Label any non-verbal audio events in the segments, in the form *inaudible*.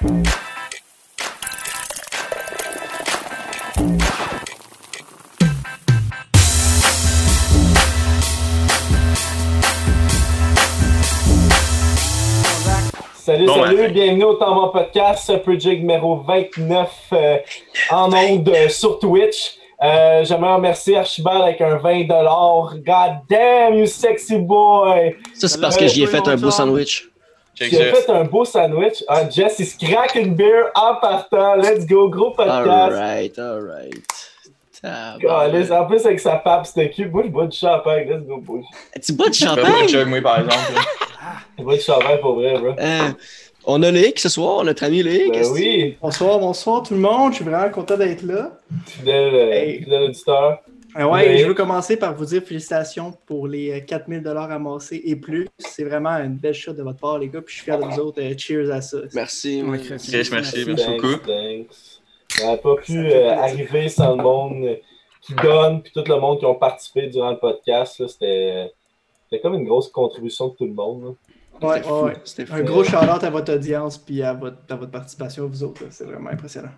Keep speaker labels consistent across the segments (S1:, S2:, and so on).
S1: Salut,
S2: Bon,
S1: salut,
S2: ben.
S1: bienvenue au Temps Podcast, Project numéro 29 euh, en ondes euh, sur Twitch. Euh, J'aimerais remercier Archibald avec un 20$. God damn, you sexy boy!
S3: Ça, c'est parce que j'y ai fait un beau sandwich.
S2: Check ça.
S1: fait un beau sandwich. Ah, Jess, il se craque une beer en partant. Let's go, gros podcast.
S3: Alright, alright.
S1: Calisse, En plus, avec sa pape, c'était cute. Moi, je bois du champagne. Let's go, boy.
S3: Tu bois du
S2: Je fais pas de
S3: champagne?
S2: chug, moi, par exemple.
S1: Je bois du champagne pour vrai, bro.
S3: Euh, on a Loïc ce soir, notre ami Loïc.
S1: Ben oui,
S4: Bonsoir, bonsoir tout le monde. Je suis vraiment content d'être là.
S1: fidèle, euh,
S4: Hey.
S1: fidèle auditeur.
S4: Euh, ouais,
S1: Oui.
S4: je veux commencer par vous dire félicitations pour les euh, 4000 dollars amassés et plus. C'est vraiment une belle shot de votre part, les gars. Puis je suis fier de vous autres. Euh, cheers à ça.
S3: Merci.
S5: Chris.
S2: Chris, merci, merci
S1: Thanks,
S2: beaucoup.
S1: thanks. Ça n'a pas pu euh, arriver sans le monde euh, qui donne, puis tout le monde qui ont participé durant le podcast. là. C'était c'était comme une grosse contribution de tout le monde. là.
S4: Ouais, ouais. Un gros shout-out à votre audience puis à votre, à votre participation, vous autres. C'est vraiment impressionnant.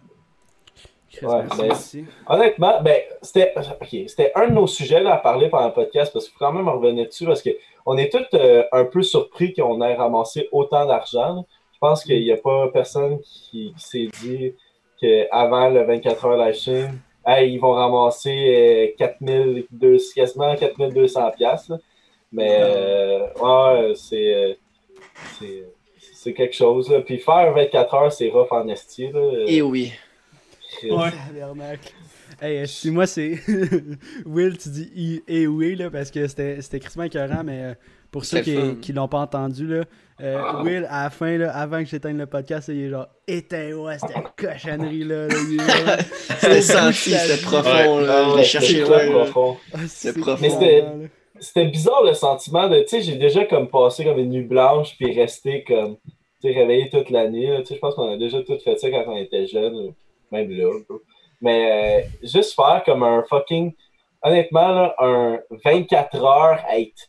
S1: Ouais, ben. Honnêtement, ben, c'était ok, c'était un de nos sujets là, à parler pendant le podcast parce qu'il faut quand même revenir dessus parce qu'on est tous euh, un peu surpris qu'on ait ramassé autant d'argent. Je pense qu'il n'y a pas personne qui, qui s'est dit qu'avant le 24 heures live stream, hey, ils vont ramasser euh, 4200, quasiment 4200 piastres. là. Mais euh, ouais, c'est, euh, c'est, c'est quelque chose. Là. Puis faire 24 heures, c'est rough en esti. Là.
S3: Et oui.
S4: Ouais.
S5: Tabarnak. Hey, euh, si moi c'est *laughs* Will, tu dis I et oui là parce que c'était c'était crissement écœurant, mais euh, pour ceux qui, qui l'ont pas entendu là, euh, Will à la fin là, avant que j'éteigne le podcast, là, il est genre éteins-moi cette *laughs* cochonnerie là. *laughs* là?
S3: C'était senti, c'était profond. Là. Je
S1: Ouais,
S3: l'ai cherché
S1: très
S3: là.
S1: profond.
S5: Ah,
S3: C'est
S5: c'est
S3: profond.
S1: Mais c'était- bizarre le sentiment de, tu sais, j'ai déjà comme passé comme une nuit blanche puis resté comme, tu sais, réveillé toute la nuit. là. Tu sais, je pense qu'on a déjà tout fait ça quand on était jeune, même là. Mais euh, juste faire comme un fucking, honnêtement, là, un 24 heures à être,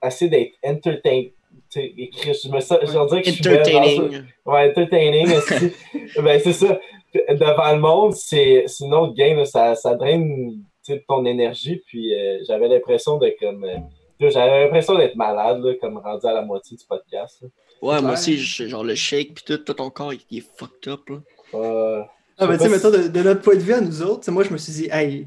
S1: assez d'être entertain. Tu sais, écrit- je me sens, je veux dire que je suis dans.
S3: Entertaining.
S1: Ouais, entertaining. *laughs* aussi. ben, c'est ça. Devant le monde, c'est une autre game. là. Ça, ça draine ton énergie. Puis euh, j'avais l'impression de comme. euh, j'avais l'impression d'être malade, là, comme rendu à la moitié du podcast. là.
S3: Ouais, moi aussi, je- genre le shake pis tout, tout ton corps, il est fucked up. Là.
S1: Euh,
S4: Ah, ben,
S1: je
S4: tu sais, mettons, de, de notre point de vue à nous autres, moi, je me suis dit, hey,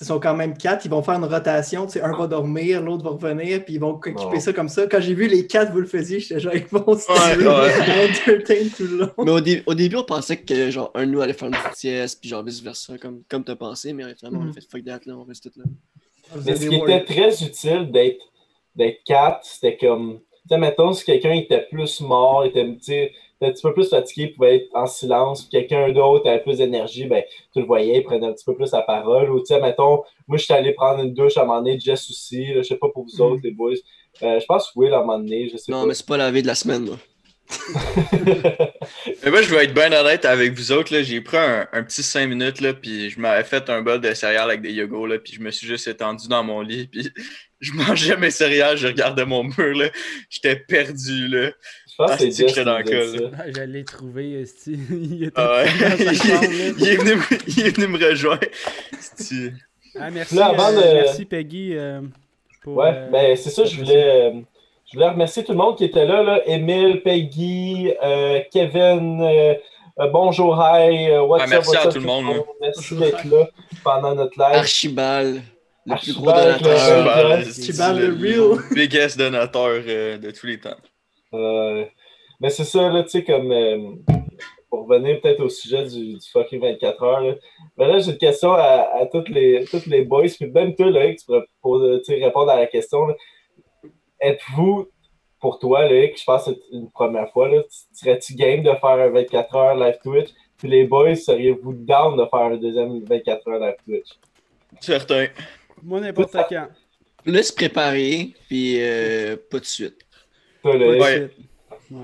S4: ils sont quand même quatre, ils vont faire une rotation, tu sais, un va dormir, l'autre va revenir, puis ils vont équiper ça comme ça. Quand j'ai vu les quatre, vous le faisiez, j'étais genre, ils vont se
S2: Ouais,
S4: tuer,
S2: ouais.
S4: entertain tout le long.
S3: Mais au, dé- au début, on pensait que genre un de nous allait faire une petite sieste, puis genre vice versa, comme, comme t'as pensé, mais finalement, on a
S4: Mhm.
S3: fait fuck that, là, on reste tout là.
S1: Mais
S4: avez
S1: ce qui était très utile d'être d'être quatre, c'était comme. Tu sais, mettons, si quelqu'un était plus mort, était tu sais, était un petit peu plus fatigué, pouvait être en silence, puis quelqu'un d'autre avait plus d'énergie, ben, tu le voyais, il prenait un petit peu plus la parole. Ou, tu sais, mettons, moi, je suis allé prendre une douche à un moment donné, Jess aussi, là, je sais pas pour vous
S4: Mm.
S1: autres, les boys. Euh, je pense Will à un moment donné, je sais
S3: Non,
S1: pas.
S3: mais c'est pas la vie de la semaine, moi. *laughs*
S2: Mais moi, je vais être bien honnête avec vous autres. là. J'ai pris un, un petit 5 minutes, là, puis je m'avais fait un bol de céréales avec des yogos, là, puis je me suis juste étendu dans mon lit, puis *laughs* je mangeais mes céréales, je regardais mon mur, là. J'étais perdu, là.
S1: Je pense
S2: Ah,
S1: que c'est
S2: c'est que
S1: Jess qui
S2: j'étais dans le col.
S5: Ah, je l'ai trouvé, *laughs* il était
S2: Ah ouais.
S5: dans sa *laughs* chambre, là.
S2: il, est venu me, il est venu me rejoindre.
S5: Ah, merci,
S1: Là, avant
S5: euh,
S1: de-
S5: merci Peggy euh, pour.
S1: Ouais,
S5: euh,
S1: ben c'est ça, je voulais, euh, je voulais remercier tout le monde qui était là, là. Émile, Peggy, euh, Kevin, euh, euh, bonjour, hi, what's
S2: Ouais,
S1: up,
S2: merci
S1: what's
S2: à
S1: up,
S2: tout le monde.
S1: Merci d'être là pendant notre live.
S3: Archibald, le plus gros
S1: Archibald,
S3: donateur.
S1: le-
S2: Archibald,
S1: ouais,
S2: c'est
S4: Archibald,
S2: le
S4: le real.
S2: biggest donateur euh, de tous les temps.
S1: Euh, mais c'est ça, là, tu sais, comme, euh, pour revenir peut-être au sujet du, du fucking 24 heures, là. Mais là, j'ai une question à, à toutes les, toutes les boys, puis même toi, Loïc, tu pourrais poser, sais, répondre à la question, là. Êtes-vous, pour toi, Loïc, je pense que c'est une première fois, là, tu- serais-tu game de faire un 24 heures live Twitch? Puis les boys, seriez-vous down de faire un deuxième 24 heures live Twitch?
S2: Certain.
S5: Moi, n'importe quand.
S3: Laisse préparer, puis euh, pas de suite.
S2: Ouais.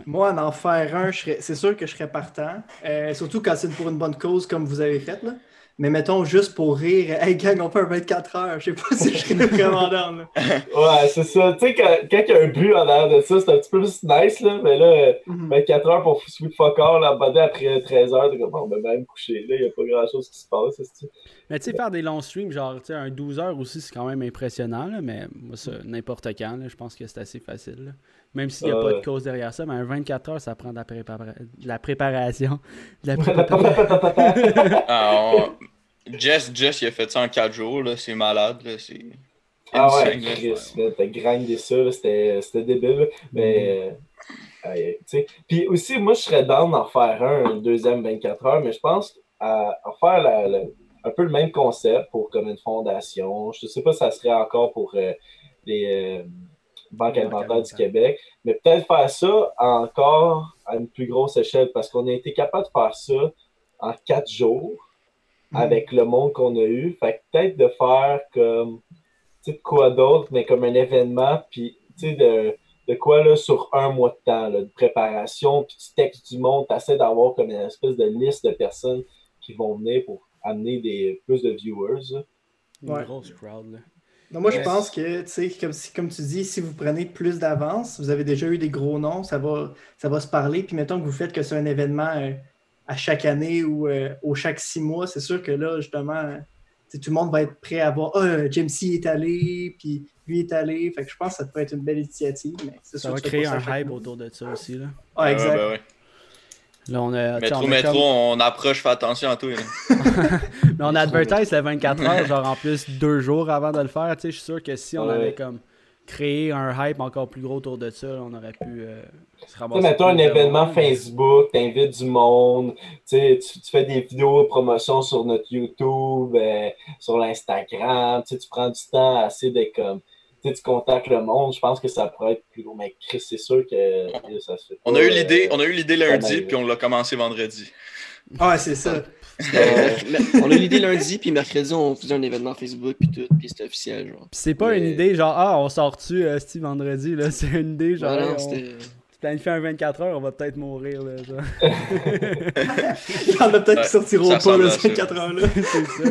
S4: Moi, en en faire un, c'est sûr que je serais partant. Euh, surtout quand c'est pour une bonne cause comme vous avez fait. Là. Mais mettons, juste pour rire, *laughs* hey gang, on fait un 24 heures. Je sais pas si je serais *laughs* vraiment down. là.
S1: Ouais, c'est ça. Tu sais, quand, quand il y a un but en arrière de ça, c'est un petit peu plus nice, là. Mais là, euh,
S4: Mhm.
S1: 24 heures pour Sweet Fuck All, après 13 heures, t'es comme, on va même me coucher. Là, il n'y a pas grand chose qui se passe.
S5: Mais tu sais, faire des longs streams, genre, tu sais, un 12 heures aussi, c'est quand même impressionnant, là, mais moi, ça, n'importe quand, là, je pense que c'est assez facile. là. Même s'il n'y a pas de cause derrière ça, mais un 24 heures, ça prend de la, prépara- de la préparation. De la préparation. *laughs*
S2: Ah, Jess, Jess, il a fait ça en 4 jours, là. C'est malade, là. C'est
S1: Ah ouais, t'as grindé ça, c'était c'était débile. Mais, euh, aïe, tu sais. Puis aussi, moi, je serais down d'en faire un, un deuxième 24 heures, mais je pense à, à faire la- la- un peu le même concept pour comme une fondation. Je sais pas si ça serait encore pour euh, les euh,
S5: Banque
S1: alimentaires du
S5: alimentaire.
S1: Québec, mais peut-être faire ça encore à une plus grosse échelle parce qu'on a été capable de faire ça en quatre jours avec le monde qu'on a eu. Fait que peut-être de faire comme tu sais, de quoi d'autre, mais comme un événement, puis tu sais, de, de quoi là, sur un mois de temps, là, de préparation, puis tu textes du monde, tu essaies d'avoir comme une espèce de liste de personnes qui vont venir pour amener des, plus de viewers. là.
S5: Une
S4: Ouais.
S5: grosse crowd, là.
S4: Non, moi, je pense que, tu sais, comme, si- comme tu dis, si vous prenez plus d'avance, vous avez déjà eu des gros noms, ça va, ça va se parler. Puis mettons que vous faites que c'est un événement euh, à chaque année ou euh, au chaque six mois, c'est sûr que là, justement, tu sais, tout le monde va être prêt à voir Ah, euh, James C est allé, puis lui est allé. Fait que je pense que ça peut être une belle initiative. Mais c'est
S5: Ça
S4: sûr
S5: va créer un hype autour de ça aussi, là.
S4: Ah, exact.
S2: Ouais, ben ouais.
S5: Là, on a.
S2: Métro,
S5: on a
S2: métro,
S5: comme-
S2: on approche, fais attention à toi. là. *laughs*
S5: Mais on advertise le 24 heures, genre en plus deux jours avant de le faire. Tu sais, je suis sûr que si on
S1: Ouais.
S5: avait comme créé un hype encore plus gros autour de ça, on aurait pu euh, se
S1: Tu
S5: ramasser.
S1: sais, mettons un événement
S5: monde.
S1: Facebook, t'invites du monde, tu, tu, fais des vidéos de promotion sur notre YouTube, euh, sur l'Instagram, tu prends du temps assez de comme. Tu sais, tu contactes le monde, je pense que ça pourrait être plus gros. Mais Chris, c'est sûr que euh, ça se fait.
S2: On
S1: pas,
S2: a eu
S1: euh,
S2: l'idée, on a eu l'idée lundi, puis on l'a commencé vendredi.
S4: Ah, c'est ça.
S1: euh,
S3: on a eu l'idée lundi, puis mercredi, on faisait un événement Facebook, puis tout, puis c'était officiel, genre.
S5: Puis c'est pas
S3: Mais-
S5: une idée genre, ah, on sort-tu euh, Steve vendredi, là. *laughs* C'est une idée genre, hey, on tu planifies un 24 heures, on va peut-être mourir, là. Genre.
S4: Il y en a peut-être
S2: Ouais,
S4: qui sortiront
S2: ça
S4: pas,
S2: ressemble
S4: là,
S2: à
S4: ces
S2: ça.
S4: 4 heures-là.
S5: c'est ça.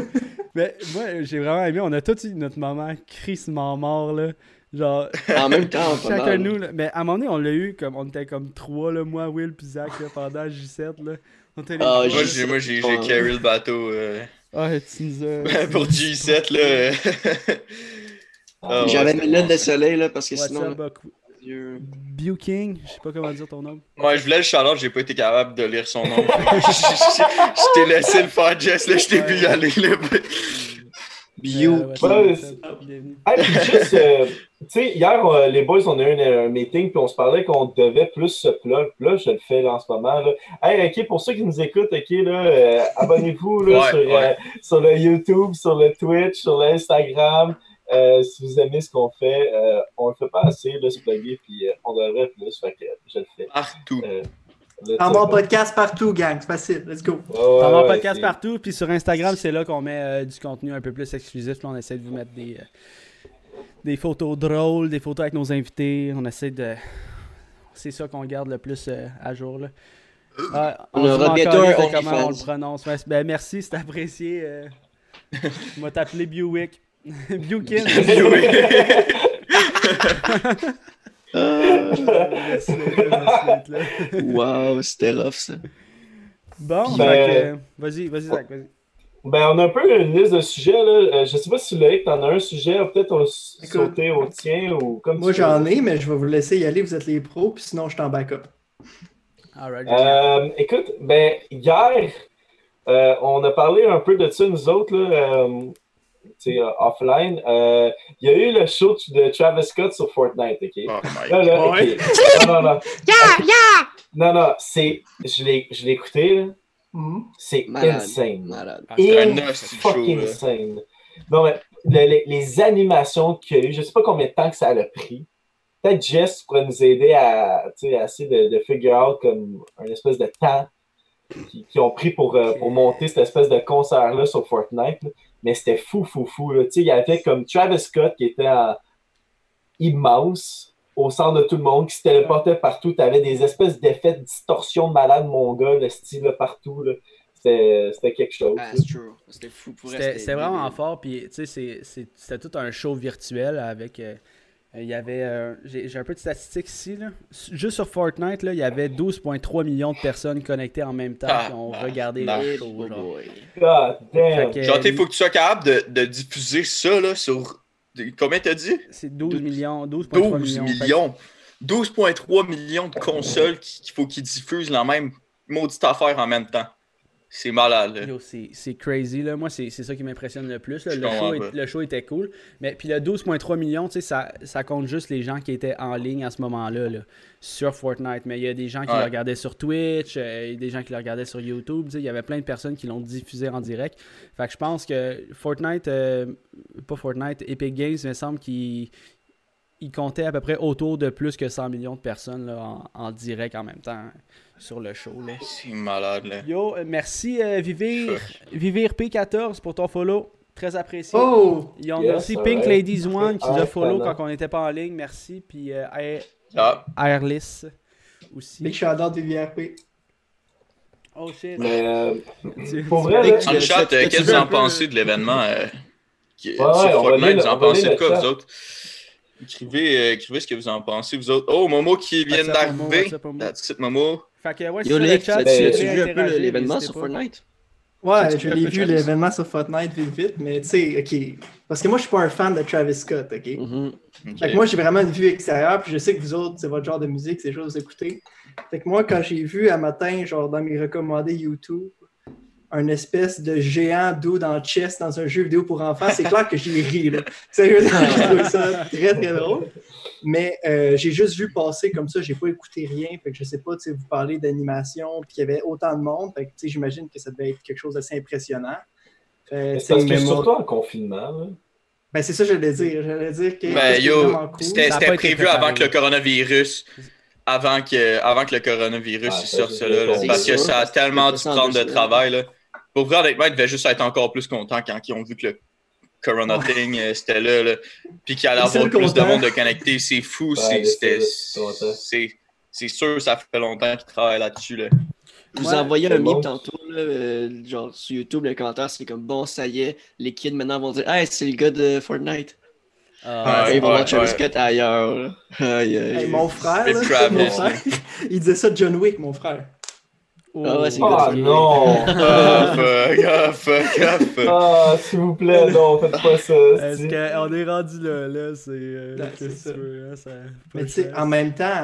S5: Mais moi, j'ai vraiment aimé. On a tous eu notre moment crissement mort, là. Genre,
S3: En même temps, pas
S5: chacun
S3: mal.
S5: de nous, là. Mais à un moment donné, on l'a eu comme. On était comme trois, là. Moi, Will, puis Zach, là, pendant J7, là. On était
S3: Ah.
S2: Moi,
S3: J7,
S2: j'ai, moi, j'ai, j'ai
S3: ouais.
S2: carry le bateau euh,
S5: Ah, tu nous as. *laughs*
S2: pour G7, là. Ah,
S3: J'avais mes lunettes
S2: bon,
S3: de soleil, là, parce que
S5: What's
S3: sinon,
S5: up,
S3: là, Yeux-
S5: Buking, je sais pas comment dire ton nom.
S2: Ouais, je voulais le shout j'ai pas été capable de lire son nom. *laughs* je t'ai laissé le faire, Jess, là, je t'ai vu y aller, là.
S1: Hier, euh, les boys, on a eu un, un meeting, puis on se parlait qu'on devait plus se plug. Là, je le fais là, en ce moment. Là. Hey, OK, pour ceux qui nous écoutent, OK, là, euh, abonnez-vous là,
S2: Ouais,
S1: sur,
S2: ouais.
S1: euh, sur le YouTube, sur le Twitch, sur l'Instagram. Euh, si vous aimez ce qu'on fait, euh, on le fait pas assez, là, se plugger, puis euh, on devrait plus. Fait que je le fais.
S2: Partout.
S1: Euh, go.
S4: bon podcast partout, gang. C'est facile. Let's go.
S1: Ouais,
S5: Dans mon
S1: ouais,
S5: podcast partout, puis sur Instagram, c'est là qu'on met euh, du contenu un peu plus exclusif. Là, on essaie de vous mettre des, euh, des photos drôles, des photos avec nos invités. On essaie de. C'est ça qu'on garde le plus euh, à jour. Là. Ah,
S3: On aura
S5: met
S3: bientôt
S5: encore
S3: un
S5: de comment on le prononce. Ben, merci, c'est apprécié. Euh... *laughs* on va t'appeler Buick. *laughs* Là. *laughs* *laughs*
S3: Wow, c'était rough, ça.
S5: Bon,
S1: Ben,
S5: euh, vas-y, vas-y, Zach, vas-y.
S1: Ben, on a un peu une liste de sujets. Là. Euh, je sais pas si Loïc, t'en as un sujet, peut-être on sauter au tien ou comme
S4: Moi,
S1: tu veux.
S4: j'en ai, mais je vais vous laisser y aller. Vous êtes les pros, puis sinon, je suis en backup.
S5: Alright,
S1: Euh, écoute, ben, hier, euh, on a parlé un peu de ça, nous autres, là, euh, euh, offline. Euh, Il y a eu le show de Travis Scott sur Fortnite, OK?
S2: Oh my
S1: Là, là, OK. *laughs*
S4: Ouais.
S1: Non, non, non. Non, non, c'est... Je l'ai je l'ai écouté, là.
S4: Mhm.
S1: C'est
S3: Malade.
S1: insane.
S3: Malade.
S5: Ah,
S2: c'est un
S1: In
S2: de show,
S1: fucking
S2: là.
S1: insane. Non, mais le- les, les animations qu'il y a eu, je sais pas combien de temps que ça a pris. Peut-être Jess pourrait nous aider à, tu sais, à essayer de, de figure out comme un espèce de temps qu'ils ont pris pour, euh, pour monter cette espèce de concert-là sur Fortnite. là. Mais c'était fou, fou, fou. là. Tu sais, Il y avait comme Travis Scott qui était en- immense au centre de tout le monde, qui se téléportait partout. Tu avais des espèces d'effets de distorsion de malade, mon gars, le style là, partout. là. c'était c'était quelque chose.
S3: Ah,
S1: là.
S3: c'est true. C'était fou pour
S5: C'était vraiment fort, puis tu sais, c'est- c'est- c'était tout un show virtuel avec. euh, il y avait. euh, J'ai un peu de statistiques ici, là. Juste sur Fortnite, là, il y avait 12,3 millions de personnes connectées en même temps
S2: Ah,
S5: qui ont
S2: ah,
S5: regardé
S2: ah,
S5: le show. genre.
S3: boy.
S1: God damn.
S5: Que,
S2: Genre, il
S5: euh,
S2: faut que tu sois capable de, de diffuser ça là, sur. Combien t'as dit?
S5: C'est 12
S3: 12
S5: millions, 12,3
S2: 12
S5: millions.
S2: Millions. 12,3 millions de consoles qui- qu'il faut qu'ils diffusent la même maudite affaire en même temps. C'est malade.
S5: c'est c'est crazy, là. Moi, c'est c'est ça qui m'impressionne le plus. là. Le show, est- le show était cool. Mais puis le 12,3 millions, ça, ça compte juste les gens qui étaient en ligne à ce moment-là, là, sur Fortnite. Mais il y a des gens qui
S2: Ouais.
S5: le regardaient sur Twitch, euh, des gens qui le regardaient sur YouTube. Il y avait plein de personnes qui l'ont diffusé en direct. Fait que je pense que Fortnite, euh, pas Fortnite, Epic Games, il me semble qu'il il comptait à peu près autour de plus que 100 millions de personnes là, en, en direct en même temps sur le show. Là.
S2: C'est malade. Là.
S5: Yo, euh, merci euh, Vivir, Vivir P14 pour ton follow. Très apprécié.
S4: Oh!
S5: Il y en a
S1: Yes,
S5: aussi. Pink Ladies One qui nous a follow quand on n'était pas en ligne. Merci. Puis euh, Air-
S2: Ah,
S5: Airless aussi.
S4: Big shout-out des VRP.
S5: Oh shit.
S1: Mais euh, pour vrai,
S2: le chat, euh, qu'est-ce que vous en pensez de l'événement euh, qui- sur Fortnite? Vous en pensez de quoi, vous autres? Écrivez, euh, écrivez ce que vous en pensez, vous autres. Oh, Momo qui vient d'arriver. That's it, Momo.
S5: Fait que ouais,
S3: Yo,
S5: le chat, vous
S3: as-tu
S5: voulez
S3: vu un peu l'événement sur. Fortnite?
S4: Ouais,
S3: Tu
S4: je l'ai vu
S3: Travis?
S4: l'événement sur Fortnite vite vite, mais tu sais, ok. Parce que moi, je suis pas un fan de Travis Scott, ok?
S2: Ok.
S4: Fait que moi, j'ai vraiment une vue extérieure, puis je sais que vous autres, c'est votre genre de musique, c'est choses à écouter. Fait que moi, quand j'ai vu un matin, genre dans mes recommandés YouTube, un espèce de géant d'eau dans le chest dans un jeu vidéo pour enfants, c'est clair que j'ai ri, là. Sérieusement, j'ai trouvé ça très, très drôle. Mais euh, j'ai juste vu passer comme ça, j'ai pas écouté rien, fait que je sais pas, tu sais, vous parlez d'animation, puis qu'il y avait autant de monde, fait que tu sais, j'imagine que ça devait être quelque chose d'assez impressionnant. Euh,
S1: c'est parce que surtout en confinement, là,
S4: ben, c'est ça que j'allais dire. J'allais dire que
S2: Ben
S4: c'était cool.
S2: prévu
S5: préparé.
S2: avant que le coronavirus. Avant que, avant que le coronavirus
S1: Ah,
S2: il sorte ça là,
S1: sûr.
S2: parce que ça a tellement dû prendre de travail. Là. Pour vrai, honnêtement, ils devaient juste être encore plus contents quand ils ont vu que le Corona
S4: Ouais.
S2: thing euh, c'était là, là. Puis qu'il allait avoir plus de
S4: contents.
S2: monde de connecté. C'est fou.
S1: Ouais,
S2: c'est-
S1: content.
S2: sûr, ça fait longtemps qu'ils travaillent là-dessus. Là.
S3: Je vous
S5: Ouais,
S3: ai envoyé
S1: c'est
S3: un
S1: bon.
S3: meme tantôt, là, euh, genre sur YouTube, les commentaires, c'est comme bon, ça y est, les kids maintenant vont dire Hey, c'est le gars de Fortnite.
S5: Ah,
S2: Ouais,
S3: ils vont voir Travis. Scott ailleurs. Aïe, aïe.
S4: Hey, mon frère, là, mon frère, il disait ça de John Wick, mon frère.
S5: Oh,
S3: Ah ouais, c'est
S1: Ah non!
S2: Ah,
S1: s'il vous plaît, non, faites pas ça.
S5: Est-ce qu'on est rendu là, là, c'est... euh, veux, hein, ça-
S4: Mais tu sais, en même temps,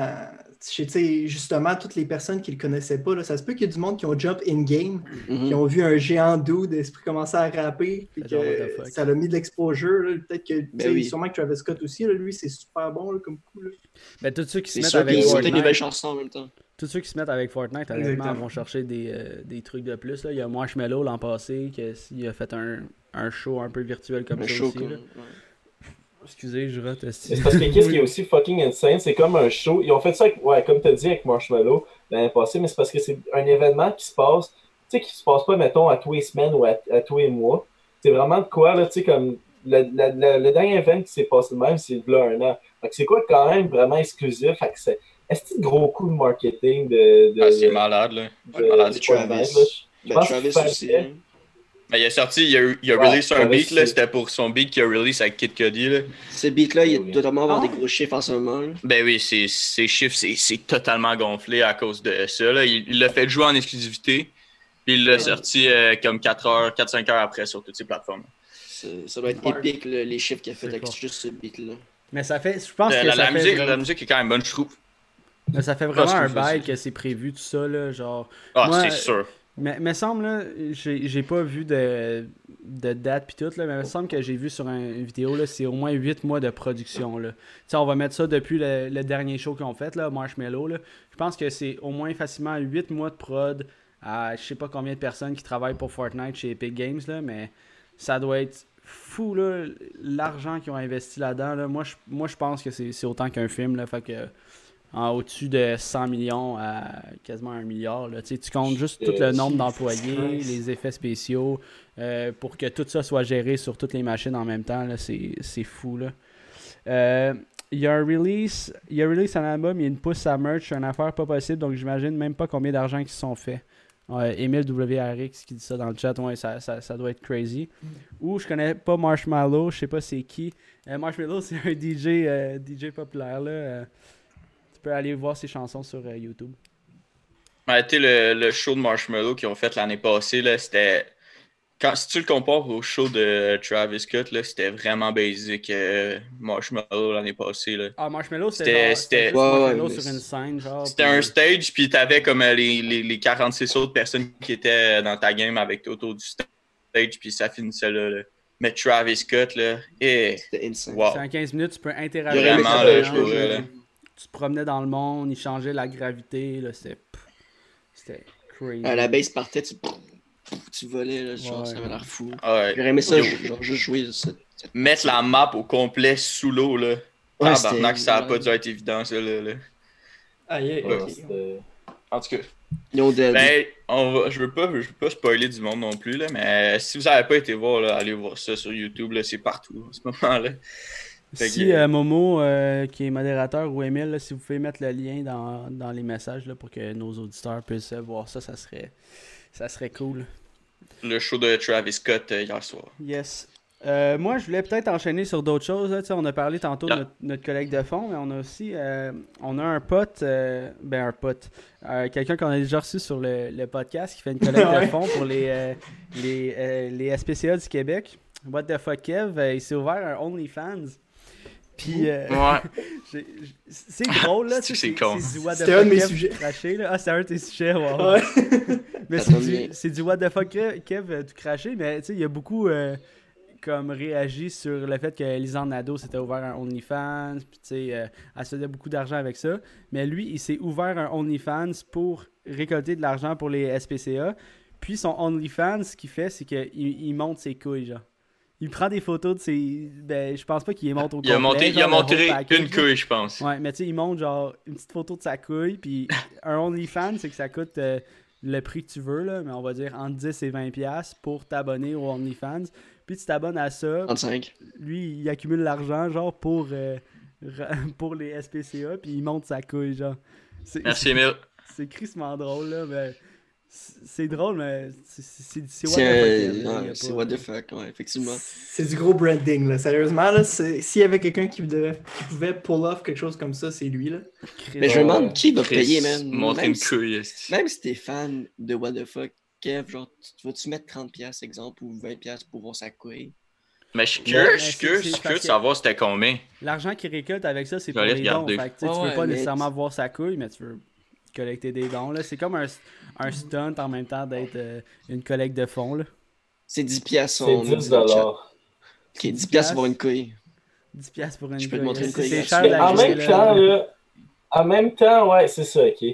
S4: tu sais, justement, toutes les personnes qui le connaissaient pas, là, ça se peut qu'il y ait du monde qui ont jump in-game,
S3: Mhm.
S4: qui ont vu un géant d'eau d'esprit commencer à rapper, puis que ça l'a mis de l'exposure. Peut-être que, tu
S3: Ben
S4: sais,
S3: oui.
S4: sûrement que Travis Scott aussi, là, lui, c'est super bon là, comme coup. là.
S5: Ben, tous ceux qui se
S3: C'est
S5: mettent
S3: sûr
S5: avec
S3: écoutent des nouvelles chansons en même temps.
S5: Tous ceux qui se mettent avec Fortnite, honnêtement, vont chercher des, euh, des trucs de plus. Là. Il y a Marshmello l'an passé, qui a, il a fait un, un show un peu virtuel comme
S3: Un
S5: ça
S3: show
S5: aussi.
S3: comme.
S5: là.
S3: ouais.
S5: Excusez, je rate.
S1: Mais c'est parce que *laughs* qu'est-ce qui est aussi fucking insane, c'est comme un show. Ils ont fait ça, avec, ouais, comme tu as dit, avec Marshmallow l'année passée, mais c'est parce que c'est un événement qui se passe, tu sais, qui se passe pas, mettons, à tous les semaines ou à, à tous les mois. C'est vraiment de quoi, là, tu sais, comme le, le- le- le dernier événement qui s'est passé de même, c'est là un an. Fait que c'est quoi quand même vraiment exclusif? Fait que c'est. Est-ce que c'est un gros coup de marketing de. de
S2: Ah, c'est
S1: de-
S2: malade, là.
S1: de-
S2: malade.
S1: de
S3: Travis.
S1: Je
S3: Ben, Travis
S1: qu'il
S3: aussi. hein.
S2: Mais il a sorti, il a, il a
S1: Ouais,
S2: release un beat, là. C'était pour son beat qu'il a release avec Kid Cudi, là.
S3: Ce beat-là, il
S1: Oui.
S3: doit totalement avoir
S4: Ah.
S3: des gros chiffres en ce moment. là.
S2: Ben oui, ses, ses chiffres, c'est c'est totalement gonflé à cause de ça. Là. Il l'a fait jouer en exclusivité, puis il l'a sorti euh, comme 4 heures, 4-5 heures après sur toutes ses plateformes.
S3: Ça doit être
S4: Ouais.
S3: épique, là, les chiffres qu'il a fait avec juste ce beat-là.
S5: Mais ça fait. Je pense
S2: Euh,
S5: que
S2: la,
S5: ça,
S2: la
S5: fait
S2: musique,
S5: vraiment,
S2: la musique est quand même bonne, je trouve.
S5: Mais ça fait vraiment un bail que c'est prévu, tout ça. Là, genre.
S2: Ah, c'est sûr.
S5: Mais me semble, là, j'ai pas vu de, de date pis tout, là, mais il me semble que j'ai vu sur un- une vidéo, là, c'est au moins 8 mois de production, là. On va mettre ça depuis le, le dernier show qu'ils ont fait, là, Marshmallow, là. Je pense que c'est au moins facilement 8 mois de prod à je sais pas combien de personnes qui travaillent pour Fortnite chez Epic Games, là, mais ça doit être fou, là, l'argent qu'ils ont investi là-dedans, là. Moi, je, moi, je pense que c'est c'est autant qu'un film, là, fait que en au-dessus de 100 millions à quasiment un milliard. Là. Tu sais, tu comptes juste tout le nombre d'employés, les effets spéciaux, euh, pour que tout ça soit géré sur toutes les machines en même temps. C'est c'est fou. Là. Euh, il y a un release, il y a un release un album, il y a une pousse à merch, une affaire pas possible, donc j'imagine même pas combien d'argent qui se sont faits. Emile WRX qui dit ça dans le chat, ouais, ça, ça, ça doit être crazy. Ou je connais pas Marshmallow, je sais pas c'est qui. Euh, Marshmallow, *laughs* c'est un DJ, euh, DJ populaire là. Tu peux aller voir ses chansons sur euh, YouTube.
S2: Ouais, tu sais, le, le show de Marshmallow qu'ils ont fait l'année passée, là, c'était. Quand, si tu le compares au show de Travis Scott, là, c'était vraiment basic euh, Marshmallow l'année passée. Là.
S5: Ah, Marshmallow,
S2: C'était-
S5: c'était genre-
S2: c'était-
S5: c'était juste
S3: Ouais,
S5: Marshmallow sur une scène, genre.
S2: C'était
S5: puis-
S2: un stage, puis t'avais comme euh, les, les, les 46 autres personnes qui étaient dans ta game avec toi autour du stage, puis ça finissait là. là. Mais Travis Scott, là, et
S3: C'était insane.
S2: wow.
S5: C'est en 15 minutes, tu peux interagir.
S3: Vraiment, là, je
S2: pourrais,
S5: là. Tu te promenais dans le monde, il changeait la gravité, là, c'était... crazy.
S3: À la base partait, tu, tu volais, là, genre,
S5: Ouais.
S3: ça avait l'air fou.
S2: Ouais.
S3: J'aurais aimé ça, genre, juste jouer cette.
S2: Mettre la map au complet sous l'eau, là.
S3: Ouais, c'était-
S2: ça a pas dû être évident, ça, là. là.
S4: Aïe, aïe,
S1: Ouais,
S4: ok.
S1: c'était-
S2: En tout cas. Ben, on va, je veux pas, je veux pas spoiler du monde non plus, là, mais si vous avez pas été voir, là, allez voir ça sur YouTube, là, c'est partout en ce moment-là.
S5: Si euh, Momo, euh, qui est modérateur, ou Emile, là, si vous pouvez mettre le lien dans, dans les messages là, pour que nos auditeurs puissent euh, voir ça, ça serait, ça serait cool.
S2: Le show de Travis Scott euh, hier soir.
S5: Yes. Moi, je voulais peut-être enchaîner sur d'autres choses. là. On a parlé tantôt de notre, notre collègue de fond, mais on a aussi on a un pote, ben un pote, quelqu'un qu'on a déjà reçu sur le, le podcast qui fait une collecte *laughs* de fonds pour les, les, les SPCA du Québec. What the fuck, Kev, il s'est ouvert un OnlyFans. Puis, euh, *laughs*
S2: Ouais.
S5: c'est drôle, là. *laughs* tu sais,
S2: C'est con.
S5: C'est du what the
S4: C'était
S5: fuck
S4: un de mes sujets.
S5: craché, là. Ah, c'est un de tes sujets, wow.
S4: Ouais. *laughs*
S5: Mais c'est du, du what the fuck Kev, Kev, euh, du craché, mais tu sais, il y a beaucoup euh, comme réagi sur le fait que Lisanne Nadeau s'était ouvert un OnlyFans, puis tu sais, euh, elle se faisait beaucoup d'argent avec ça. Mais lui, il s'est ouvert un OnlyFans pour récolter de l'argent pour les SPCA. Puis son OnlyFans, ce qu'il fait, c'est qu'il il monte ses couilles, genre. Il prend des photos de ses. Ben, je pense pas qu'il les monte au
S2: Il a monté, il a
S5: package,
S2: une couille, je pense.
S5: Ouais, mais tu sais, il montre genre une petite photo de sa couille, puis *laughs* un OnlyFans, c'est que ça coûte euh, le prix que tu veux, là, mais on va dire entre 10 et 20$ piastres pour t'abonner au OnlyFans. Puis tu t'abonnes à ça,
S3: 35.
S5: lui, il accumule l'argent, genre, pour, euh, *laughs* pour les SPCA, puis il monte sa couille, genre. C'est-
S2: Merci, Emile.
S5: C'est crissement drôle, là, mais c'est drôle, mais c'est- c'est c'est what
S3: C'est
S5: the fuck,
S3: ouais, c'est
S5: pas-
S3: what the fuck, ouais, effectivement.
S4: C'est du gros branding, là. Sérieusement, là, s'il y avait quelqu'un qui, devait- qui pouvait pull off quelque chose comme ça, c'est lui, là.
S5: Chris-
S3: Mais je me demande qui va
S2: Chris,
S3: payer, man.
S2: Montrer
S3: Même
S2: une.
S3: Même si t'es fan de What the fuck, Kev, genre, tu- vas-tu mettre 30$ exemple ou 20$ pour voir sa couille?
S2: Mais je suis curieux, je suis curieux, de
S5: que-
S2: savoir c'était combien.
S5: L'argent qu'il récolte avec ça, c'est pour les dons. Fait tu veux pas nécessairement voir sa couille, mais tu veux collecter des dons. là. C'est comme un, un stunt en même temps d'être euh, une collecte de fonds. Là.
S3: C'est 10$ piastres,
S1: C'est
S3: on nous
S1: 10
S3: dit dans le chat.
S1: dollars.
S3: Ok, 10$ piastres pour une couille.
S5: 10$ piastres pour une
S3: Je peux te
S5: couille.
S3: montrer une
S5: C'est-
S3: couille
S5: C'est cher
S1: en même temps, là, en même temps, ouais, c'est ça, ok.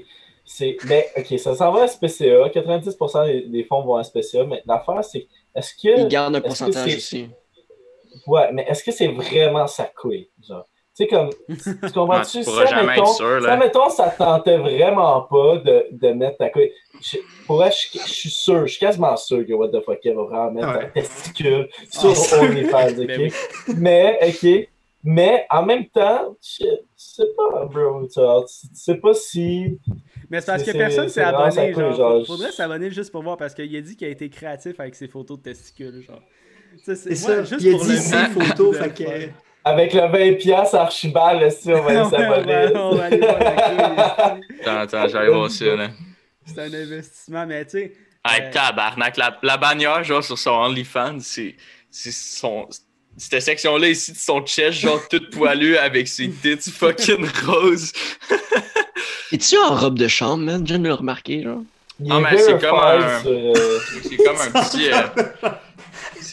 S1: C'est, mais, ok, ça s'en va à SPCA. 90% des, des fonds vont à SPCA. Mais l'affaire, c'est, est-ce que.
S3: Il garde un pourcentage aussi.
S1: Ouais, mais est-ce que c'est vraiment sa couille? Genre, tu sais, comme, tu *laughs* comprends-tu?
S2: Tu pourras
S1: ça,
S2: jamais
S1: mettons,
S2: être sûr, là.
S1: ça, mettons, ça tentait vraiment pas de, de mettre ta couille. Je, pour vrai, je, je suis sûr, je suis quasiment sûr que What the fuck, elle va vraiment mettre
S4: Ouais.
S1: un testicule sur
S5: Ah, sûr.
S1: OnlyFans, *laughs* ok?
S5: Ben oui.
S1: Mais, ok. Mais, en même temps, je, sais pas, bro, tu sais pas si.
S5: Mais c'est parce que personne
S1: c'est
S5: s'est abonné. Genre,
S1: genre,
S5: faudrait
S1: je-
S5: s'abonner juste pour voir parce qu'il a dit qu'il a été créatif avec ses photos de testicules. Genre. Ça,
S4: C'est
S5: moi,
S4: ça.
S5: juste
S4: il a dit ses photos, fait que.
S1: Avec le 20$ Archibald, si on va aller *laughs*
S5: Ouais, on va-
S1: s'abonner.
S5: on va aller voir. *laughs*
S2: Attends, attends, j'allais voir ça, là.
S5: C'est un investissement, mais tu sais.
S2: Hey,
S5: Euh,
S2: tabarnak, la, la bannière, genre, sur son OnlyFans, c'est c'est son... Cette section-là ici de son chest, genre, toute poilue avec ses tits fucking roses. *laughs*
S3: Es-tu en robe de chambre, man? Je viens de le remarquer, genre.
S2: Ah, mais c'est comme un-
S1: euh,
S2: C'est comme un petit... euh,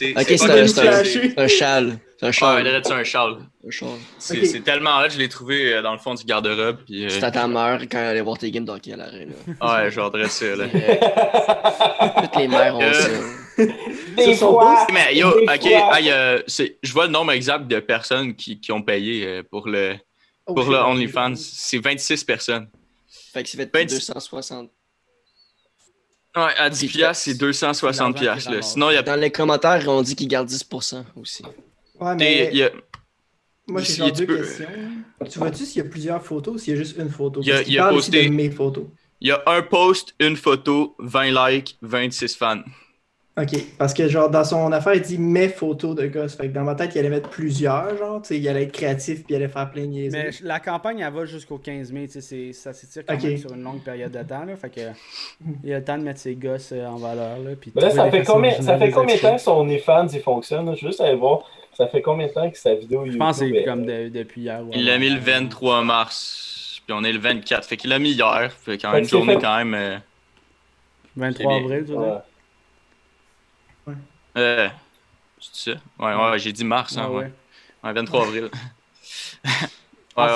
S2: C'est
S3: Ok,
S2: c'est
S3: c'est
S2: pas
S3: un,
S2: ça,
S3: un- châle. C'est un châle.
S2: ouais, c'est un châle.
S3: Un châle.
S2: C'est
S4: Ok.
S2: c'est tellement là, je l'ai trouvé euh, dans le fond du garde-robe. Puis, euh,
S3: C'est à ta mère quand elle allait voir tes games d'hockey à l'arrêt, là. *laughs*
S2: ouais, j'aurais ça, là. *laughs*
S3: Toutes les mères ont
S2: Euh,
S3: ça.
S1: Des fois,
S2: Mais yo,
S1: des
S2: ok, hey, euh, c'est- je vois le nombre exact de personnes qui, qui ont payé pour le,
S4: Oh,
S2: pour
S4: shit.
S2: le OnlyFans. C'est 26 personnes.
S3: Fait que c'est fait
S2: Ben,
S3: 260.
S2: Ouais, à 10
S3: Puis,
S2: piastres, c'est 260
S5: l'argent
S2: piastres.
S5: qu'il
S2: là. Sinon, il y a...
S3: Dans les commentaires, on dit qu'ils gardent 10% aussi.
S4: Ouais, mais
S2: il y a-
S4: moi, j'ai
S2: si
S4: deux
S2: peux-
S4: questions. Tu vois-tu s'il y a plusieurs photos ou s'il y a juste une photo?
S2: Il y a-
S4: Parce qu'il
S2: il a
S4: parle aussi
S2: posté-
S4: de mes photos.
S2: Il y a un post, une photo, 20 likes, 26 fans.
S4: Ok, parce que genre dans son affaire, il dit mes photos de gosses. Fait que dans ma tête, il allait mettre plusieurs, genre, tu sais, il allait être créatif puis il allait faire plein de niaiseries.
S5: Mais la campagne, elle va jusqu'au 15 mai. tu sais, c'est- Ça s'étire quand même sur une longue période de temps. Là, fait que, il y a le temps de mettre ses gosses euh, en valeur. Là, puis
S1: ça fait combien, ça fait
S5: de
S1: combien de temps que son OnlyFans il fonctionne? là? Je veux juste aller voir. Ça fait combien de temps que sa vidéo YouTube
S5: Je pense que c'est
S1: est-
S5: comme de- depuis hier.
S2: Il l'a mis le 23 mars, puis on est le 24. Fait qu'il l'a mis hier. Fait quand même une journée
S1: fait-
S2: quand même. euh,
S5: 23
S2: C'est bien.
S5: avril, tu?
S1: Ouais.
S2: Euh, c'est ça? Ouais, ouais, j'ai dit mars, hein,
S5: Ah
S2: ouais.
S5: ouais.
S2: Ouais, 23 avril. *laughs*
S5: En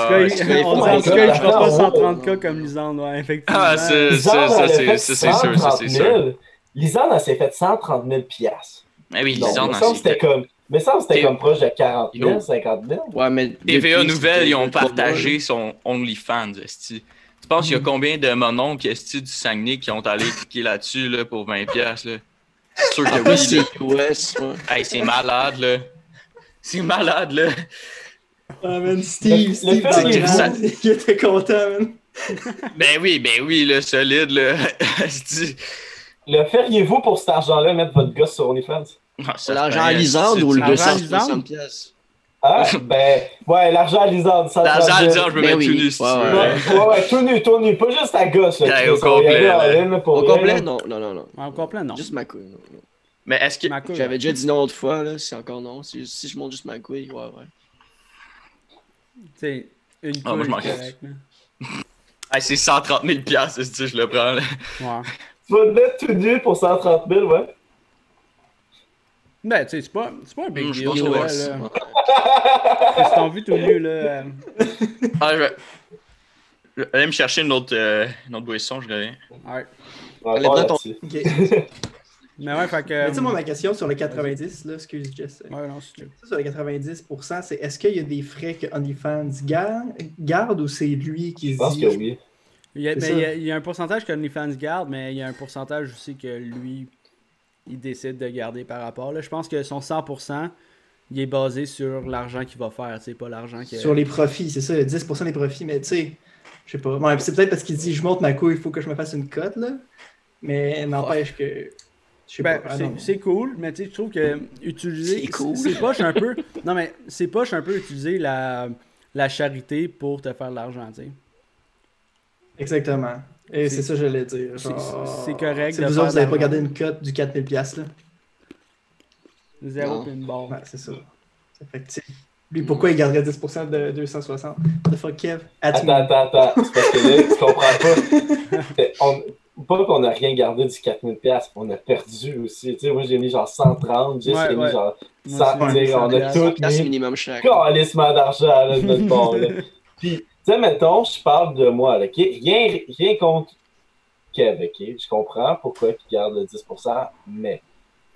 S5: tout cas, cas,
S1: God,
S5: fera pas
S1: attends,
S5: 130K comme Lisande, ouais, effectivement.
S2: Ah, c'est ça, c'est sûr, ça,
S1: 130
S2: c'est
S1: 000.
S2: sûr.
S1: Lisande, elle s'est fait 130 000 piastres.
S2: Mais oui, Lisande,
S1: c'était comme... Mais ça, c'était comme proche de 40 000,
S2: Yo.
S1: 50 000.
S3: Ouais, mais.
S2: TVA
S3: c'était
S2: ils ont partagé son OnlyFans, esti. Tu penses qu'il y a combien de mononcles esti du Saguenay qui ont allé cliquer là-dessus là, pour 20$, piastres, là? C'est sûr que oui,
S3: c'est US, ouais.
S2: Hey, c'est malade, là. C'est malade, là.
S4: Ah, man, Steve,
S1: Le-
S4: Steve,
S1: le
S4: le
S2: ça-
S4: il était content, man.
S2: Ben oui, ben oui, là, solide, là. *laughs*
S1: Le feriez-vous pour cet argent-là, mettre votre gosse sur OnlyFans?
S2: Ah,
S3: L'argent à Lisande ou le
S2: tu-
S5: L'argent à
S3: 260
S5: Lisande?
S3: piastres?
S1: Ah, ben, ouais, l'argent à Lisande, ça
S2: L'argent à Lisande, je me
S3: Ben
S2: mets
S3: oui.
S2: tout nu, si tu
S3: Ouais,
S2: veux.
S3: ouais.
S1: Ouais, ouais, tout nu, tout nu, pas juste ta gosse. Là,
S2: Ouais, au complet,
S3: Au complet, non, non, non, non.
S5: En complet, non.
S3: Juste ma couille. non, non.
S2: Mais est-ce que.
S5: Ma couille,
S3: J'avais déjà dit non l'autre fois, là. C'est encore non. Si, si je monte juste ma couille, ouais, ouais.
S5: Tu sais, une
S2: Ah, moi, je
S5: couille,
S2: m'en. *laughs* Hey, c'est 130 000 piastres, esti, je le prends, là.
S5: Ouais.
S1: Tu vas te mettre tout nu pour 130 000, ouais.
S5: Ben, tu sais, c'est pas, c'est pas un big
S2: je
S5: deal.
S2: ouais,
S5: là.
S3: Ouais. *laughs*
S5: Si t'en vu tout nu, là. euh, *laughs*
S2: Ah, je vais. Je vais aller me chercher une autre, euh, une autre boisson, je reviens.
S1: va
S3: Allez, prends ton-.
S4: Ok. *laughs*
S5: Mais ouais, fait que.
S4: Mais tu sais, moi, ma question sur le 90, là, excuse, Jess.
S5: Ouais, non, c'est chill.
S4: Ça, sur les 90%, c'est est-ce qu'il y a des frais que OnlyFans garde, garde ou c'est lui qui
S1: Je
S4: se
S1: pense
S4: dit
S1: que oui.
S5: Il y, a,
S4: C'est
S5: ben, il, y a, il y a un pourcentage que OnlyFans garde, mais il y a un pourcentage aussi que lui, il décide de garder par rapport. Là, je pense que son 100%, il est basé sur l'argent qu'il va faire, c'est pas l'argent que...
S4: sur les profits, c'est ça, 10% des profits, mais tu sais, je sais pas. Ouais, c'est peut-être parce qu'il dit je monte ma couille, il faut que je me fasse une cote, là. Mais n'empêche que. Je sais
S5: Ben,
S4: pas. ah,
S5: c'est cool, mais tu sais, je trouve que utiliser.
S3: C'est cool.
S5: C'est poche un peu. Non, mais c'est poche un peu utiliser la, la charité pour te faire de l'argent, tu sais.
S4: Exactement. Et
S5: C'est-
S4: c'est ça que j'allais dire.
S5: c'est- c'est correct de
S4: vous autres, vous n'avez pas gardé une cote du 4000$, là.
S5: Zéro pinball.
S4: Ouais, c'est ça. Ça fait que, tu sais, lui, pourquoi il garderait 10% de 260 The fuck, Kev? At
S1: Attends, attends, attends. C'est parce que là, tu comprends pas. C'est- *laughs* on- Pas qu'on a rien gardé du 4000 pièces, on a perdu aussi. Tu sais, moi, j'ai mis genre 130, Jess,
S5: Ouais,
S1: j'ai mis
S5: ouais.
S1: genre
S5: Moi
S1: 100.
S5: aussi,
S1: tu sais, on a
S5: 100
S1: tout mis
S3: minimum chaque.
S1: calissement d'argent là, de notre bord. Là. *laughs* Puis, tu sais, mettons, je parle de moi, là, ok? Rien, rien contre Kev, ok? Je comprends pourquoi il garde le 10%, mais,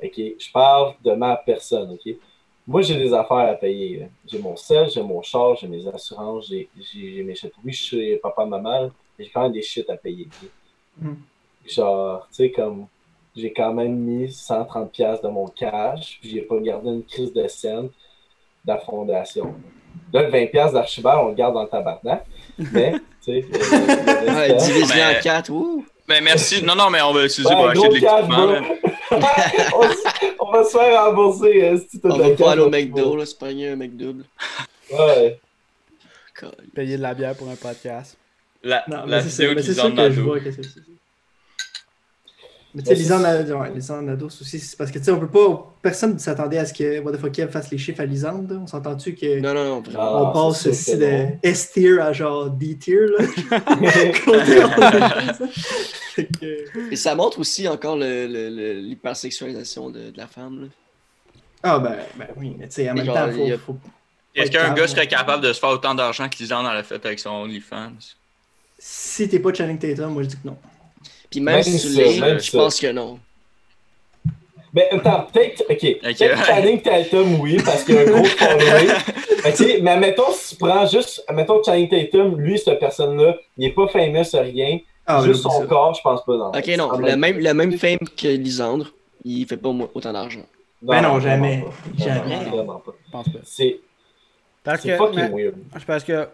S1: ok? Je parle de ma personne, ok? Moi, j'ai des affaires à payer. J'ai mon sel, j'ai mon char, j'ai mes assurances, j'ai mes shit. Oui, je suis papa, maman, mais j'ai quand même des shit à payer.
S4: Mhm.
S1: Genre, tu sais, comme j'ai quand même mis 130$ piastres de mon cash, puis j'ai pas gardé une crise de scène de la fondation. Là, le 20$ piastres d'archibald, on le garde dans le tabarnak. Mais, tu sais, le- le
S3: Ouais, divisé
S2: Mais-
S3: en 4, ouh!
S2: Ben merci. Non, non, mais on va l'utiliser
S1: Ouais,
S2: pour acheter de l'équipement. *laughs*
S1: on, va se faire rembourser. euh, si
S3: On
S1: le
S3: va pas aller au McDo, là, c'est pas un McDouble.
S1: Ouais.
S5: Payer de la bière pour un podcast.
S2: La,
S4: Non,
S2: la
S4: mais c'est ça,
S2: vidéo
S4: mais
S2: qui
S4: c'est
S2: nous
S4: ça
S2: en
S4: que je vois que. Mais tu sais, Lisanne ouais, Ados aussi, c'est parce que tu sais, on peut pas. Personne ne s'attendait à ce que What the fuck Kev fasse les chiffres à Lisande. On s'entend-tu que
S3: Non, non, non.
S1: Ah,
S4: on passe aussi de S-tier à genre D-tier là?
S3: Et ça montre aussi encore le- le- le- l'hypersexualisation de, de la femme. Là.
S4: Ah ben, ben oui, mais tu sais, en même
S3: Genre,
S4: temps,
S3: il y a-
S4: faut. faut...
S2: Est-ce qu'un gars serait
S4: ouais.
S2: capable de se faire autant d'argent que Lisanne en a fait avec son OnlyFans?
S4: Si t'es pas Channing Tatum, moi je dis que non.
S3: Puis même,
S1: Même
S3: si tu l'es,
S1: même
S3: je pense que non.
S1: Mais attends, peut-être, ok, peut-être. Channing Tatum, oui, parce qu'il y a un gros *laughs* following. ok, mais mettons, si tu prends juste, mettons Channing Tatum, lui, cette personne-là, il est pas fameux, rien.
S4: Ah,
S1: juste son
S4: ça.
S1: corps, je pense pas. Non.
S3: Ok, non, le
S1: ben,
S3: même, le même fame que Lisandre, il fait pas autant d'argent.
S4: Ben non, jamais.
S1: pas.
S4: Jamais.
S1: Non, vraiment pas.
S5: Je pense pas.
S1: C'est
S5: Parce que,
S1: fucking
S5: mais-
S1: weird.
S5: parce que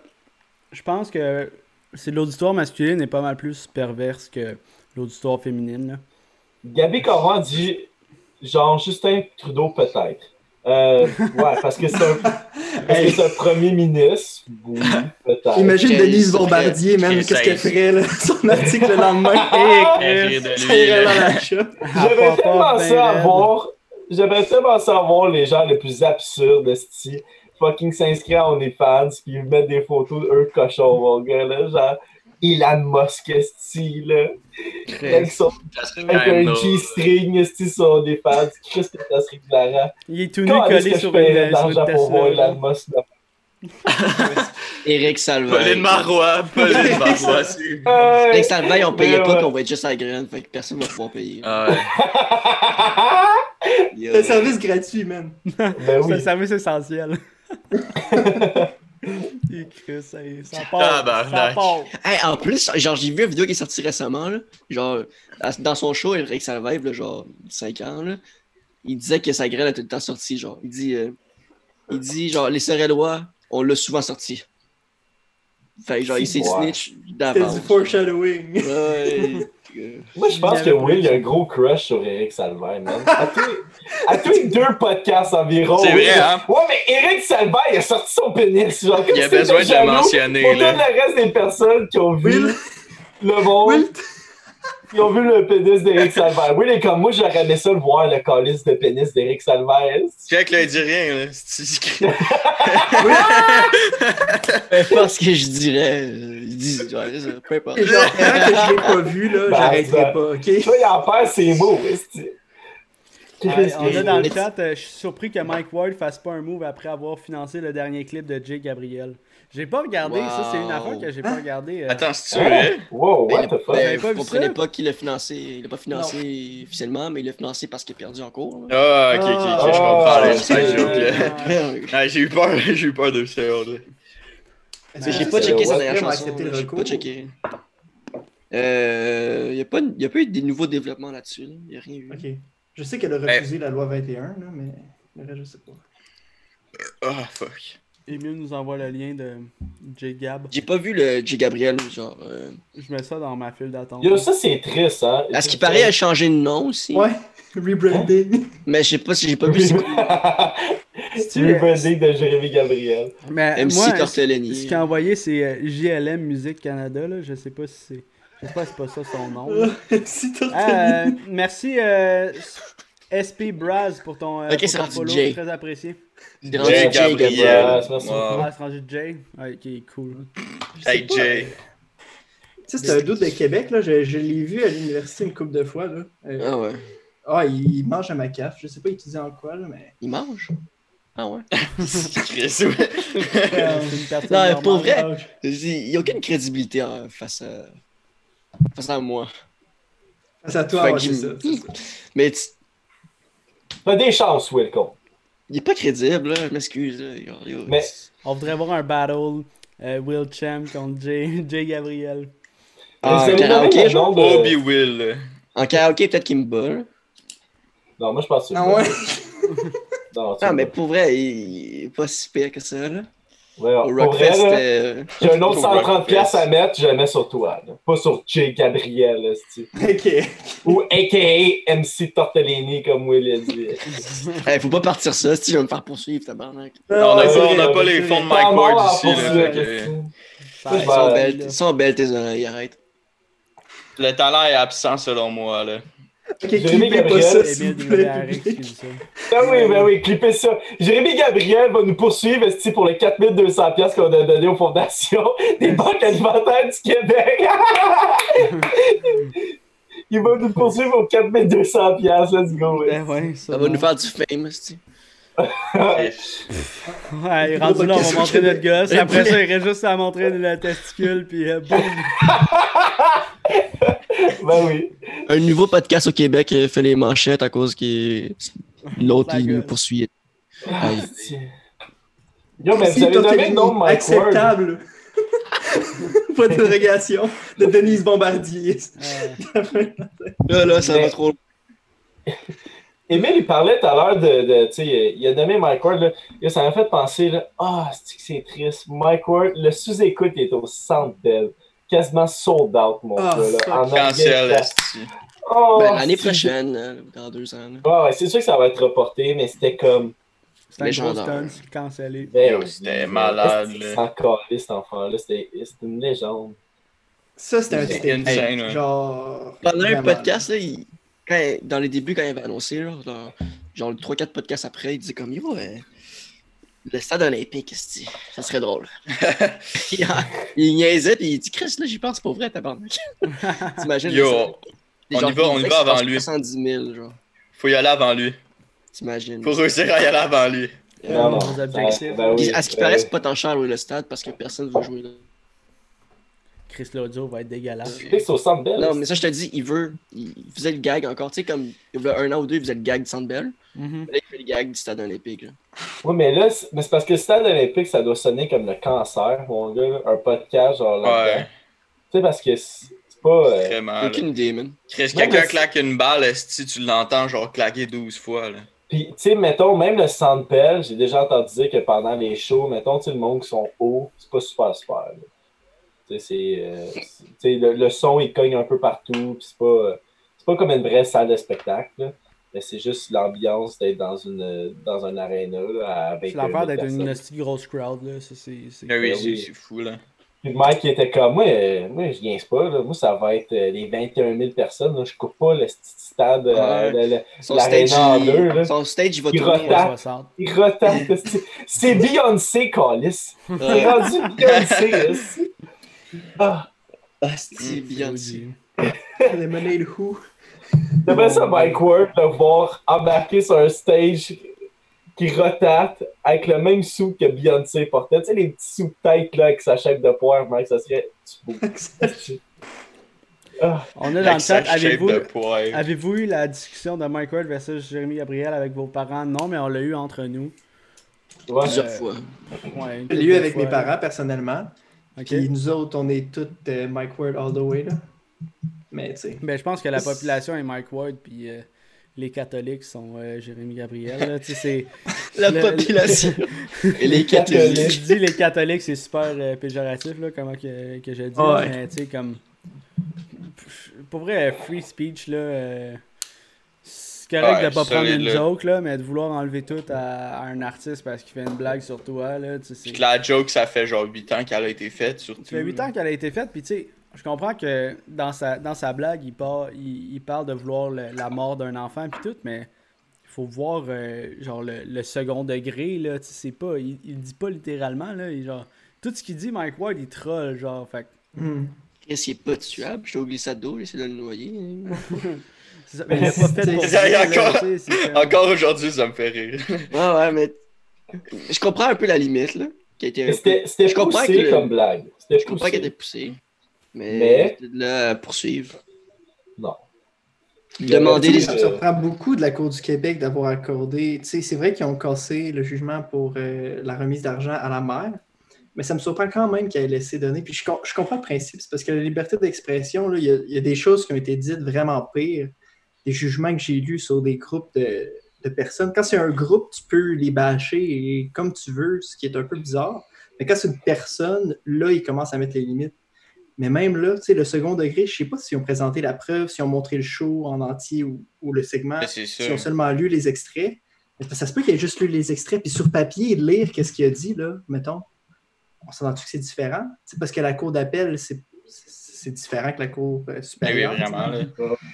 S5: je pense que c'est l'auditoire masculine est pas mal plus perverse que l'auditoire féminine. Là.
S1: Gabi Corran dit genre Justin Trudeau peut-être. Euh, ouais, parce que c'est un, *laughs* premier ministre. Oui, peut-être.
S4: Imagine
S3: Quel
S4: Denise Bombardier, même, qu'est-ce qu'elle ferait, là, *laughs* son *laughs* article le lendemain?
S2: De
S5: pop-up
S1: tellement ça à
S5: raide.
S1: voir. J'avais tellement ça à voir les gens les plus absurdes, esti. Fucking s'inscrire à OnlyFans, puis mettre des photos d'eux cochons, mon gars, là. Genre, Elon Musk, esti, là. Avec, son, un. G-string, esti, sur OnlyFans. Qu'est-ce que ça serait hilarant?
S5: Il est tout nu collé sur une,
S1: l'argent pour voir. Elon Musk? là? *laughs*
S3: Eric Salvaire.
S2: Pauline Marois, Pauline *laughs* Marois, c'est...
S3: Eric Salvaire, on payait pas,
S1: ouais.
S3: puis on va être juste à la graine, fait que personne va pouvoir payer.
S2: Ah ouais. *laughs*
S4: C'est un service gratuit, man.
S1: ben
S5: C'est un service essentiel. Il crie ça, ça part. Ça part.
S3: Hey, en plus, genre, j'ai vu une vidéo qui est sortie récemment, là. Genre, dans son show, Eric Salvaire, là, genre, 5 ans, là, il disait que sa graine était tout le temps sortie, genre. Il dit, euh, il dit, genre, les Sorellois, on l'a souvent sorti. Fait que, genre, il s'est snitch
S4: C'est
S3: d'avance.
S4: du foreshadowing.
S3: Ouais. *laughs*
S1: Moi, je pense que Will, il a un gros crush sur Eric Salvaire, man. À tous, à *laughs* tous les deux podcasts environ.
S2: C'est vrai, hein?
S1: Ouais, mais Eric Salvaire, il a sorti son pénis. Genre,
S2: Il a besoin de le mentionner,
S1: Pour tout le reste des personnes qui ont vu
S4: Will,
S1: le monde,
S4: Will,
S1: qui ont vu le pénis d'Eric Salvaire. Will est comme moi, j'aurais aimé ça le voir, le calice de pénis d'Eric Salvaire.
S2: Check là, il dit rien, là. C'est-
S3: Peu importe ce que je dirais, il dit, peu importe.
S4: et genre, que je l'ai pas vu, là,
S1: Ben,
S4: j'arrêterai
S1: ben.
S4: pas, ok?
S1: Tu vois, il en perd ses mots.
S5: Ouais, on a dans le chat, euh, je suis surpris que Mike Ward fasse pas un move après avoir financé le dernier clip de Jay Gabriel. J'ai pas regardé, ça c'est une affaire que j'ai pas regardé. euh.
S2: Attends, c'est vrai?
S1: Wow,
S3: Ben,
S1: what the fuck?
S3: ben, vous
S5: vu
S3: comprenez
S5: ça.
S3: pas qu'il l'a financé. Il l'a pas financé officiellement, mais il l'a financé parce qu'il a perdu en cours.
S2: Ah, ok, ok, ok, je comprends
S1: Ah,
S2: joke.
S5: Euh,
S2: Ah, j'ai eu peur, *laughs* j'ai eu peur de là.
S3: Mais j'ai pas checké sa dernière chanson. J'ai pas checké. Euh, il n'y a, pas- y a pas eu des nouveaux développements là-dessus. Il n'y a rien eu.
S4: Ok. Je sais qu'elle a refusé la loi 21, là, mais le reste, je sais pas.
S2: Ah, fuck.
S5: Emile nous envoie le lien de Jay Gab.
S3: J'ai pas vu le J. Gabriel. Genre, euh...
S5: Je mets ça dans ma file d'attente.
S1: Yo, ça, c'est triste, hein.
S3: À ce qui paraît, elle a changé de nom aussi.
S4: Ouais, *laughs* rebranding.
S3: Mais je sais pas si j'ai pas vu c'est quoi. *laughs*
S1: C'est le branding de Jérémy Gabriel.
S5: Mais
S3: MC
S5: moi,
S3: Tortellini.
S5: ce qu'il a envoyé, c'est euh, JLM Musique Canada. Là. Je sais pas si c'est. Je sais pas si c'est pas ça son nom. *laughs*
S4: t'as
S5: Ah, euh, merci euh, SP Braz pour ton,
S3: Ok, c'est rendu Jay.
S5: très apprécié.
S2: Jay
S3: Jay
S2: Gabriel.
S1: Ouais.
S5: Ah, c'est rendu Jay. Ok, cool.
S2: Hey, Jay.
S4: Tu sais, c'est un doute de Québec, là. Je, je l'ai vu à l'université une couple de fois, là. Euh,
S3: Ah ouais.
S4: Ah, il, il mange à ma caf. Je sais pas étudier en quoi, là, mais.
S3: Il mange? Ah ouais. *laughs*
S2: Chris, ouais.
S5: Euh, c'est personne
S3: Non, pour vrai. Il n'y a aucune crédibilité hein, face à. face à moi.
S4: Face à toi,
S3: Fait
S4: ouais, ça. ça. *laughs*
S3: Mais tu-
S1: T'as des chances, Wilco.
S3: Il est pas crédible, là. Je m'excuse.
S1: Mais-
S5: On voudrait voir un battle euh, Will Champ contre Jay, *laughs* Jay Gabriel.
S3: Ah,
S1: avez
S3: karaoké,
S2: Bobby Will.
S3: En karaoké, peut-être qu'il me bat. là.
S1: Non, moi, je pense que c'est
S4: Ah ouais? *laughs*
S1: Non, tu
S3: Ah, mais pour vrai, il il est pas si pire que ça, là.
S1: Ouais,
S3: Au Rockfest, euh,
S1: j'ai un autre
S2: Au
S1: 130$
S2: Rockfest.
S1: piastres à mettre, je le mets sur toi. là. Pas sur Jay Gabriel, là, c'ti. *laughs*
S4: ok.
S1: Ou a.k.a. MC Tortellini, comme Will a dit. *laughs*
S3: hey, faut pas partir ça, si je vais me faire poursuivre, tabarnak.
S2: On n'a
S4: Ouais,
S2: pas, on n'a pas les fonds de Mike Ward ici. Là, que-
S1: bah,
S3: ils sont belles tes oreilles, arrête.
S2: Le talent est absent selon moi. Là.
S1: Jérémy Gabriel,
S4: ça,
S5: ça.
S1: Ben oui, ben oui, clippez ça. Jérémy Gabriel va nous poursuivre pour les 4200$ piastres qu'on a donné aux fondations *laughs* des banques alimentaires du Québec. *laughs* Il va nous poursuivre pour 4200$, piastres, let's go.
S5: Ben ouais, ça,
S3: Ça va nous faire du fame, esti.
S5: Ouais, rendu là, on va montrer notre gosse. Après ça, il reste juste à montrer le testicule, puis euh, boum. *laughs*
S1: Ben oui.
S3: Un nouveau podcast au Québec fait les manchettes à cause que l'autre, nous poursuit. Aïe.
S1: Yo, mais
S4: Si,
S1: vous avez nommé
S4: Tortellini,
S1: le nom de Mike Ward.
S4: Acceptable. *laughs* Pas d'interrogation de Denise Bombardier.
S3: Là, là, ça
S1: Mais-
S3: va trop.
S1: Émile, il parlait tout à l'heure de. de tu sais, il a nommé Mike Ward. Là. Ça m'a fait penser, là, ah, c'est que c'est triste. Mike Ward, le sous-écoute il est au centre d'elle. Quasiment sold out, mon
S4: Ah,
S1: gars. Là, en anglais. Oh,
S3: Ben, L'année prochaine, dans deux ans.
S1: Ouais, ouais, c'est sûr que ça va être reporté, mais c'était comme.
S5: Stunt, c'est cancellé.
S1: Ben
S2: c'était malade,
S1: s'en calait, cet enfant-là? C'était c'était une légende.
S4: Ça, c'était un
S2: insane, ouais.
S4: Genre.
S3: Pendant un podcast, là, il- quand- dans les débuts, quand il avait annoncé, là, genre, genre 3-4 podcasts après, il disait comme Yo, euh, le stade olympique, ça serait drôle. *laughs* il, il niaisait, puis il dit Chris, là, j'y pense pas vrai, tabarnak. *laughs* T'imagines?
S2: Yo, on y va- on y va avant lui.
S3: 70 000, genre.
S2: Faut y aller avant lui.
S3: T'imagines?
S2: Faut réussir à y aller avant lui.
S3: Euh,
S1: Non, non.
S5: Nos objectifs.
S1: ben oui,
S3: Puis, à ce qui
S1: ben
S3: paraît,
S1: oui.
S3: c'est pas tant cher le stade parce que personne veut jouer là.
S5: Chris L'audio va être dégueulasse.
S1: Au centre Bell.
S3: Non, mais ça, je te dis, il veut. Il faisait le gag encore. Tu sais, comme il y a un an ou deux, il faisait le gag du Centre Bell.
S5: Mhm.
S3: Là, il fait le gag du Stade Olympique. là.
S1: Oui, mais là, c'est mais c'est parce que le stade olympique, ça doit sonner comme le cancer, mon gars. Un podcast, genre là-dedans.
S2: Ouais,
S1: Tu sais, parce que c'est c'est pas. euh,
S2: vraiment. Là.
S3: aucune idée, man.
S2: Chris, quelqu'un claque une balle, esti, tu l'entends genre claquer 12 fois, là.
S1: Puis, tu sais, mettons, même le centre Bell, j'ai déjà entendu dire que pendant les shows, mettons, tu sais, le monde qui sont hauts, c'est pas super, super. là. Le, le son, il cogne un peu partout, puis c'est pas. euh, C'est pas comme une vraie salle de spectacle, là. Mais c'est juste l'ambiance d'être dans une dans un aréna avec.
S5: C'est l'affaire
S1: euh,
S5: d'être une grosse crowd, là. Ça, c'est. c'est-
S2: Ah oui, c'est
S1: oui.
S2: c'est fou, là.
S1: Puis Mike il était comme moi, euh, moi je viens pas, là. moi ça va être euh, les 21 000 personnes, là. je coupe pas le stade, euh,
S3: Ouais.
S1: le- le-
S3: Son
S1: L'aréna
S3: stage,
S1: en
S3: il...
S1: deux, là.
S3: son stage, il va
S1: Il.
S5: 60.
S1: il retape, c'est- Beyoncé, Calis. C'est rendu Beyoncé. Ah,
S3: c'est Beyoncé.
S4: Lemonade Who.
S1: J'aimerais ça Mike Ward le voir embarquer sur un stage qui rotate avec le même sou que Beyoncé portait. Tu sais, les petits sous de tête là avec sa chèvre de poire, Mike, ça serait beau. Ah,
S5: On a dans le chat, avez-vous
S2: de poire.
S5: avez-vous eu la discussion de Mike Ward versus Jérémy Gabriel avec vos parents? Non, mais on l'a eu entre nous.
S1: ouais.
S3: Plusieurs
S5: Euh,
S3: fois.
S5: Ouais, une
S4: Je l'ai eu avec
S5: fois,
S4: mes parents personnellement.
S5: Ok.
S4: Puis nous autres, on est tous euh, Mike Ward all the way. Là. Mais tu sais.
S5: Ben, je pense que la population est Mike Ward, puis euh, les catholiques sont euh, Jérémy Gabriel. là. Tu sais. *laughs*
S3: La
S5: le-
S3: population. *laughs* Et les *laughs*
S1: catholiques.
S5: Je dis les catholiques, c'est super euh, péjoratif, là, comment que, que je dis.
S4: Ouais.
S5: Mais tu sais, comme. Pour vrai, free speech, là. C'est correct
S2: Ouais,
S5: de pas prendre une
S2: là.
S5: joke, là, mais de vouloir enlever tout à, à un artiste parce qu'il fait une blague sur toi, là. Tu sais, c'est-
S2: Puis que la joke, ça fait genre 8 ans qu'elle a été faite, surtout.
S5: Ça fait 8 ans qu'elle a été faite, puis tu sais, je comprends que dans sa, dans sa blague, il, par- il, il parle de vouloir le- la mort d'un enfant, puis tout, mais il faut voir, euh, genre, le, le second degré, là, tu sais, pas, il, il le dit pas littéralement, là, il, genre, tout ce qu'il dit, Mike Ward, il troll, genre, fait que-
S4: Hmm.
S3: Qu'est-ce qui est pas tuable? Je t'ai oublié ça d'eau, j'essaie de le noyer. *laughs*
S5: c'est ça, mais il l'a pas fait pour ça,
S2: encore-
S5: tu sais, c'est comme-
S2: Encore aujourd'hui, ça me fait rire.
S3: Ouais, ouais, mais. Je comprends un peu la limite, là.
S1: C'était c'était
S3: Je comprends
S1: poussé
S3: que-
S1: comme blague. C'était
S3: Je comprends qu'elle était
S1: poussé.
S3: poussée. Mais. De à poursuivre.
S1: Non.
S3: Demander les.
S4: Ça me surprend beaucoup de la Cour du Québec d'avoir accordé. Tu sais, c'est vrai qu'ils ont cassé le jugement pour euh, la remise d'argent à la mère, mais ça me surprend quand même qu'ils aient laissé donner. Puis je, je comprends le principe, c'est parce que la liberté d'expression, là, il y, a- il y a des choses qui ont été dites vraiment pires, des jugements que j'ai lus sur des groupes de, de personnes. Quand c'est un groupe, tu peux les bâcher et comme tu veux, ce qui est un peu bizarre. Mais quand c'est une personne, là, ils commencent à mettre les limites. Mais même là, tu sais, le second degré, je sais pas s'ils ont présenté la preuve, s'ils ont montré le show en entier ou, ou le segment, s'ils ont seulement lu les extraits. Ça se peut qu'il ait juste lu les extraits, puis sur papier, lire qu'est-ce qu'il a dit, là, mettons. On s'entend que c'est différent? C'est parce que la cour d'appel, c'est c'est différent que la cour euh,
S2: Ben oui,
S4: supérieure.
S2: vraiment. Là.
S1: Ouais.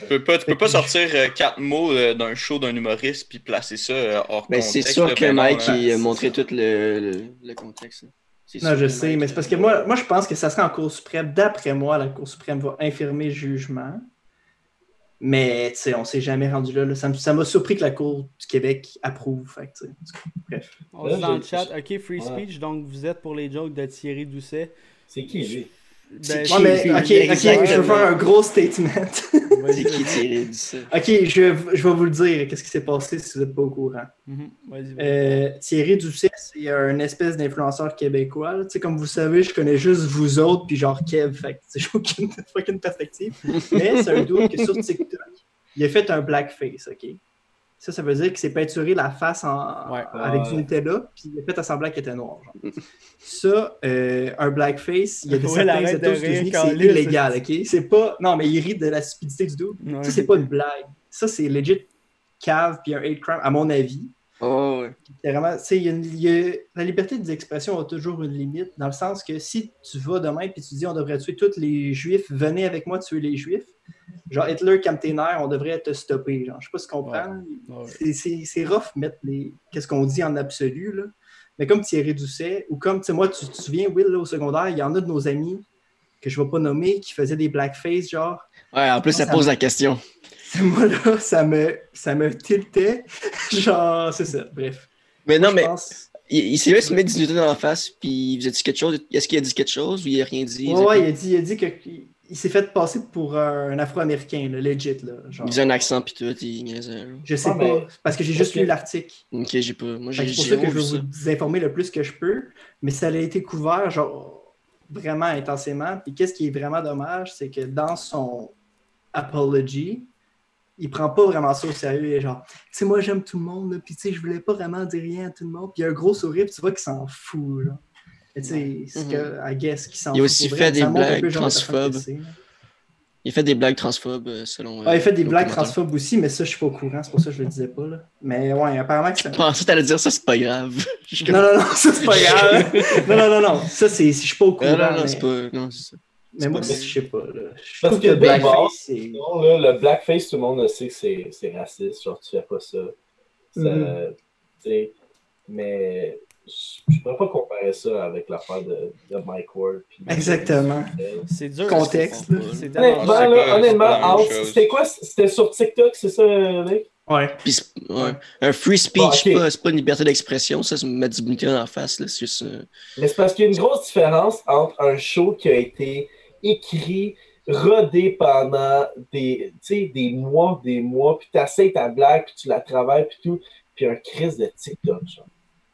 S2: Tu peux pas, tu peux pas sortir euh, quatre mots euh, d'un show d'un humoriste puis placer ça hors
S3: Ben,
S2: contexte.
S3: c'est sûr
S2: là,
S3: que
S2: ben
S3: Mike, il a montré tout le, le, le contexte.
S4: Non, je sais, mais c'est parce que moi, moi, je pense que ça sera en Cour suprême. D'après moi, la Cour suprême va infirmer le jugement. Mais, tu sais, on s'est jamais rendu là. là. Ça m'a surpris que la Cour du Québec approuve. Fait bref.
S5: On dit dans le chat, ok, free
S1: Ouais.
S5: speech, donc vous êtes pour les jokes de Thierry Doucet.
S1: C'est qui, lui?
S5: Ben,
S4: mais, ok, je veux faire un gros statement.
S3: C'est *laughs* qui
S4: ok, je, je vais vous le dire, qu'est-ce qui s'est passé si vous n'êtes pas au courant.
S5: Vas-y, vas-y.
S4: Euh, Thierry Doucet, c'est un espèce d'influenceur québécois. là. Tu sais, comme vous savez, je connais juste vous autres, puis genre Kev. Fait *laughs* j'ai aucune, aucune perspective. Mais c'est un doute que sur TikTok, il a fait un blackface, OK? Ça, ça veut dire qu'il s'est peinturé la face en-
S5: Ouais.
S4: avec du
S1: Ouais.
S4: Nutella, puis il a fait à semblant qu'il était noir. genre. *laughs* Ça, euh, un blackface, il y a des certains États
S5: de
S4: aux États-Unis c'est illégal, ok? C'est pas. Non, mais il rit de la stupidité du.
S5: Ouais.
S4: Ça, c'est pas une blague. Ça, c'est legit cave puis un hate crime, à mon avis.
S3: Oh, ouais.
S4: C'est vraiment, a une- y a- la liberté d'expression a toujours une limite, dans le sens que si tu vas demain et tu dis on devrait tuer tous les juifs, venez avec moi tuer les juifs. Genre Hitler, Camptainer, on devrait te stopper. Genre, je sais pas si tu comprends.
S5: Ouais.
S4: C'est- C'est c'est rough mettre les. Qu'est-ce qu'on dit en absolu, là. Mais comme Thierry Doucet, ou comme, tu sais, moi, tu te souviens, Will, là, au secondaire, il y en a de nos amis que je vais pas nommer qui faisaient des blackface, genre.
S3: Ouais, en plus, ça
S4: ça
S3: pose
S4: me-
S3: la question. *laughs*
S4: Moi, là, ça me, ça me tiltait. *laughs* genre, c'est ça. Bref.
S3: Mais non, mais
S4: pense-
S3: il, il s'est juste mis du Newton dans la face, puis il vous a dit quelque chose? Est-ce qu'il a dit quelque chose ou il a rien dit?
S4: Ouais, ouais, il a dit, il a dit que il s'est fait passer pour un Afro-Américain, legit. Là, genre.
S3: Il faisait un accent, puis tout, il niaisait. là.
S4: Je sais
S1: Ah,
S4: pas, parce que j'ai juste lu l'article.
S3: Ok, j'ai pas. Moi, j'ai
S4: C'est pour ça que je veux
S3: ça.
S4: vous informer le plus que je peux. Mais ça a été couvert, genre, vraiment intensément. Puis qu'est-ce qui est vraiment dommage, c'est que dans son apology, il prend pas vraiment ça au sérieux. Il est genre, tu sais, moi, j'aime tout le monde, puis tu sais, je voulais pas vraiment dire rien à tout le monde. Puis il y a un gros sourire, puis tu vois qu'il s'en fout, là. Et Tu sais, c'est que, I guess, qu'il s'en
S3: Il a aussi fait
S4: vrai.
S3: des blagues transphobes. Il fait des blagues transphobes, euh, selon.
S4: Ah, il fait des
S3: nos
S4: blagues transphobes aussi, mais ça, je suis pas au courant, c'est pour ça que je le disais pas, là. Mais ouais, apparemment que c'est
S3: Je pensais que t'allais dire ça, c'est pas grave. *laughs* Je
S4: Non, non, non, ça c'est pas grave. *laughs* non, non, non, non. Ça, c'est. Je suis pas au courant.
S3: Non, non, non,
S4: mais,
S3: c'est pas. Non, c'est ça.
S4: mais moi,
S3: pas
S4: je sais pas. Là. Je
S1: Parce
S4: trouve
S1: que
S4: Blackface, c'est.
S1: Sinon, là, le blackface, tout le monde le sait que c'est c'est raciste. Genre, tu fais pas ça.
S4: Mhm.
S1: sais, mais je je pourrais pas comparer ça avec l'affaire de, de Mike Ward.
S4: Exactement.
S5: C'est dur.
S4: Contexte, là.
S1: Honnêtement, là, c'était quoi? C'était sur TikTok, c'est ça, Nick?
S4: Ouais.
S3: Puis, c'est- ouais. Un free speech,
S1: Ah, ok.
S3: c'est pas- une liberté d'expression, ça, c'est me mettre du dans la face, là. Juste. euh,
S1: Mais c'est parce qu'il y a une grosse différence entre un show qui a été écrit, rodé pendant des, tu sais, des mois, des mois, puis tu essaies ta blague, puis tu la travailles, puis tout, puis un crise de TikTok. Genre.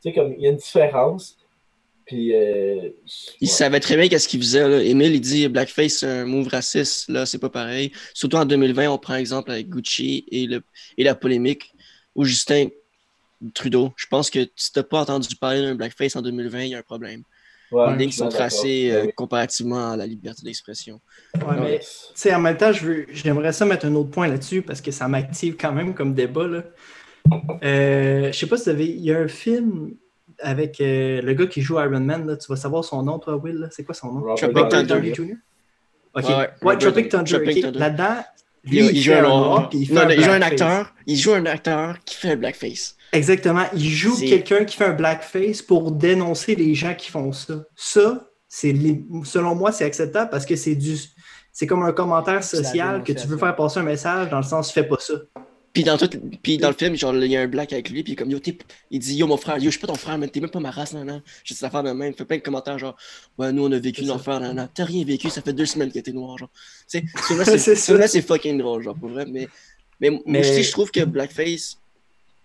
S1: Tu sais, comme il y a une différence. Puis. Euh,
S3: Il
S1: ouais.
S3: savait très bien qu'est-ce qu'il faisait. Là. Émile, il dit Blackface, c'est un move raciste. Là, c'est pas pareil. Surtout en 2020, on prend exemple avec Gucci et, le, et la polémique où Justin Trudeau. Je pense que si t'as pas entendu parler d'un Blackface en 2020, il y a un problème.
S1: Ouais,
S3: Les lignes sont tracées
S1: Ben
S3: euh,
S1: oui.
S3: comparativement à la liberté d'expression.
S4: Ouais, mais tu sais, en même temps, je veux, j'aimerais ça mettre un autre point là-dessus parce que ça m'active quand même comme débat. Là. Euh, je sais pas si vous avez. Il y a un film avec euh, le gars qui joue Iron Man. Là. Tu vas savoir son nom, toi, Will. là. C'est quoi son nom?
S1: Robert
S3: Tropic
S1: Downey
S3: Thunder.
S1: Jr.
S4: Ok.
S3: Ouais,
S4: Tropic
S3: Downey-
S4: Thunder. Là-dedans,
S3: Il,
S4: lui,
S3: il joue un noir.
S4: il fait
S3: Non,
S4: un
S3: non, il joue un
S4: blackface.
S3: acteur. Il joue un acteur qui fait un blackface.
S4: Exactement. Il joue quelqu'un qui fait un blackface pour dénoncer les gens qui font ça. Ça, c'est selon moi, c'est acceptable parce que c'est du. C'est comme un commentaire social que tu veux faire passer un message dans le sens fais pas ça.
S3: Puis dans, tout, puis dans le film, genre, il y a un black avec lui, puis comme, yo, il dit, yo, mon frère, yo, je suis pas ton frère, mais t'es même pas ma race, non, non. J'ai cette affaire de même. Il fait plein de commentaires, genre, ouais, nous, on a vécu l'enfer, non, non. T'as rien vécu, ça fait deux semaines que t'es noir, genre. Tu sais, *laughs* celui-là,
S4: C'est
S3: fucking drôle, genre, pour vrai. Mais, mais,
S4: Mais-
S3: aussi, je trouve que blackface,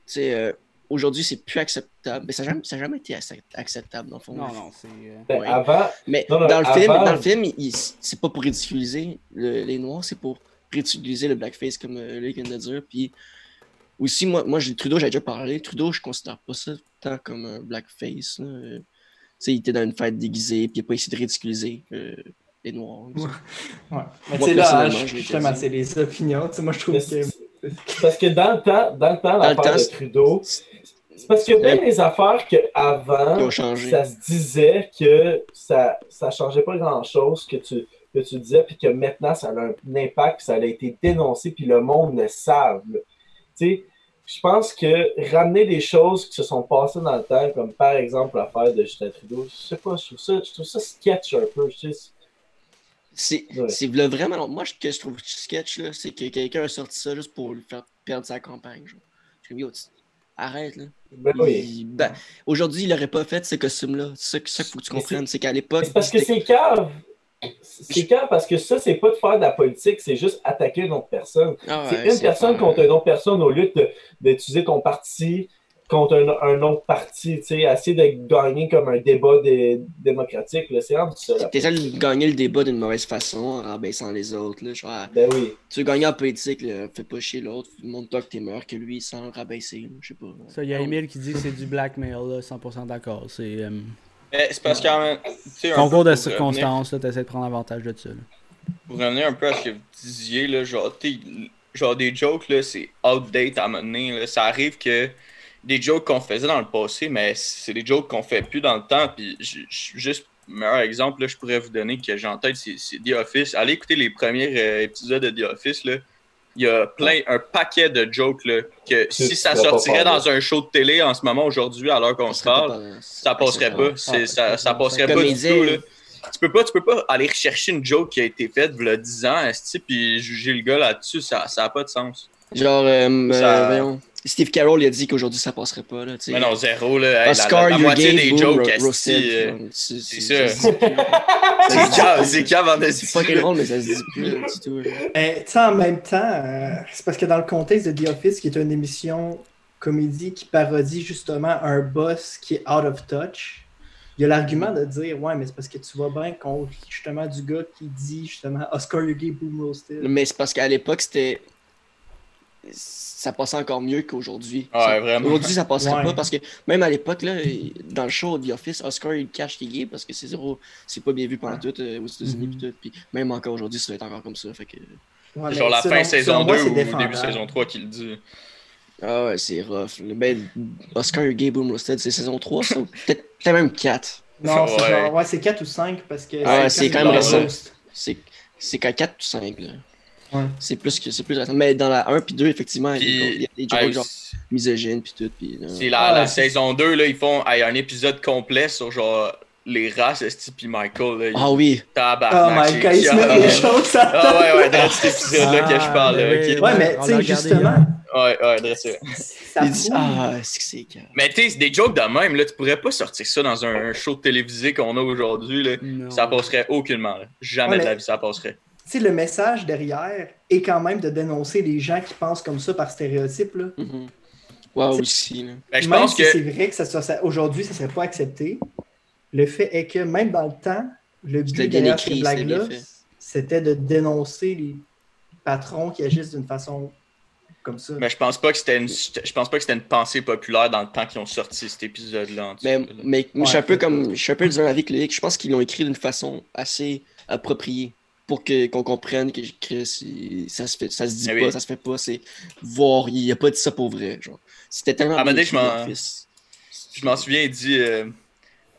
S3: tu sais, euh, aujourd'hui, c'est plus acceptable. Mais ça n'a jamais, ça jamais été accept- acceptable, dans le fond.
S5: Non, non, c'est. euh,
S1: Ben,
S3: Ouais.
S1: Avant,
S3: Mais
S1: Non, non,
S3: dans, le film, dans le film, il- il- c'est pas pour ridiculiser le- les Noirs, c'est pour réutiliser le blackface, comme euh, Luc vient de dire. Puis aussi, moi, moi j'ai- Trudeau, j'ai déjà parlé. Trudeau, je considère pas ça tant comme un blackface. là. Euh, Tu sais, il était dans une fête déguisée, puis il a pas essayé de ridiculiser euh, les Noirs.
S4: Ouais. Ouais. Mais
S3: Moi,
S4: tu sais, là, justement, c'est les opinions. Tu sais, moi, je trouve que.
S1: parce que dans le temps, dans le temps,
S3: Dans le
S1: l'affaire
S3: temps,
S1: de Trudeau, c'est parce qu'il y a bien des affaires qu'avant, ça se disait que ça ça changeait pas grand-chose que tu, que tu disais, puis que maintenant, ça a un impact, puis ça a été dénoncé, puis le monde le savent. là. Tu sais, je pense que ramener des choses qui se sont passées dans le temps, comme par exemple l'affaire de Justin Trudeau, je sais pas, je trouve ça, je trouve ça sketch un peu.
S3: C'est
S1: Ouais.
S3: vraiment long. Moi, ce que je trouve sketch, là, c'est que quelqu'un a sorti ça juste pour lui faire perdre sa campagne. Genre. Je tu- arrête, là.
S1: Ben oui.
S3: Ben, Aujourd'hui, il n'aurait pas fait ce costume-là. C'est ça qu'il faut que tu comprennes. C'est qu'à l'époque.
S1: C'est parce que c'est cave. C'est cave parce que ça, c'est pas de faire de la politique, c'est juste attaquer une autre personne.
S3: Ah
S1: c'est une personne contre une autre personne au lieu de- d'utiliser ton parti contre un, un autre parti, tu sais, essayer de gagner comme un débat dé- démocratique, là, c'est rendu ça.
S3: T'essaies de gagner le débat d'une mauvaise façon en rabaissant les autres. Là. Genre,
S1: Ben oui.
S3: tu veux gagner en politique, là, fais pas chier l'autre, montre-toi que t'es meilleur que lui sans le rabaisser. Je sais pas.
S5: Ça, il y a Emile qui dit que c'est du blackmail, là, 100% d'accord. C'est euh,
S2: c'est parce qu'en tu
S5: concours de circonstances, là, t'essaies de prendre avantage de ça. là.
S2: Pour revenir un peu à ce que vous disiez, là, genre, genre des jokes, là, c'est outdate à là. Ça arrive que des jokes qu'on faisait dans le passé, mais c'est des jokes qu'on fait plus dans le temps. Puis juste meilleur exemple, là, je pourrais vous donner que j'ai en tête, c'est c'est The Office. Allez écouter les premiers euh, épisodes de The Office. Là. Il y a plein, un paquet de jokes là, que si ça sortirait dans un show de télé en ce moment, aujourd'hui, à l'heure qu'on se parle,
S3: par-
S2: ça passerait pas. C'est- ça, ça passerait pas du tout. Là. Tu peux pas, tu peux pas aller rechercher une joke qui a été faite il y a 10 ans, puis juger le gars là-dessus, ça, ça a pas de sens.
S3: Genre, euh,
S2: Ça-
S3: euh, voyons, Steve Carroll il a dit qu'aujourd'hui ça passerait pas. Là.
S2: Mais non, zéro, là. Hey, la- la,
S3: Oscar,
S2: la
S3: you're
S2: moitié des jokes, euh,
S3: C'est
S2: c'est *laughs*
S3: c'est-
S2: ça. c'est cave, en
S3: C'est fucking drôle, mais ça se dit plus du tout.
S4: Eh, tu sais, en même temps, euh, c'est parce que dans le contexte de The Office, qui est une émission comédie qui parodie justement un boss qui est out of touch, il y a l'argument de dire Ouais, mais c'est parce que tu vas bien contre justement du gars qui dit justement Oscar Yugi Boom Roasted.
S3: Mais c'est parce qu'à l'époque, c'était. Ça passait encore mieux qu'aujourd'hui.
S2: Ouais.
S3: Aujourd'hui, ça passerait
S4: Ouais.
S3: pas parce que même à l'époque, là, dans le show The Office, Oscar il cache qu'il est gay parce que c'est zéro. C'est pas bien vu pendant tout euh, aux États-Unis. Tout. Puis même encore aujourd'hui, ça va être encore comme ça. Fait que...
S4: Ouais,
S2: Genre la fin saison
S4: selon moi,
S2: 2
S4: c'est
S2: ou début
S4: défendable.
S2: saison 3 qui le dit.
S3: Ah ouais, c'est rough. Ben, Oscar Gay Boom Roasted, c'est saison 3, ça, ou peut-être même 4.
S4: Non, c'est
S2: Ouais.
S4: genre, ouais, c'est 4 ou 5 parce que.
S3: Ah c'est quand même
S2: récent.
S3: C'est c'est qu'à 4 ou 5. Là.
S4: Ouais.
S3: C'est plus que c'est plus. Mais dans la 1 puis 2, effectivement, il y a des-
S2: Puis,
S3: il y a des jokes
S2: hey,
S3: genre misogynes puis tout. Puis, euh,
S2: C'est la,
S4: Ah,
S2: la
S4: c'est-
S2: saison 2, là, ils font hey, un épisode complet sur genre les races, esti, puis Michael, là,
S3: Ah oui.
S2: tabarnak,
S4: Oh my
S2: c'est
S4: god, il se met des choses.
S2: Ah ouais, ouais, dans cet épisode-là que je parle.
S5: Ah,
S2: là,
S5: ben oui.
S4: Ouais, mais tu sais, justement,
S2: Ouais, ouais, ça
S3: Il dit Ah, c'est que c'est.
S2: Mais tu sais, c'est des jokes de même, là, tu pourrais pas sortir ça dans un show de télévisé qu'on a aujourd'hui. Ça passerait aucunement, là. Jamais
S4: Ouais,
S2: de la
S4: mais-
S2: vie ça passerait.
S4: Le message derrière est quand même de dénoncer les gens qui pensent comme ça par stéréotype. Là.
S3: Mhm. Ouais,
S4: C'est-
S3: aussi. Là.
S2: Ben, je
S4: même
S2: pense
S4: si
S2: que.
S4: c'est vrai que ça, soit- ça- aujourd'hui, ça serait pas accepté, le fait est que même dans le temps, le but derrière
S3: écrit,
S4: ces blagues-là, c'était de dénoncer les patrons qui agissent d'une façon comme ça.
S2: Mais je pense pas que c'était une. Je pense pas que c'était une pensée populaire dans le temps qu'ils ont sorti cet épisode-là. en tout
S3: Mais, mais je suis un peu comme. Je suis un peu du même avis que Loïc. Je pense qu'ils l'ont écrit d'une façon assez appropriée pour que qu'on comprenne que que ça se fait ça se dit
S2: Ah
S3: pas,
S2: oui.
S3: ça se fait pas, c'est voir, il a pas dit ça pour vrai. Genre. C'était tellement
S2: je
S3: écrit,
S2: m'en-
S3: l'Office.
S2: Je m'en souviens, il dit euh,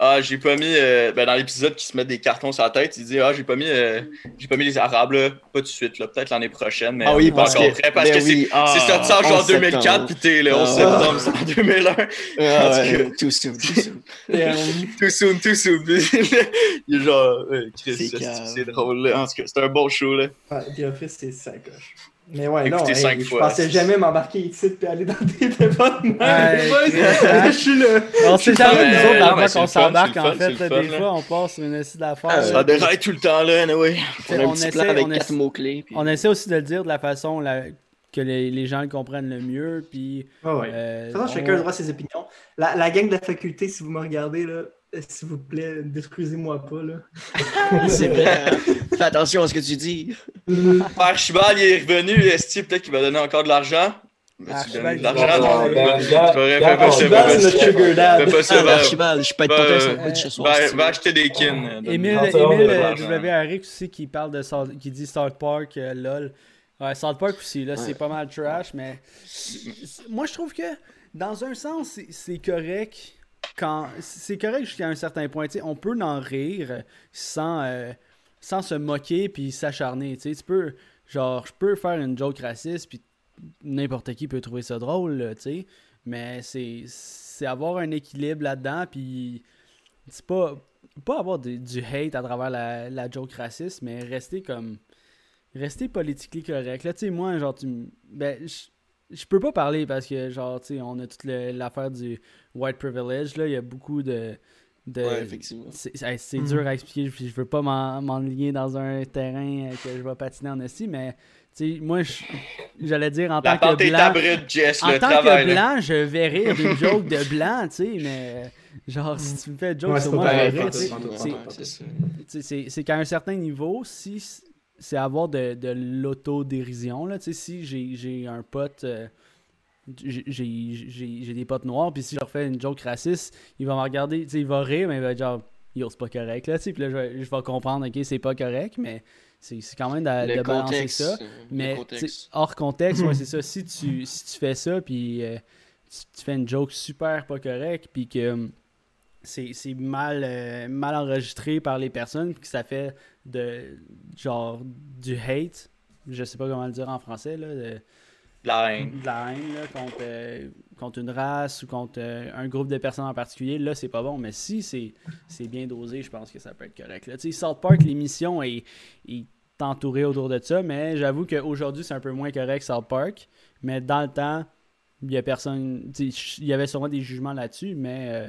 S2: Ah, j'ai pas mis. euh, ben, dans l'épisode qui se met des cartons sur la tête, il dit Ah, j'ai pas mis euh, j'ai pas mis les Arabes, là. Pas tout de suite, là. Peut-être l'année prochaine, mais
S3: Ah oui,
S2: pas
S3: parce
S2: encore
S3: que-
S2: prêt parce
S3: ben
S2: que c'est-
S3: oui, ah,
S2: c'est sorti en genre
S3: 11
S2: 2004,
S3: septembre.
S2: puis t'es le 11
S3: Ah.
S2: septembre, c'est en 2001.
S3: Ah, ouais, too soon, too soon. *laughs*
S2: Too soon, too soon. *laughs* il est genre, Chris,
S3: C'est
S2: drôle, là. En tout cas, c'est un bon show, là.
S4: ouais, The Office, c'est ça coche. Mais ouais, non, hey, je pensais jamais m'embarquer ici et aller dans des débats de *laughs* je suis là.
S5: On sait jamais,
S2: mais-
S5: nous autres, dans quoi qu'on
S2: le
S5: s'embarque,
S2: le
S5: en fait,
S2: le
S5: des
S2: là.
S5: fois, on passe sur une essai d'affaires.
S3: Ah,
S5: là.
S2: Ça déraille tout le temps, là, anyway.
S3: On a un
S5: on
S3: petit
S5: essaie-
S3: plan avec
S5: on
S3: quatre mots-clés. puis-
S5: On essaie aussi de le dire de la façon la- que les, les gens le comprennent le mieux, puis...
S4: Ouais, ouais.
S5: euh,
S4: De toute façon,
S5: on-
S4: chacun a le droit à ses opinions. La, la gang de la faculté, si vous me regardez, là, s'il vous plaît, détruisez-moi pas. Là. *laughs*
S3: C'est vrai. hein. Fais attention à ce que tu dis. *laughs*
S2: Père Chibal, il est revenu, Esti, peut-être qu'il va donner encore de l'argent? Mais tu
S5: Archibald,
S1: Archibald,
S4: c'est
S2: ça.
S4: notre sugar dad.
S2: Fais pas ça,
S3: Ah, Archibald, je peux être ce soir.
S2: Va, acheter des kins.
S5: Émile, aussi qui parle de qui dit South Park, euh, lol. Ouais, South Park aussi, là, c'est pas mal trash, mais moi je trouve que dans un sens, c'est correct quand c'est correct jusqu'à un certain point. On peut en rire sans, euh, sans se moquer puis s'acharner. Tu peux, genre, je peux faire une joke raciste puis n'importe qui peut trouver ça drôle, tu. Mais c'est c'est avoir un équilibre là-dedans puis c'est pas pas avoir du hate à travers la, la joke raciste, mais rester comme rester politiquement correct. Là, tu sais, moi, genre, tu ben, je- peux pas parler parce que, genre, tu sais, on a toute l'affaire du white privilege, là, il y a beaucoup de de
S3: Ouais, effectivement.
S5: c'est
S4: Mhm.
S5: dur à expliquer. Je, je veux pas m'en- m'enligner dans un terrain euh, que je vais patiner en esti, mais tu sais, moi, je- j'allais dire en
S2: La
S5: tant que blanc.
S2: ta brute, Jess,
S5: En
S2: le
S5: tant
S2: travail.
S5: que
S2: là.
S5: blanc, je vais rire d'une *laughs* joke de blanc, tu sais, mais genre, si tu me fais une joke
S4: Ouais, c'est
S5: moi, je vais rire, C'est- qu'à un certain niveau, si c'est avoir de, de l'autodérision, là, tu sais, si j'ai j'ai un pote, euh, j'ai- j'ai j'ai- j'ai des potes noirs, puis si je leur fais une joke raciste, il va me regarder, tu sais, il va rire, mais il va être genre, yo, c'est pas correct, là, tu sais, puis là, je vais, je vais comprendre, ok, c'est pas correct, mais c'est c'est quand même de, balancer ça.
S3: euh,
S5: Mais
S3: contexte.
S5: hors contexte, ouais, *clears throat* c'est ça. Si tu, si tu fais ça, puis euh, tu, tu fais une joke super pas correcte, puis que hum, c'est c'est mal, euh, mal enregistré par les personnes, puis que ça fait de genre du hate, je sais pas comment le dire en français, là, de,
S2: La haine.
S5: de la haine là, contre, euh, contre une race ou contre euh, un groupe de personnes en particulier, là, c'est pas bon. Mais si c'est bien dosé, je pense que ça peut être correct. Là. Tu sais, South Park, l'émission est, est entourée autour de ça, mais j'avoue qu'aujourd'hui, c'est un peu moins correct, South Park. Mais dans le temps, il y a personne. Il y avait sûrement des jugements là-dessus, mais. euh,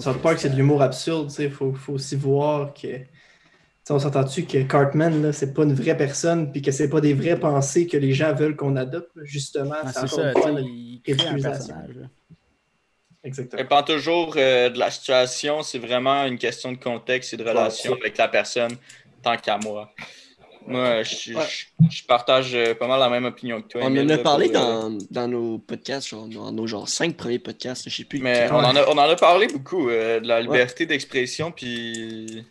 S4: South
S5: que
S4: Park, c'est de l'humour absurde. Il faut, faut aussi voir que. Tu sais, on s'entend-tu que Cartman, là, c'est pas une vraie personne, puis que c'est pas des vraies pensées que les gens veulent qu'on adopte. là. Justement,
S5: Ah,
S4: c'est
S5: ça,
S4: une
S5: il crée un personnage. là.
S2: Ça
S4: Exactement.
S2: dépend toujours euh, de la situation. C'est vraiment une question de contexte et de relation
S1: Ouais,
S2: avec la personne, tant qu'à moi. Moi, je,
S3: Ouais.
S2: je- je partage euh, pas mal la même opinion que toi.
S3: On
S2: Emile,
S3: en a parlé
S2: euh,
S3: dans, dans nos podcasts, genre, dans nos genre cinq premiers podcasts, je sais plus.
S2: Mais on en, a, on en a parlé beaucoup, euh, de la liberté d'expression, puis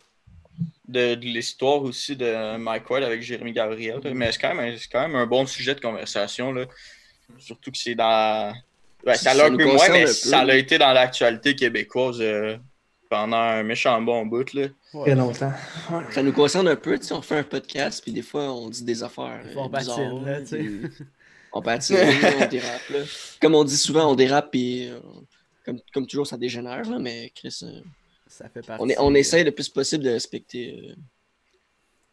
S2: de, de l'histoire aussi de Mike Ward avec Jérémy Gabriel. Mais c'est quand, même quand même un bon sujet de conversation. Là. Surtout que c'est dans. Ouais, ça l'a un peu moins, mais
S3: peu.
S2: ça l'a été dans l'actualité québécoise euh, pendant un méchant bon bout. Là.
S4: Très longtemps.
S3: Ça nous concerne un peu, tu sais, on fait un podcast, puis des fois, on dit des affaires. Euh,
S5: patine,
S3: bizarres,
S5: là, tu sais.
S3: On patine, on dérape, là. Comme on dit souvent, on dérape, puis euh, comme, comme toujours, ça dégénère, là, mais Chris, euh,
S5: Ça fait partie.
S3: on, est, on essaye le plus possible de respecter. euh,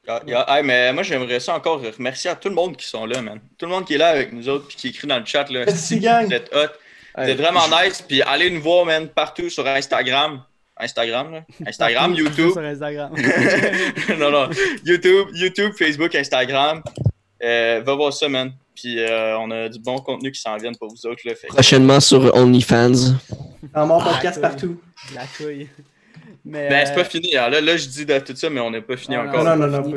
S2: Ah, y a- hey, mais moi, j'aimerais ça encore remercier à tout le monde qui sont là, man. Tout le monde qui est là avec nous autres, puis qui écrit dans le chat. Là,
S4: Merci, gang.
S2: Vous êtes hot. Vous êtes vraiment nice. Puis allez nous voir, man, partout sur Instagram. Instagram, là. *laughs* Instagram, YouTube.
S5: Sur Instagram. *laughs*
S2: non, non. YouTube, YouTube, Facebook, Instagram. Euh, va voir ça, man. Puis euh, on a du bon contenu qui s'en vient pour vous autres. Là, fait que-
S3: Prochainement sur OnlyFans.
S4: Dans mon podcast
S5: Ah,
S4: partout.
S5: La couille. Mais.
S2: Ben, c'est pas
S5: euh,
S2: fini. hein. Là, là, je dis de tout ça, mais on n'est pas fini
S5: Ah,
S2: encore.
S4: Non, non, non.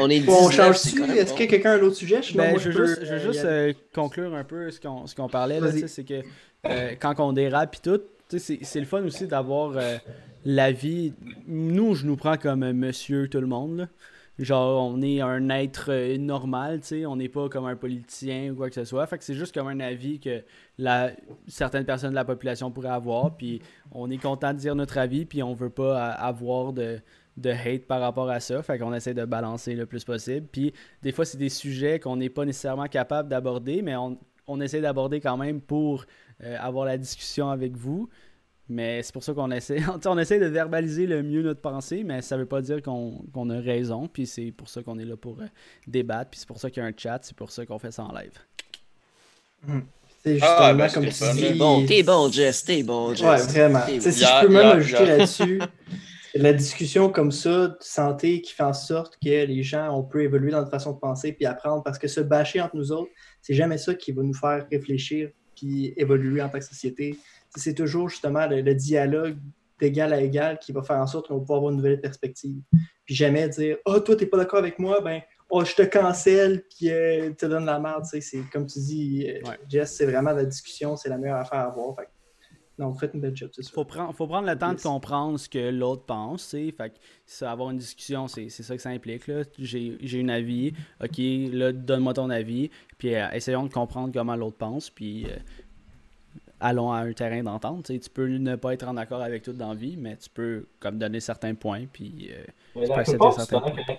S3: On est *laughs*
S4: Bon, on
S3: 19,
S4: change-tu?
S3: c'est quand même
S4: Est-ce
S3: bon.
S4: qu'il y a quelqu'un a un autre sujet?
S5: Ben,
S4: moi,
S5: je veux
S4: peux,
S5: juste, je veux
S4: euh,
S5: juste
S4: y aller.
S5: euh, conclure un peu ce qu'on ce qu'on parlait. là, C'est que euh, quand on dérape et tout, c'est le fun aussi d'avoir euh, la vie. Nous, je nous prends comme euh, monsieur tout le monde. Genre, on est un être euh, normal, on n'est pas comme un politicien ou quoi que ce soit. Fait que c'est juste comme un avis que certaines personnes de la population pourraient avoir. Puis on est content de dire notre avis, puis on veut pas a- avoir de, de hate par rapport à ça. Fait qu'on essaie de balancer le plus possible. Puis des fois, c'est des sujets qu'on n'est pas nécessairement capable d'aborder, mais on, on essaie d'aborder quand même pour euh, avoir la discussion avec vous. Mais c'est pour ça qu'on essaie, *laughs* on essaie de verbaliser le mieux notre pensée, mais ça veut pas dire qu'on qu'on a raison. Puis c'est pour ça qu'on est là pour euh, débattre. Puis c'est pour ça qu'il y a un chat. C'est pour ça qu'on fait ça en live.
S4: C'est justement
S2: Ah, ben,
S4: comme
S2: c'était
S4: tu
S2: fun,
S4: dis.
S3: T'es bon, t'es bon, Jess, t'es bon, Jess.
S4: Ouais, vraiment.
S3: Bon.
S4: si je peux même ajouter là-dessus, la discussion comme ça de santé qui fait en sorte que les gens, on peut évoluer dans notre façon de penser puis apprendre parce que se bâcher entre nous autres, c'est jamais ça qui va nous faire réfléchir puis évoluer en tant que société. C'est toujours justement le, le dialogue d'égal à égal qui va faire en sorte qu'on va pouvoir avoir une nouvelle perspective. Puis jamais dire « Ah, toi, t'es pas d'accord avec moi, ben, oh, je te cancelle, puis euh, te donne la merde. » C'est comme tu dis, euh,
S5: Ouais.
S4: Jess, c'est vraiment la discussion, c'est la meilleure affaire à avoir. Fait non, vous faites une belle job, c'est sûr.
S5: Faut prendre, faut prendre le temps
S4: Yes.
S5: de comprendre ce que l'autre pense, tu sais. Fait que ça, avoir une discussion, c'est c'est ça que ça implique, là. J'ai j'ai un avis, ok, là, donne-moi ton avis, puis euh, essayons de comprendre comment l'autre pense, puis euh, allons à un terrain d'entente, tu peux ne pas être en accord avec tout dans la vie, mais tu peux, comme, donner certains points, puis... euh, peux accepter certains points.
S1: quand,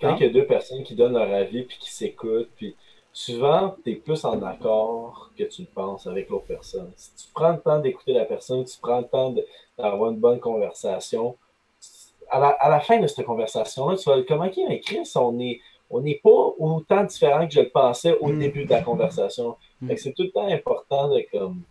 S1: quand
S5: Hein?
S1: il y a deux personnes qui donnent leur avis puis qui s'écoutent, puis souvent, tu es plus en accord que tu le penses avec l'autre personne. Si tu prends le temps d'écouter la personne, tu prends le temps d'avoir une bonne conversation, à la, à la fin de cette conversation-là, tu vas comme, OK, mais Chris, on n'est on n'est pas autant différent que je le pensais au
S4: Mm.
S1: début de la conversation.
S5: Mm.
S1: Que c'est tout le temps important de comme,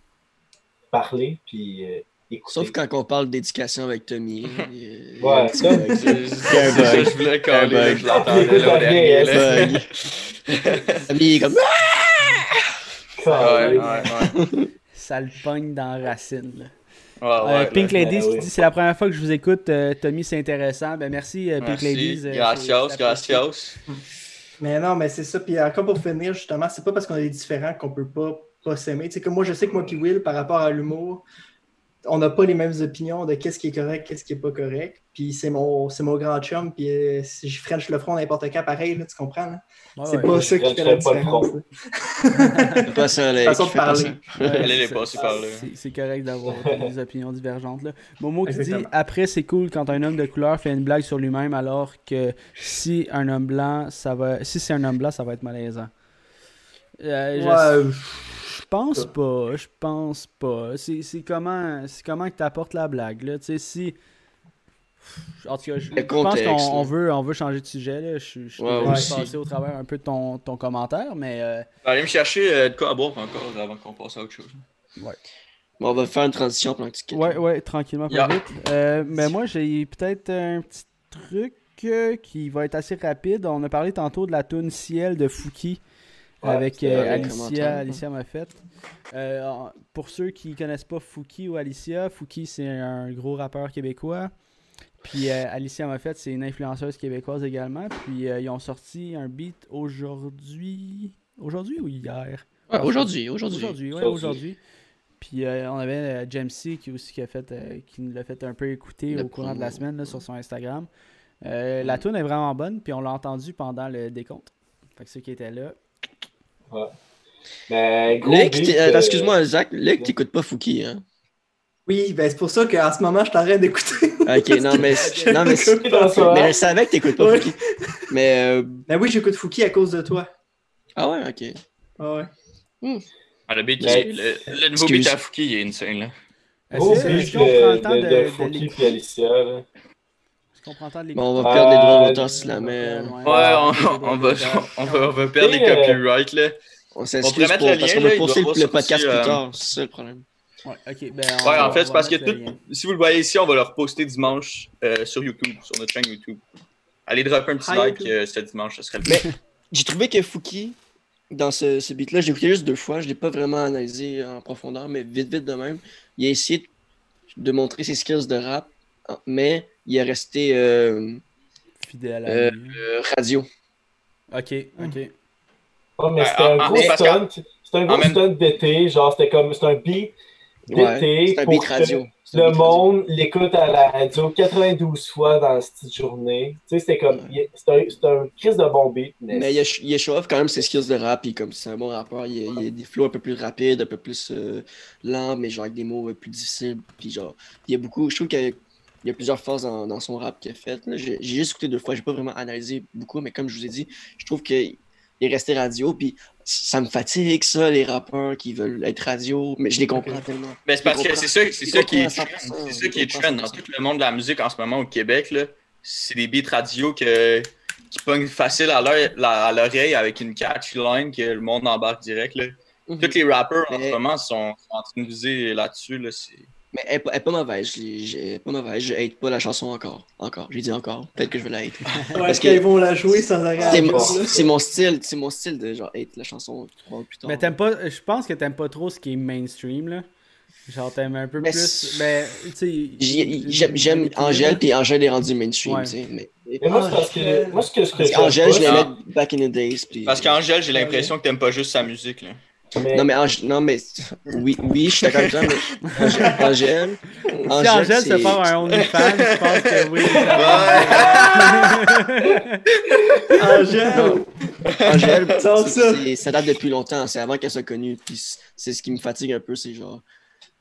S1: parler, puis euh,
S3: Sauf quand on parle d'éducation avec Tommy. a *laughs*
S1: Ouais, ça-
S2: ça, je voulais coller,
S3: bug.
S2: je l'entendais là, au dernier.
S3: Tommy est comme.
S2: Ouais, ouais, ouais.
S5: Ça le pogne dans la racine. là.
S2: Ouais,
S5: Euh,
S2: ouais,
S5: Pink
S2: là.
S5: Ladies
S1: ben
S5: qui dit c'est la première fois que je vous écoute, euh, Tommy, c'est intéressant. Ben merci, euh, Pink
S2: Merci.
S5: Ladies. euh,
S2: Gracias, gracias.
S4: Mais non, mais c'est ça. Puis encore pour finir, justement, c'est pas parce qu'on est différents qu'on peut pas, pas s'aimer. Tu sais, comme moi, je sais que moi puis Will, par rapport à l'humour, on n'a pas les mêmes opinions de qu'est-ce qui est correct, qu'est-ce qui est pas correct. Puis c'est mon, c'est mon grand chum, puis euh, si je French le front n'importe quand, pareil, là, tu comprends? là?
S5: Ouais,
S4: c'est
S5: ouais.
S4: pas ça qui fait la différence.
S3: Fais pas ça, Alex.
S4: Façon de parler.
S5: Ouais, c'est-
S2: passée par là.
S5: c'est- C'est correct d'avoir des *laughs* opinions divergentes. Là. Momo qui dit. Après, c'est cool quand un homme de couleur fait une blague sur lui-même, alors que si un homme blanc, ça va. Si c'est un homme blanc, ça va être malaisant. Euh, je-
S4: Ouais,
S5: Je pense pas, je pense pas. C'est comment, c'est comment que t'apportes la blague, là? Tu sais, si... En tout cas, je, pense qu'on veut, on veut changer de sujet, là. Je, je suis
S3: Ouais,
S4: ouais.
S5: passer au travers un peu de ton, ton commentaire, mais... euh,
S2: Allez me chercher euh, de quoi à boire encore avant qu'on passe à autre chose.
S3: Bon, on va faire une transition pendant que tu quittes.
S5: Ouais, ouais, tranquillement, pas
S2: Yeah.
S5: vite. Euh, mais moi, j'ai peut-être un petit truc euh, qui va être assez rapide. On a parlé tantôt de la tune Ciel de Fouki
S1: Ouais,
S5: avec euh,
S1: un
S5: Alicia. Alicia Moffett. Euh, pour ceux qui connaissent pas Fouki ou Alicia, Fouki c'est un gros rappeur québécois. Puis euh, Alicia Moffett, c'est une influenceuse québécoise également. Puis euh, ils ont sorti un beat aujourd'hui. Aujourd'hui ou hier?
S3: Ouais, aujourd'hui, aujourd'hui.
S5: Aujourd'hui, ouais,
S1: Aujourd'hui.
S5: Puis euh, on avait euh, Jamesy qui aussi qui a fait euh, qui nous l'a fait un peu écouter
S3: Le
S5: au courant de la semaine là, sur son Instagram. Euh, La tune est vraiment bonne, puis on l'a entendu pendant le décompte. Fait que ceux qui étaient là.
S1: Mais gros
S3: Luc,
S1: beat,
S3: t'es- attends,
S1: euh,
S3: excuse-moi, Zach. Luc, t'écoutes pas Fouki, hein?
S4: Oui, ben c'est pour ça qu'en ce moment, je t'arrête d'écouter. *laughs*
S3: Ok, non, mais. non, mais, mais je savais que t'écoutes pas
S4: Ouais.
S3: Fouki. Mais. euh,
S4: Ben oui, j'écoute Fouki à cause de toi.
S3: Ah ouais, ok.
S4: Ah ouais.
S2: Ah, le, beat,
S1: Mais-
S2: il- le, le nouveau
S3: Excuse.
S2: beat à Fouki, il est insane, là.
S1: Gros
S5: est-ce qu'on prend le temps
S1: de,
S5: de,
S1: de,
S5: de
S1: de Fouki puis Alicia. là.
S3: Bon, on va perdre les droits d'auteur si la met.
S2: Ouais, on, on va, on, va, *laughs* on va perdre les
S1: Et, euh,
S2: copyrights, là.
S3: On s'excuse parce qu'on va poster le, podcast plus
S2: euh,
S3: tard. C'est ça le problème.
S5: Ouais, ok, ben,
S2: Ouais, en fait, c'est parce que tout, si vous le voyez ici, on va le reposter dimanche euh, sur YouTube, sur notre chaîne YouTube. Allez dropper un petit
S4: Hi,
S2: like euh, ce dimanche, ce serait le
S3: Mais-. J'ai trouvé que Fouki, dans ce, ce beat-là, j'ai écouté juste deux fois, je l'ai pas vraiment analysé en profondeur, mais vite, vite de même. Il a essayé de montrer ses skills de rap, mais il est resté euh,
S5: Fidèle à
S3: Euh, euh, radio.
S5: Ok, ok.
S1: Oh, mais
S2: Ouais,
S1: c'était
S2: en-
S1: un
S2: en-
S1: gros stunt. C'était un gros
S2: même-
S1: stunt d'été. Genre, c'était comme. C'était un beat
S3: Ouais,
S1: d'été. pour
S3: beat
S1: que
S3: radio.
S1: Le
S3: beat
S1: monde l'écoute à la radio 92 fois dans cette journée. Tu sais, c'était comme. il- C'était un, c'était un crise de bon beat. Mais,
S3: Mais il off quand même ses skills de rap, puis comme c'est un bon rappeur, il a, il a des flows un peu plus rapides, un peu plus euh, lents, mais genre avec des mots euh, plus difficiles. Puis genre, il y a beaucoup, je trouve qu'il y a, il y a plusieurs phases dans, dans son rap qu'il a fait. J'ai juste écouté deux fois, j'ai pas vraiment analysé beaucoup, mais comme je vous ai dit, je trouve qu'il est resté radio, puis ça me fatigue ça, les rappeurs qui veulent être radio, mais je les comprends tellement.
S2: Mais c'est parce que c'est ça, c'est ça qui est
S3: comprends à
S2: trend,
S3: 100%,
S2: c'est ça qui est trend dans
S3: 100%.
S2: tout le monde de la musique en ce moment au Québec. là. C'est des beats radio que, qui pognent facile à l'oreille avec une catchy line que le monde embarque direct. Là.
S3: Mhm.
S2: Tous les rappeurs en
S3: Mais-
S2: ce moment sont, sont en train de viser là-dessus. Là, c'est-
S3: Mais elle, est pas- elle est pas mauvaise, elle pas mauvaise, je hate pas la chanson encore. Encore, j'ai dit encore, peut-être que je vais la hate.
S4: Ouais,
S3: Parce
S4: qu'ils vont la jouer sans arrêt.
S3: C'est
S1: bon.
S3: mon, c'est mon style, c'est mon style de genre hate la chanson trois ans plus tard.
S5: Mais t'aimes pas. Je pense que t'aimes pas trop ce qui est mainstream, là. Genre, t'aimes un peu
S3: Mais
S5: plus.
S3: c'est-
S5: Mais, tu sais.
S3: J'ai- J'aime j'aime Angèle, puis Angèle est rendue mainstream,
S5: Ouais.
S3: tu sais. Mais,
S1: mais moi, c'est parce que. Moi, ce que, ce que
S3: parce
S1: je
S3: l'aimais
S2: Ah.
S3: back in the days. Puis...
S2: Parce qu'Angèle, j'ai l'impression que t'aimes pas juste sa musique. Là.
S1: Mais-
S3: Non, mais, Angèle, non, mais oui, oui, je suis d'accord avec toi, mais Angèle, Angèle,
S5: Si Angèle se un OnlyFans, je pense que oui.
S4: Angèle! *laughs*
S3: Angèle,
S4: Non, *laughs*
S3: c'est-
S4: ça.
S3: date depuis longtemps, c'est avant qu'elle soit connue. Puis c'est ce qui me fatigue un peu, c'est genre.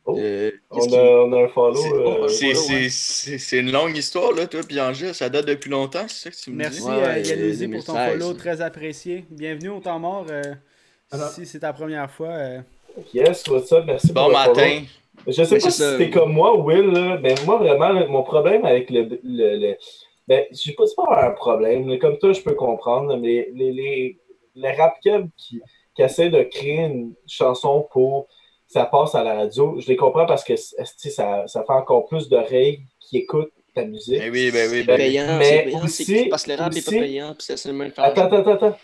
S1: Oh,
S3: euh,
S1: on, a, on a un follow.
S2: C'est-
S1: euh,
S3: voilà, ouais.
S2: c'est- une longue histoire, là, toi, puis Angèle. Ça date depuis longtemps, c'est ça que tu me
S5: Merci
S2: dis?
S3: Ouais,
S5: euh,
S3: ouais,
S5: Yanouzi pour ton
S3: 2016.
S5: follow, très apprécié. Bienvenue au temps mort.
S4: Alors.
S5: si c'est ta première fois. euh,
S1: Yes, what's up? Merci
S2: Bon
S1: pour le follow.
S2: matin.
S1: Je sais
S3: Mais
S1: pas
S3: c'est
S1: si t'es comme moi, Will, là, mais moi, vraiment, là, mon problème avec le. le, le- ben, je sais pas, c'est pas un problème. là, Comme toi, je peux comprendre, mais les, les, les rap qui, qui essaient de créer une chanson pour ça passe à la radio. Je les comprends parce que ça, ça fait encore plus d'oreilles qui écoutent ta musique.
S2: Ben oui, ben oui, ben oui.
S3: payant,
S1: Mais
S3: c'est payant,
S1: aussi-
S3: parce que le rap n'est pas payant, puis c'est seulement le
S1: Attends, attends, attends, attends.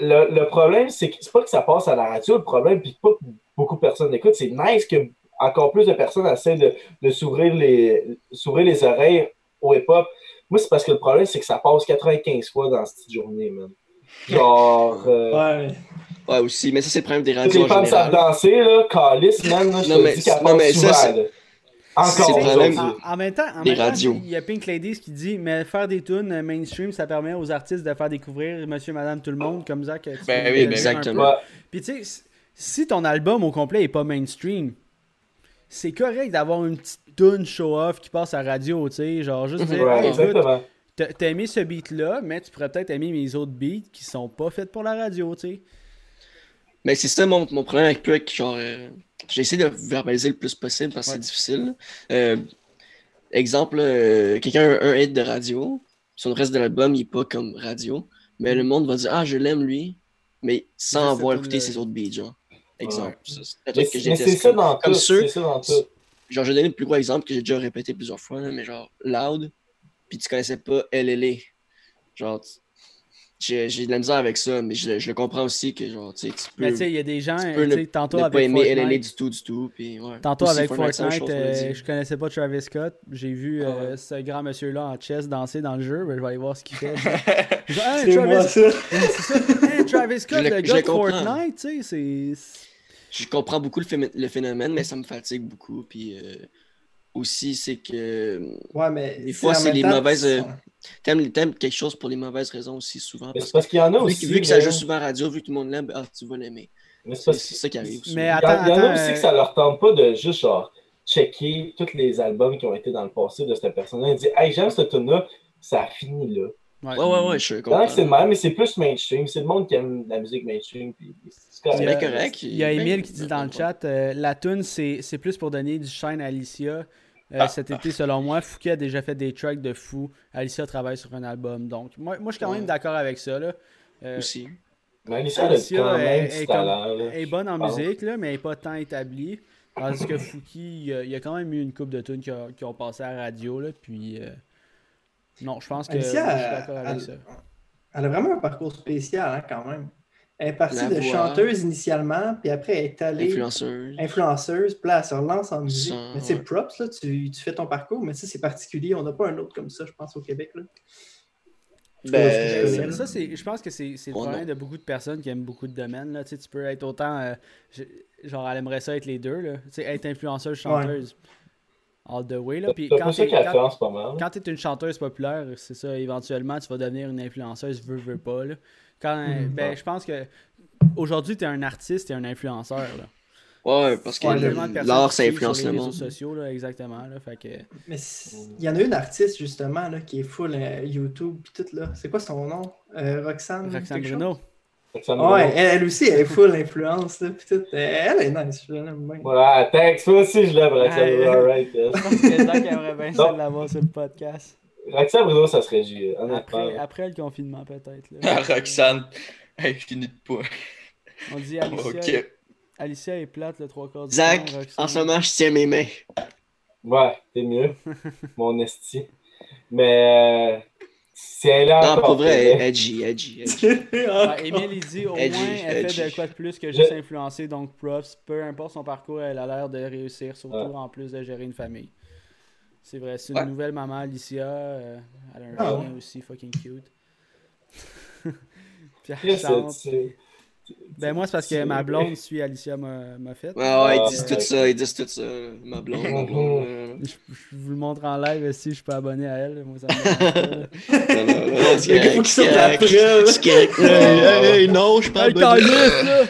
S1: Le, le problème, c'est que c'est pas que ça passe à la radio, le problème, puis pas que beaucoup de personnes l'écoutent. C'est nice que encore plus de personnes essaient de, de s'ouvrir les, s'ouvrir les oreilles au hip-hop. Moi, c'est parce que le problème, c'est que ça passe 95 fois dans cette journée, man. Genre, *laughs* euh,
S4: Ouais.
S3: Ouais, aussi, mais ça, c'est le problème des radios
S1: les femmes savent danser, là, calice, man, là, je
S3: Non,
S1: te
S3: mais
S1: dis
S3: non, mais ça,
S1: Encore
S3: problème.
S5: En, en même temps, en
S3: Les
S5: même temps, il y a Pink Ladies qui dit mais faire des tunes mainstream, ça permet aux artistes de faire découvrir Monsieur, Madame, tout le monde, comme Zach. tu
S2: Ben oui, ben
S3: exactement.
S5: Puis tu sais, si- ton album au complet est pas mainstream, c'est correct d'avoir une petite tune show-off qui passe à la radio, tu sais, genre juste dire,
S1: Ouais,
S5: Hey, t'as t'as aimé ce beat-là, mais tu pourrais peut-être aimer mes autres beats qui sont pas faits pour la radio, tu sais.
S3: Mais c'est ça mon, mon problème avec Puck. Genre, euh, j'ai essayé de verbaliser le plus possible parce que
S5: Ouais.
S3: c'est difficile. Euh, exemple, euh, quelqu'un a un hit de radio. Sur le reste de l'album, il est pas comme radio. Mais le monde va dire Ah, je l'aime lui. Mais sans avoir écouté ses autres beats, genre. Exemple. Ça, c'est truc que j'ai
S1: ça dans
S3: comme
S1: tout.
S3: ceux-
S1: C'est ça dans tout.
S3: Genre, je vais donner le plus gros exemple que j'ai déjà répété plusieurs fois, là, mais genre, Loud, puis tu connaissais pas LLA. Genre, j'ai de la misère avec ça, mais je, le- je le comprends aussi que, genre, tu peux,
S5: Mais tu sais, il y a des gens,
S3: tu peux ne,
S5: tantôt
S3: ne pas
S5: avec
S3: aimer LLA
S5: Fortnite,
S3: du tout, du tout. Puis, ouais.
S5: Tantôt
S3: Aussi,
S5: avec Fortnite,
S3: on
S5: euh, je connaissais pas Travis Scott. J'ai vu
S3: Ah
S5: euh, ce grand monsieur-là en chess danser dans le jeu. Ben, je vais aller voir ce qu'il fait. *laughs* Hey, *laughs*
S4: C'est moi,
S5: Travis...
S4: ça.
S5: Hey, Travis Scott,
S3: le-
S5: gars de. Fortnite, tu sais, c'est...
S3: Je comprends beaucoup le phénomène, mais ça me fatigue beaucoup. Puis euh, aussi, c'est que
S4: Ouais, mais.
S3: Des fois, c'est les
S4: temps,
S3: mauvaises,
S4: tu-
S3: euh, t'aimes t'aimes quelque chose pour les mauvaises raisons aussi souvent.
S1: Mais
S3: Parce
S1: parce qu'il y en a
S3: vu,
S1: aussi.
S3: vu que ça joue souvent à la radio, vu que tout le monde l'aime, ah, tu vas l'aimer.
S1: Mais c'est
S3: C'est
S1: parce
S3: c'est ça qui arrive.
S5: Mais
S3: souvent.
S1: Il y en-
S5: attends,
S1: il y en a
S5: attends,
S1: aussi
S5: euh,
S1: que ça leur tente pas de juste genre checker tous les albums qui ont été dans le passé de cette personne-là et dire Hey, j'aime ce tune-là, ça a fini là.
S3: Ouais, ouais, ouais, je
S1: a que c'est le même, mais c'est plus mainstream. C'est le monde qui aime la musique mainstream. Puis c'est correct.
S3: C'est bien correct.
S5: Il y a
S3: Ben,
S5: Emile qui dit
S3: ben,
S5: dans le
S3: ben,
S5: chat, euh, la tune c'est c'est plus pour donner du shine à Alicia. Euh, cet été, selon moi, Fouquet a déjà fait des tracks de fou. Alicia travaille sur un album. Donc, moi, moi je suis quand même d'accord avec ça. Là. Euh,
S3: Aussi.
S1: Mais Alicia,
S5: est-
S1: talent.
S5: bonne en
S1: pense.
S5: musique, là, mais elle n'est pas tant établie. Tandis que Fouki, il y a, il a quand même eu une coupe de tunes qui, ont passé à la radio. Là, puis, euh, non, je pense que
S4: Alicia,
S5: moi, je suis d'accord avec
S4: elle-
S5: ça.
S4: Elle a vraiment un parcours spécial, hein, quand même. Elle est partie
S3: La
S4: de
S3: voix.
S4: chanteuse initialement, puis après, elle est allée
S3: Influenceuse.
S4: influenceuse, puis là, elle se relance en musique.
S3: Sans-
S4: Mais c'est
S3: ouais.
S4: props, là, tu, tu fais ton parcours, mais tu sais, c'est particulier. On n'a pas un autre comme ça, je pense, au Québec. Là.
S3: Ben,
S5: ça, c'est, je pense que c'est, c'est le
S3: Oh,
S5: problème
S3: non.
S5: de beaucoup de personnes qui aiment beaucoup de domaines. Là. Tu, sais, tu peux être autant. euh, je- genre, elle aimerait ça être les deux. Là. Tu sais, être influenceuse, chanteuse. All the way. Là. Puis quand
S1: ça
S5: t'es,
S1: qu'elle
S5: quand- quand tu es une chanteuse populaire, c'est ça, éventuellement, tu vas devenir une influenceuse, veux, veux pas. Là. Quand,
S4: Mhm.
S5: ben, je pense que aujourd'hui, tu es un artiste et un influenceur. Là.
S3: Ouais, parce que
S4: Ouais,
S3: l'art, ça influence le
S5: les
S3: monde.
S5: réseaux sociaux, là, exactement. Là, fait que,
S4: Mais il y en a une artiste, justement, là, qui est full euh, YouTube, puis tout, là. C'est quoi son nom? Euh, Roxane?
S5: Roxane? Bruno.
S4: Ouais, elle, elle aussi, elle est full influence, là, puis tout. Elle est nice, je l'aime bien.
S1: Voilà, thanks. Moi aussi, je l'aime, Roxane. Bruno.
S5: Je pense que Zach aimerait bien ça de l'avoir sur le podcast.
S1: Roxane Bruno, ça serait J, honnêtement.
S5: Après, après le confinement, peut-être. là. *laughs*
S2: Roxane, elle finit de pas. *laughs*
S5: On dit Alicia. Alicia est plate le trois quarts du
S3: Zach,
S5: temps.
S3: En ce moment, je tiens mes mains.
S1: Ouais, t'es mieux. *laughs* Mon esti. Mais euh, si elle est
S3: Non,
S1: encore.
S3: pour vrai, edgy, edgy, edgy.
S5: Ouais, Émile, il dit au
S3: Edgy,
S5: moins elle fait de
S3: edgy.
S5: quoi de plus que
S1: Je-
S5: juste influencer, donc props. Peu importe son parcours, elle a l'air de réussir, surtout
S1: Ouais.
S5: en plus de gérer une famille. C'est vrai, c'est une
S3: Ouais.
S5: nouvelle maman, Alicia. euh, elle a un
S4: Ah
S5: chien
S4: ouais?
S5: aussi, fucking cute. *laughs*
S1: C'est-
S5: Ben moi, c'est parce que ma blonde suit Alicia m'a m'a fait.
S3: Ouais, ouais, ils
S1: Ah,
S3: disent tout ça, ils disent tout ça. Ma blonde, ma blonde. euh.
S5: Je, je vous le montre en live si je suis pas abonné à elle. Moi, ça me dérange pas, là.
S3: Non,
S4: Il
S3: je suis pas abonné.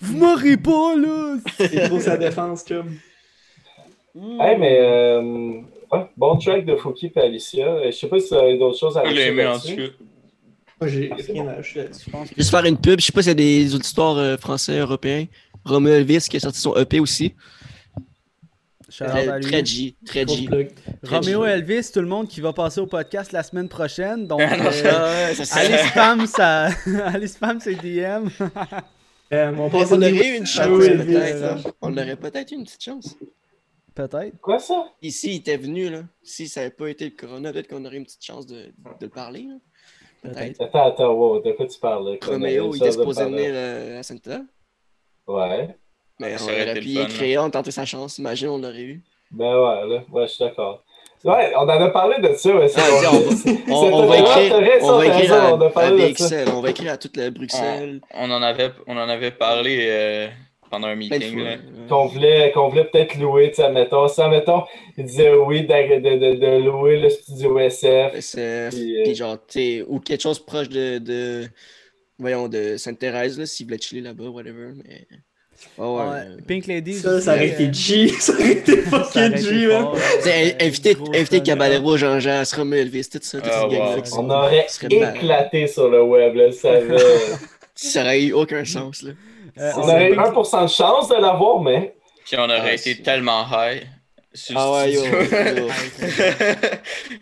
S5: Vous m'aurez pas, là!
S4: C'est trop sa défense, chum.
S1: Hey, mais. euh, ouais, bon track de Fouki et Alicia. Je sais pas si tu as d'autres choses à
S2: Je l'ai
S1: rajouter
S2: aimé en
S1: là-dessus.
S2: tout cas.
S4: Moi, j'ai
S1: Ah, c'est
S4: rien
S1: bon.
S4: à ajouter là-dessus.
S5: Je
S3: Juste faire une pub, je sais pas s'il y a des auditeurs euh, français, européens. Romeo Elvis qui a sorti son EP aussi. Très,
S5: lui.
S3: très G, très
S4: Gros
S3: G.
S4: plug.
S5: Roméo Elvis, tout le monde qui va passer au podcast la semaine prochaine. Donc, *laughs*
S2: Ah,
S5: euh, allez spam ça. allez spam *laughs* ses DM.
S4: Euh, on
S3: aurait une chance,
S4: oui,
S3: peut-être. Hein. On aurait peut-être eu une petite chance.
S5: Peut-être.
S1: Quoi ça?
S3: Ici, il était venu, là. Si ça n'avait pas été le corona, peut-être qu'on aurait une petite chance de, de le parler. Peut-être.
S1: Attends, attends, wow, de quoi tu parles?
S3: Roméo, il
S1: a
S3: était supposé venir euh, à Sainte-Thérèse.
S1: Ouais.
S3: Mais
S2: Ça
S3: on
S2: aurait le
S3: y
S2: fun, hein.
S3: on tentait sa chance. Imagine, on l'aurait eu.
S1: Ben ouais, là, ouais, je suis d'accord. Ouais, on en a parlé de ça, ouais. c'est
S3: Ah, On, va *laughs* écrire, on va écrire à,
S1: on a
S3: à
S1: parlé de ça.
S3: BXL, on va écrire à toute la Bruxelles.
S2: On en avait, on en avait parlé euh, pendant un
S3: de
S2: meeting.
S1: Qu'on voulait, qu'on voulait peut-être louer, tu sais, mettons, ça, mettons, il disait oui de, de, de, de louer le studio SF.
S3: SF,
S1: Puis, euh,
S3: puis genre, t'sais, ou quelque chose proche de, de voyons, de Sainte-Thérèse, là, s'ils voulaient chiller là-bas, whatever, mais... Ouais, ouais.
S5: Ouais,
S3: euh,
S5: Pink Lady.
S4: Ça, ça aurait été G. *laughs* Ça aurait été
S5: Ça aurait
S4: fucking
S5: été
S4: G, man.
S5: euh,
S3: inviter. Caballero, Jean-Jean, Romain Elvis, tout ça, cette
S2: wow.
S1: On aurait éclaté sur le web, là, ça *laughs* avait...
S3: Ça aurait eu aucun sens, là.
S5: Euh,
S1: On
S5: on
S1: aurait eu
S5: Pink-
S1: 1% de chance de l'avoir, mais...
S2: Puis on aurait
S3: Ah,
S2: été tellement high.
S3: Ah ouais, yo, yo.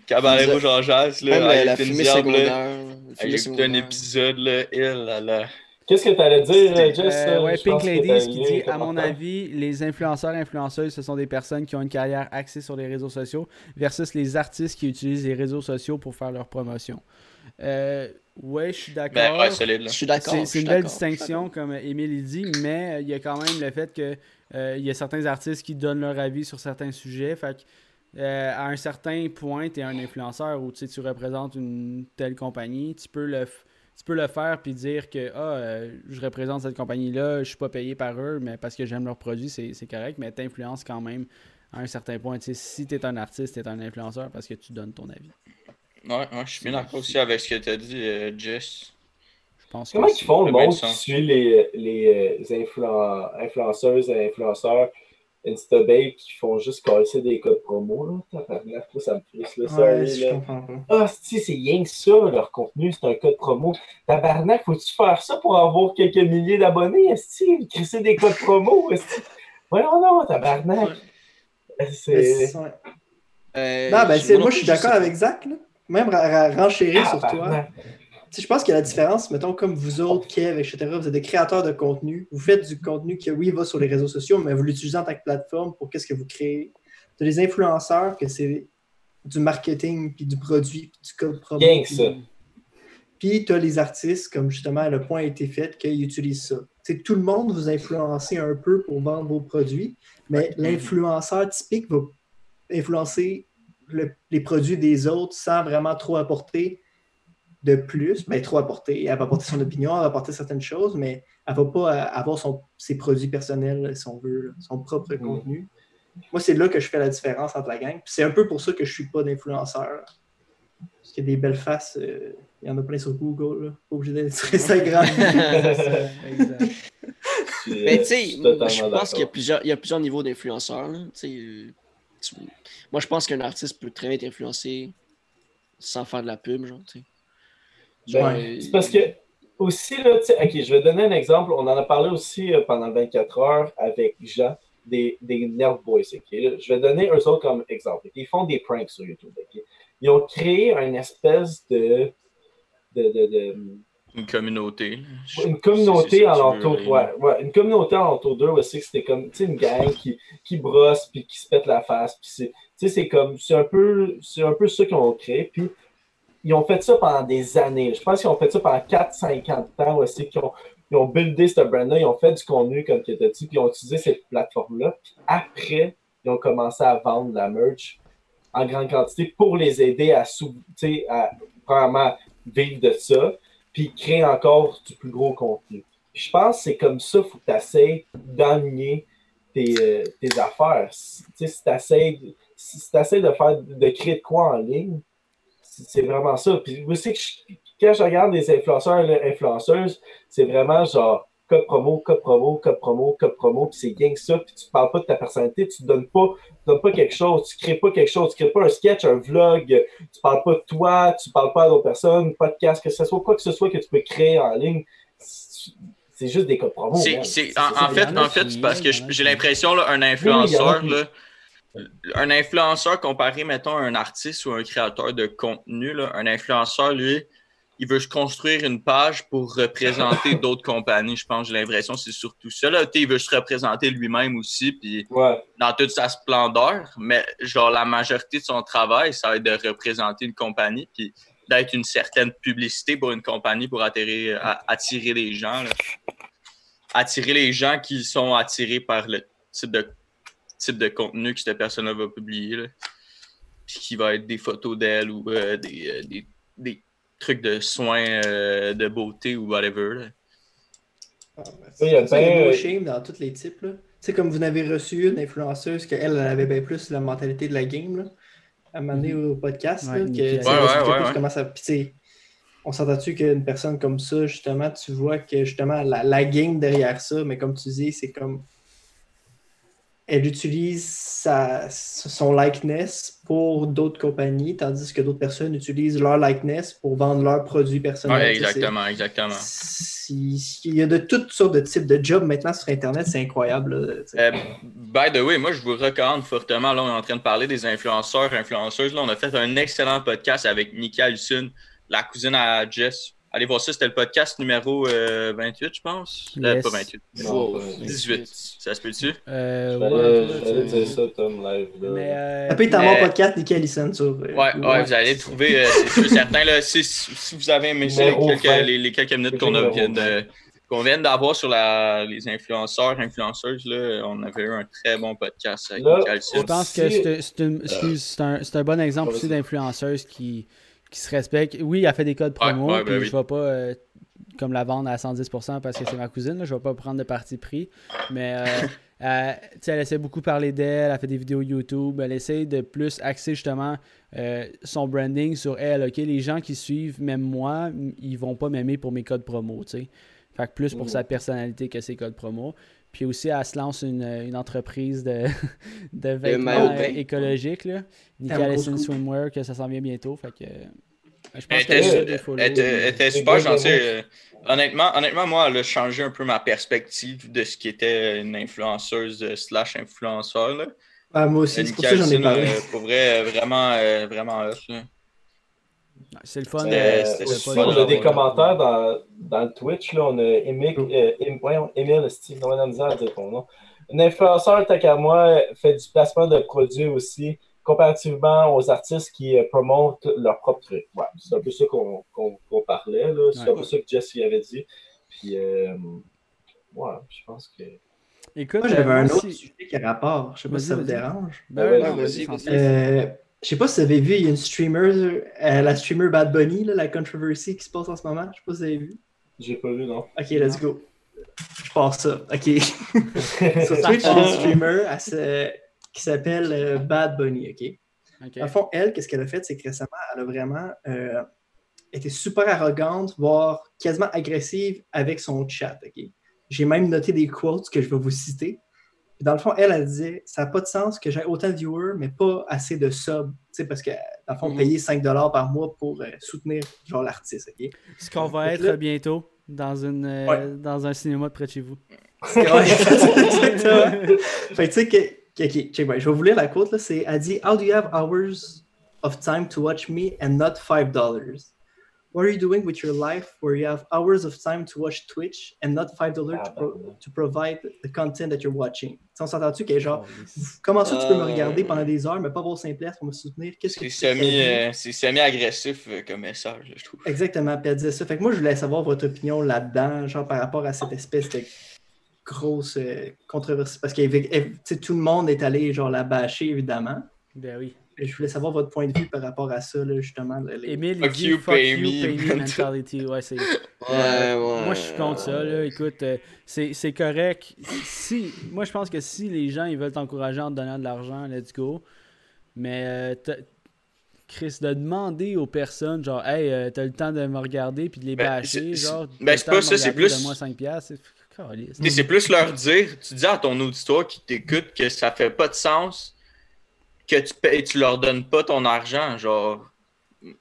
S2: Caballero Jean Jacques,
S3: Même
S2: là,
S3: la,
S2: avec
S3: la fumée secondaire.
S2: un épisode, là, il là là.
S1: Qu'est-ce que t'allais dire, euh, Jess?
S5: Euh, ouais, Pink ce qui dit, à mon avis, les influenceurs influenceuses, ce sont des personnes qui ont une carrière axée sur les réseaux sociaux versus les artistes qui utilisent les réseaux sociaux pour faire leur promotion. Euh, ouais, je suis d'accord.
S2: Ben ouais, solide, là.
S3: Je suis d'accord.
S5: C'est une belle distinction, comme Émile il dit, mais euh, il y a quand même le fait que euh, il y a certains artistes qui donnent leur avis sur certains sujets. Fait que, euh, à un certain point, tu es un influenceur ou tu représentes une telle compagnie, tu peux le, f- tu peux le faire puis dire que ah, euh, je représente cette compagnie-là, je suis pas payé par eux, mais parce que j'aime leurs produits, c'est c'est correct, mais tu influences quand même à un certain point. Si tu es un artiste, tu es un influenceur parce que tu donnes ton avis.
S2: Ouais, ouais, je suis bien d'accord aussi avec ce que t'as dit, euh, Jess.
S5: Je pense
S1: Comment
S5: que
S1: ils font le monde qui suit les, les euh, influen- influenceuses et influenceurs Instababe qui font juste casser des codes promo, là? Ça me frisse, là, ça,
S4: Ouais,
S1: là. Ah, si, c'est rien que ça, leur contenu, c'est un code promo. Tabarnak, faut-tu faire ça pour avoir quelques milliers d'abonnés, esti? Crisser des codes promo, esti? Voyons non, tabarnak.
S4: Mais
S1: C'est...
S3: Euh,
S4: Non, ben, c'est- moi, je suis d'accord avec Zach. Là. Même ra- renchérir sur toi. Je pense qu'il y a la différence, mettons, comme vous autres, Kev, etc., vous êtes des créateurs de contenu. Vous faites du contenu qui, oui, va sur les réseaux sociaux, mais vous l'utilisez en tant que plateforme pour qu'est-ce que vous créez. Tu as des influenceurs que c'est du marketing, puis du produit, puis du code promo.
S1: Rien que
S4: puis-
S1: ça.
S4: Puis tu as les artistes, comme justement le point a été fait, qu'ils utilisent ça. Tu sais, tout le monde vous influence un peu pour vendre vos produits, mais l'influenceur typique va influencer le- les produits des autres sans vraiment trop apporter de plus. Ben, trop apporter. Elle va apporter son opinion, elle va apporter certaines choses, mais elle ne va pas euh, avoir son- ses produits personnels, si on veut, là, son propre contenu. Moi, c'est là que je fais la différence entre la gang. C'est un peu pour ça que je ne suis pas d'influenceur. Parce qu'il y a des belles faces, euh, il y en a plein sur Google, là. pas obligé d'être sur Instagram. *laughs*
S5: Exact.
S3: Mais tu sais,
S1: je
S3: pense qu'il y y a plusieurs niveaux d'influenceurs. là. Tu sais, tu- Moi, je pense qu'un artiste peut très bien être influencé sans faire de la pub, genre, tu sais. Genre,
S1: Ben,
S3: euh,
S1: c'est parce que aussi, là, tu sais, ok, je vais donner un exemple. On en a parlé aussi euh, pendant 24 heures avec Jean, des, des Nerf Boys. Je vais donner eux autres comme exemple. Ils font des pranks sur YouTube. Ils ont créé une espèce de. de, de, de-
S2: Une communauté.
S1: une communauté alentour, ouais, ouais, une communauté alentour d'eux aussi, c'était comme, une gang qui, qui brosse, puis qui se pète la face, puis c'est, tu sais, c'est comme, c'est un peu, c'est un peu ça qu'ils ont créé, puis ils ont fait ça pendant des années. Je pense qu'ils ont fait ça pendant 4-50 ans aussi, qu'ils ont, ils ont buildé ce brand-là, ils ont fait du contenu, comme tu as dit, puis ils ont utilisé cette plateforme-là. Puis après, ils ont commencé à vendre la merch en grande quantité pour les aider à, sou- à vraiment vivre de ça, puis créer encore du plus gros contenu. Je pense que c'est comme ça qu'il faut que tu essaies d'aligner tes, euh, tes affaires. Si, tu essaies, si de faire de créer de quoi en ligne, c'est vraiment ça. Puis aussi, quand je regarde les influenceurs et influenceuses, c'est vraiment genre code promo, code promo, code promo, code promo, puis c'est que ça, puis tu parles pas de ta personnalité, tu donnes pas, tu donnes pas quelque chose, tu crées pas quelque chose, tu crées pas un sketch, un vlog, tu parles pas de toi, tu parles pas à d'autres personnes, podcast, que ce soit quoi que ce soit que tu peux créer en ligne, c'est juste des codes promo.
S2: C'est- c'est- en, fait,
S5: en
S2: fait parce que
S5: a
S2: j'ai l'impression, là, un influenceur, là, un influenceur comparé, mettons, à un artiste ou un créateur de contenu, là, un influenceur, lui, il veut se construire une page pour représenter *laughs* d'autres compagnies. Je pense, j'ai l'impression, c'est surtout ça. Là. Il veut se représenter lui-même aussi, puis
S1: Ouais.
S2: dans toute sa splendeur. Mais genre, la majorité de son travail, ça va être de représenter une compagnie, puis d'être une certaine publicité pour une compagnie pour attirer, les gens. là. Attirer les gens qui sont attirés par le type de, type de contenu que cette personne va publier. Là. Puis qui va être des photos d'elle ou euh, des, euh, des, des trucs de soins euh, de beauté ou whatever. là.
S4: Ah, ben,
S1: Oui, il y a euh,
S4: shame dans tous les types. là. Sais, comme vous n'avez reçu une influenceuse qu'elle elle avait bien plus la mentalité de la game, là, à un moment donné au podcast,
S5: Ouais,
S4: là, que,
S2: Ouais, ouais,
S4: plus comment ça... On s'entend-tu qu'une personne comme ça, justement, tu vois que justement la, la game derrière ça, mais comme tu dis, c'est comme elle utilise sa, son likeness pour d'autres compagnies, tandis que d'autres personnes utilisent leur likeness pour vendre leurs produits personnels.
S2: Ouais, exactement, exactement.
S4: si- si- Il y a de toutes sortes de types de jobs maintenant sur Internet, c'est incroyable. là.
S2: Euh, by the way, moi, je vous recommande fortement. Là, on est en train de parler des influenceurs, influenceuses. Là, on a fait un excellent podcast avec Nika Lucine, la cousine à Jess. Allez voir ça, c'était le podcast numéro euh, 28, je pense. Euh,
S5: Yes.
S2: pas 28,
S1: Non,
S3: Wow.
S1: pas-
S2: 18. Ça se peut-tu?
S5: Euh, ouais,
S1: j'allais
S5: ouais,
S1: dire ça, Tom, live. Là.
S5: Mais, euh,
S2: mais-
S4: mon podcast Nickel euh,
S2: Ouais,
S4: Google.
S2: ouais, vous allez trouver, euh, c'est sûr, certain. Là, si, si vous avez aimé ça, quelques, les, les quelques minutes qu'on a vient de- qu'on vient d'avoir sur la, les influenceurs, influenceuses, là, on avait eu un très bon podcast avec
S1: Là,
S5: Je pense que c'est un, un bon exemple
S1: Ouais,
S5: aussi
S1: vas-y.
S5: d'influenceuse qui, qui se respecte. Oui, elle fait des codes promo,
S2: Ouais, ouais, ben
S5: puis
S2: oui.
S5: je vais pas euh, comme la vendre à 110% parce que c'est ma cousine, là, je vais pas prendre de parti pris. Mais euh, *laughs* elle, sais, elle essaie beaucoup de parler d'elle, elle fait des vidéos YouTube, elle essaie de plus axer justement euh, son branding sur elle. ok? Les gens qui suivent, même moi, ils vont pas m'aimer pour mes codes promo. tu sais. Fait que plus pour
S1: Mhm.
S5: sa personnalité que ses codes promo. Puis aussi, elle se lance une, une entreprise de, *laughs* de vêtements
S3: de
S5: euh, écologiques. Là.
S4: Scoop.
S5: Swimwear, que ça s'en vient bientôt. Fait que, euh, je pense
S2: Elle était, super gentille. euh, Honnêtement, honnêtement, moi, elle a changé un peu ma perspective de ce qui était une influenceuse euh, slash influenceur. Là.
S4: Ah, moi aussi, c'est pour ça que j'en ai parlé.
S2: Euh, pour vrai, euh, vraiment, euh, vraiment là.
S5: C'est le fun. Euh, pas
S1: on a des commentaires dans, dans le Twitch. Là, on a Émile, euh, Steve, on a à dire ton nom. Un influenceur, tant qu'à moi, fait du placement de produits aussi, comparativement aux artistes qui euh, promotent leur propre truc. Ouais, c'est un peu ça qu'on qu'on- qu'on parlait. là. C'est un peu ça que Jesse avait dit. Puis, euh, ouais, je pense que.
S5: Écoute,
S4: Moi, j'avais un autre sujet qui a rapport. Je sais pas si ça vous dérange.
S5: Ben
S1: ouais,
S3: vas-y,
S4: je sais pas si vous avez vu, il y a une streamer, euh, la streamer Bad Bunny, là, la controversy qui se passe en ce moment. Je sais pas si vous avez vu.
S1: J'ai pas vu, non.
S4: Ok, let's go. Je pars ça. Ok. *laughs* Sur Twitch, il y a une streamer elle se- qui s'appelle euh, Bad Bunny. Ok?
S5: Ok.
S4: Dans le fond, elle, qu'est-ce qu'elle a fait, c'est que récemment, elle a vraiment euh, été super arrogante, voire quasiment agressive avec son chat. ok? J'ai même noté des quotes que je vais vous citer. Dans le fond, elle, elle disait Ça n'a pas de sens que j'ai autant de viewers, mais pas assez de subs. Tu sais, parce que, dans le fond,
S3: Mhm.
S4: payer 5$ par mois pour euh, soutenir genre l'artiste. ok?
S5: Ce qu'on va être
S4: là-
S5: bientôt dans, une, euh,
S4: Ouais.
S5: dans un cinéma de près de chez vous. *laughs*
S4: Fait tu sais que. check, je vais vous lire la quote. C'est, elle dit How do you have hours of time to watch me and not $5? What are you doing with your life where you have hours of time to watch Twitch and not $5 to, pro- to provide the content that you're watching? Tu sais, on s'entend-tu que genre, comment ça tu peux me
S3: Euh.
S4: regarder pendant des heures, mais pas pour simplesse pour me soutenir? Qu'est-ce que
S2: C'est semi, euh, c'est semi-agressif euh, comme message, je trouve.
S4: Exactement, puis elle disait ça. Fait que moi, je voulais savoir votre opinion là-dedans, genre par rapport à cette espèce de grosse euh, controverse. Parce que tu sais, tout le monde est allé genre la bâcher, évidemment.
S5: Ben oui.
S4: Et je voulais savoir votre point de vue par rapport à ça, là, justement. là, les-
S5: Émile, il
S2: Fuck
S5: dit
S2: you,
S5: fuck
S2: pay
S5: you,
S2: me
S5: pay me mentality. Ouais, c'est...
S3: Ouais,
S5: Euh,
S3: ouais.
S5: Moi, je suis contre ça. Là. Écoute, euh, c'est c'est correct. Si, moi, je pense que si les gens ils veulent t'encourager en te donnant de l'argent, let's go. Mais euh, Chris, de demander aux personnes, genre, hey, euh, t'as le temps de me regarder puis de les
S2: Ben,
S5: bâcher, genre,
S2: ben, c'est pas
S5: de me
S2: ça, c'est plus-
S5: Donne-moi 5 piastres. C'est- Calisse.
S2: Tu sais, C'est plus leur dire, tu dis à ton auditoire qui t'écoute que ça fait pas de sens que tu payes, tu leur donnes pas ton argent. Genre,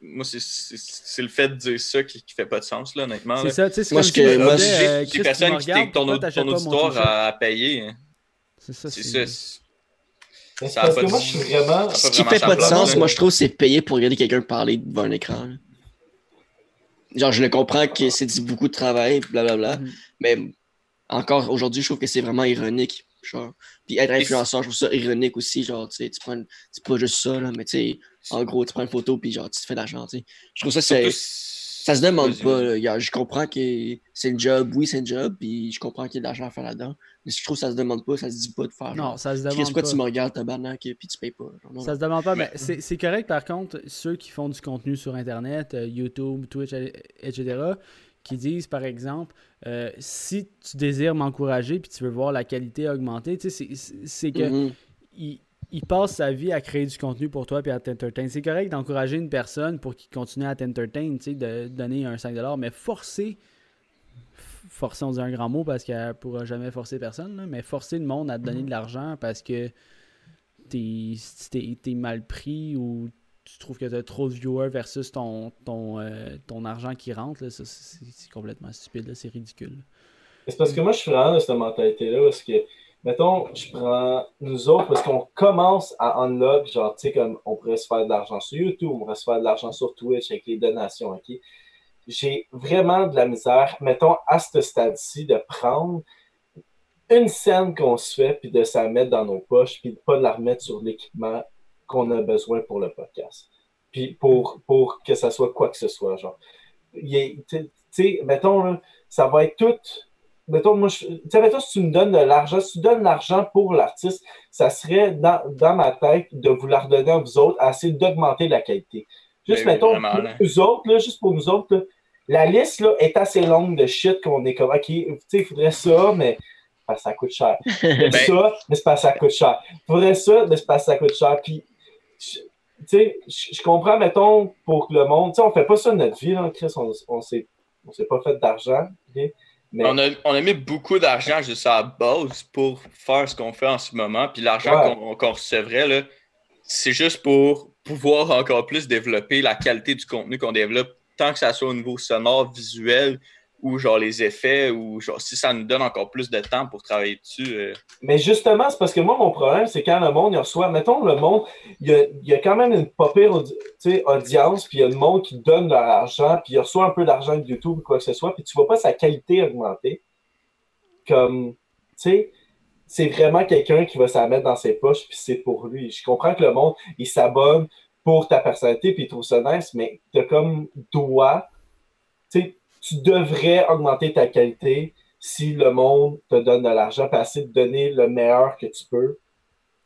S2: moi, c'est- c'est c'est le fait de dire ça qui, qui fait pas de sens, là, honnêtement.
S5: C'est
S2: là.
S5: ça, tu sais, c'est
S3: Moi,
S5: comme
S3: ce
S5: si
S3: que- moi, j'ai-
S5: euh,
S2: Des
S5: me
S2: personnes qui t'écoutent ton, ton auditoire à, à payer. hein.
S5: C'est ça,
S2: C'est
S5: c'est...
S2: ça. Ça
S1: parce que moi,
S2: sens.
S1: je suis vraiment.
S3: Ce qui fait pas de sens, moi, je trouve, c'est payer pour regarder quelqu'un parler devant un écran. là. genre, je le comprends que c'est beaucoup de travail, blablabla.
S5: Mhm.
S3: Mais encore aujourd'hui, je trouve que c'est vraiment ironique. Genre. Puis être influenceur, je trouve ça ironique aussi. Genre, tu sais, tu prends. une- C'est pas juste ça, là, mais tu sais, en gros, tu prends une photo, puis genre, tu te fais de l'argent, tu sais. Je trouve ça, c'est. Ça se demande pas. là. Je comprends que c'est un job, oui, c'est un job, puis je comprends qu'il y a de l'argent à faire là-dedans. Mais je trouve que ça se demande pas, ça se dit pas de faire.
S5: Non,
S3: genre,
S5: ça se demande pas.
S3: tu me regardes, tabarnak, puis tu payes pas. Genre, non.
S5: Ça se demande pas, mais c'est c'est correct par contre, ceux qui font du contenu sur Internet, euh, YouTube, Twitch, et- etc., qui disent par exemple, euh, si tu désires m'encourager puis tu veux voir la qualité augmenter, tu sais, c'est- que
S3: Mhm.
S5: il, il passe sa vie à créer du contenu pour toi puis à t'entertain. C'est correct d'encourager une personne pour qu'il continue à t'entertain, tu sais, de donner un 5$, mais forcer, forcer, on dit un grand mot parce qu'elle pourra jamais forcer personne, là, mais forcer le monde à te donner de l'argent parce que t'es t'es- t'es mal pris ou tu trouves que t'as trop de viewers versus ton, ton, euh, ton argent qui rentre, c'est complètement stupide, c'est ridicule.
S1: C'est parce que moi, je suis vraiment de cette mentalité-là, parce que, mettons, je prends nous autres, parce qu'on commence à unlock, genre, tu sais, comme on pourrait se faire de l'argent sur YouTube, on pourrait se faire de l'argent sur Twitch avec les donations, OK? J'ai vraiment de la misère, mettons, à ce stade-ci, de prendre une scène qu'on se fait, puis de s'en mettre dans nos poches, puis de pas la remettre sur l'équipement qu'on a besoin pour le podcast. Puis pour, pour que ça soit quoi que ce soit, genre. Tu sais, mettons, là, ça va être tout mettons, moi, je, tu sais, mettons, si tu me donnes de l'argent, si tu donnes de l'argent pour l'artiste, ça serait dans, dans ma tête de vous la redonner à vous autres, à essayer d'augmenter la qualité. Juste,
S2: Ben,
S1: mettons,
S2: vraiment,
S1: pour nous autres, là, juste pour nous autres, là, la liste là, est assez longue de shit qu'on est comme, OK, tu sais, il faudrait ça, mais parce que ça coûte cher. Il faudrait *laughs* ça, mais c'est parce que ça coûte cher. Il faudrait ça, mais c'est parce que ça coûte cher. Puis, je- je comprends, mettons, pour que le monde, on fait pas ça de notre vie, là, Chris, on, on s'est on s'est pas fait d'argent, mais
S2: On a, on a mis beaucoup d'argent juste à la base pour faire ce qu'on fait en ce moment. Puis l'argent
S1: Ouais.
S2: qu'on recevrait, c'est juste pour pouvoir encore plus développer la qualité du contenu qu'on développe, tant que ça soit au niveau sonore, visuel, ou genre les effets, ou genre si ça nous donne encore plus de temps pour travailler dessus. euh,
S1: Mais justement, c'est parce que moi, mon problème, c'est quand le monde il reçoit, mettons, le monde, il y a, quand même une pas pire audience, puis il y a le monde qui donne leur argent, puis il reçoit un peu d'argent de YouTube ou quoi que ce soit, puis tu vois pas sa qualité augmenter. Comme, tu sais, c'est vraiment quelqu'un qui va s'en mettre dans ses poches, puis c'est pour lui. Je comprends que le monde, il s'abonne pour ta personnalité, puis il trouve ça nice, mais t'as comme doigt, tu sais, tu devrais augmenter ta qualité si le monde te donne de l'argent, puis essayer de donner le meilleur que tu peux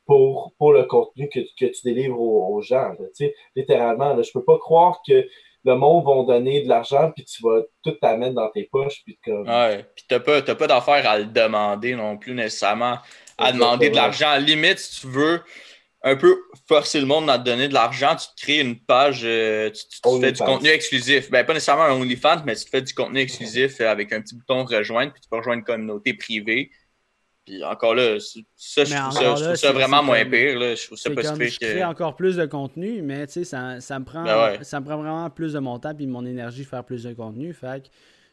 S1: pour, pour le contenu que, que tu délivres aux, aux gens. là, littéralement, là, je peux pas croire que le monde va donner de l'argent, puis tu vas tout t'amener dans tes poches, puis comme...
S2: Ouais. Puis t'as pas, pas d'affaire à le demander non plus nécessairement. À demander de l'argent. Limite, si tu veux un peu forcer le monde à te donner de l'argent, tu te crées une page, euh, tu, fais du contenu exclusif. Ben, pas nécessairement un OnlyFans, mais tu te fais du contenu exclusif avec un petit bouton rejoindre, puis tu peux rejoindre une communauté privée. Puis encore là, ça, je trouve ça, je
S5: là,
S2: trouve ça
S5: c'est-
S2: vraiment moins
S5: comme-
S2: pire. Là. Je trouve ça pas si
S5: comme
S2: pire
S5: je
S2: que.
S5: crée encore plus de contenu, mais tu sais, ça, ça me prend
S2: Ben ouais.
S5: ça me prend vraiment plus de mon temps et mon énergie de faire plus de contenu. Fait que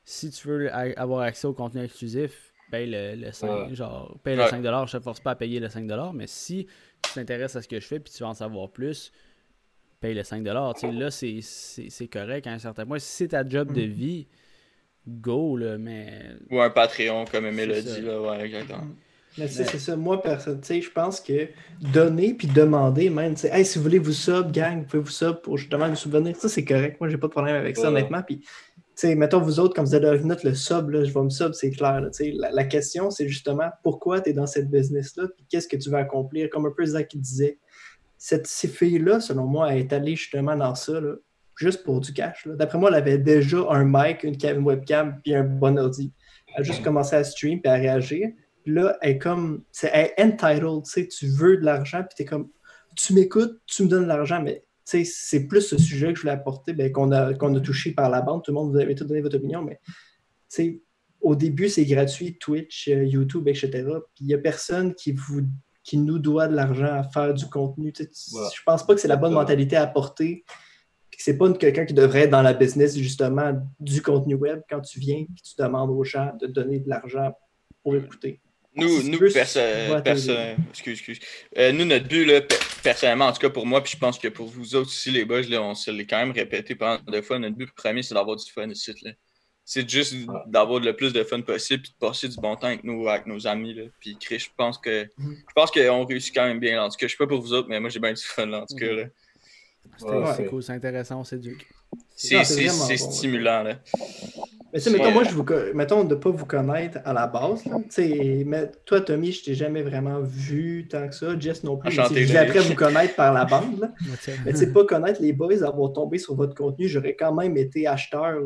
S5: si tu veux avoir accès au contenu exclusif, paye le, le 5,
S1: Ouais.
S5: genre, paye
S2: Ouais.
S5: le 5$, je te force pas à payer le 5$, mais si tu t'intéresses à ce que je fais puis tu veux en savoir plus, paye le 5$. Tu sais, là, c'est- c'est c'est correct à un certain point. Si c'est ta job de vie, go, là, mais
S2: Ou un Patreon, comme dit. Là. Ouais, exactement.
S4: Mais tu sais,
S5: Mais-
S4: c'est ça. Moi, personne, tu sais, je pense que donner puis demander, même, tu sais, hey, si vous voulez vous sub, gang, vous pouvez vous sub pour justement nous subvenir. Ça, c'est correct. Moi, j'ai pas de problème avec ça,
S1: Ouais.
S4: honnêtement. Puis, sais, mettons, vous autres, comme vous avez note le sub, je vais me sub, c'est clair. tu la, question, c'est justement pourquoi tu es dans cette business-là, puis qu'est-ce que tu veux accomplir? Comme un peu Zach disait, cette ces filles-là, selon moi, elle est allée justement dans ça, là, juste pour du cash. D'après moi, elle avait déjà un mic, une, cam- une webcam, puis un bon ordi. Elle a juste commencé à stream puis à réagir. Puis là, elle est comme, c'est entitled, tu tu veux de l'argent, puis t'es comme, tu m'écoutes, tu me donnes de l'argent, mais tu c'est plus ce sujet que je voulais apporter, ben, qu'on a, qu'on a touché par la bande. Tout le monde, vous avez tout donné votre opinion, mais au début, c'est gratuit, Twitch, euh, YouTube, etc. Puis il n'y a personne qui vous qui nous doit de l'argent à faire du contenu.
S1: Voilà.
S4: Je pense pas que c'est la bonne mentalité à apporter. Puis c'est pas quelqu'un qui devrait être dans la business, justement, du contenu web quand tu viens et tu demandes aux gens de donner de l'argent pour écouter.
S2: Nous,
S4: Si
S2: nous perso- perso- excuse, excuse. Euh, nous, notre but, là, pe- personnellement, en tout cas pour moi, puis je pense que pour vous autres aussi, les boys, là, on se l'est quand même répété pendant deux fois. Notre but premier, c'est d'avoir du fun ici. Là. C'est juste d'avoir le plus de fun possible, puis de passer du bon temps avec, nous, avec nos amis. Là. Puis Chris, je pense que
S4: Mhm.
S2: je pense qu'on réussit quand même bien. là. En tout cas, je sais pas pour vous autres, mais moi, j'ai bien du fun. Là, en tout cas, là.
S5: C'est
S1: ouais.
S5: cool, c'est intéressant, on s'éduque.
S2: C'est
S4: bon,
S2: stimulant. Là.
S4: Mais tu sais, mettons,
S2: Ouais.
S4: moi, je vous, mettons de ne pas vous connaître à la base. Là. Tu sais, mais toi, Tommy, je t'ai jamais vraiment vu tant que ça. Jess non plus.
S2: Loïc.
S4: après vous connaître par la bande. Là. *laughs* Mais tu sais, pas connaître les boys, avoir tombé sur votre contenu, j'aurais quand même été acheteur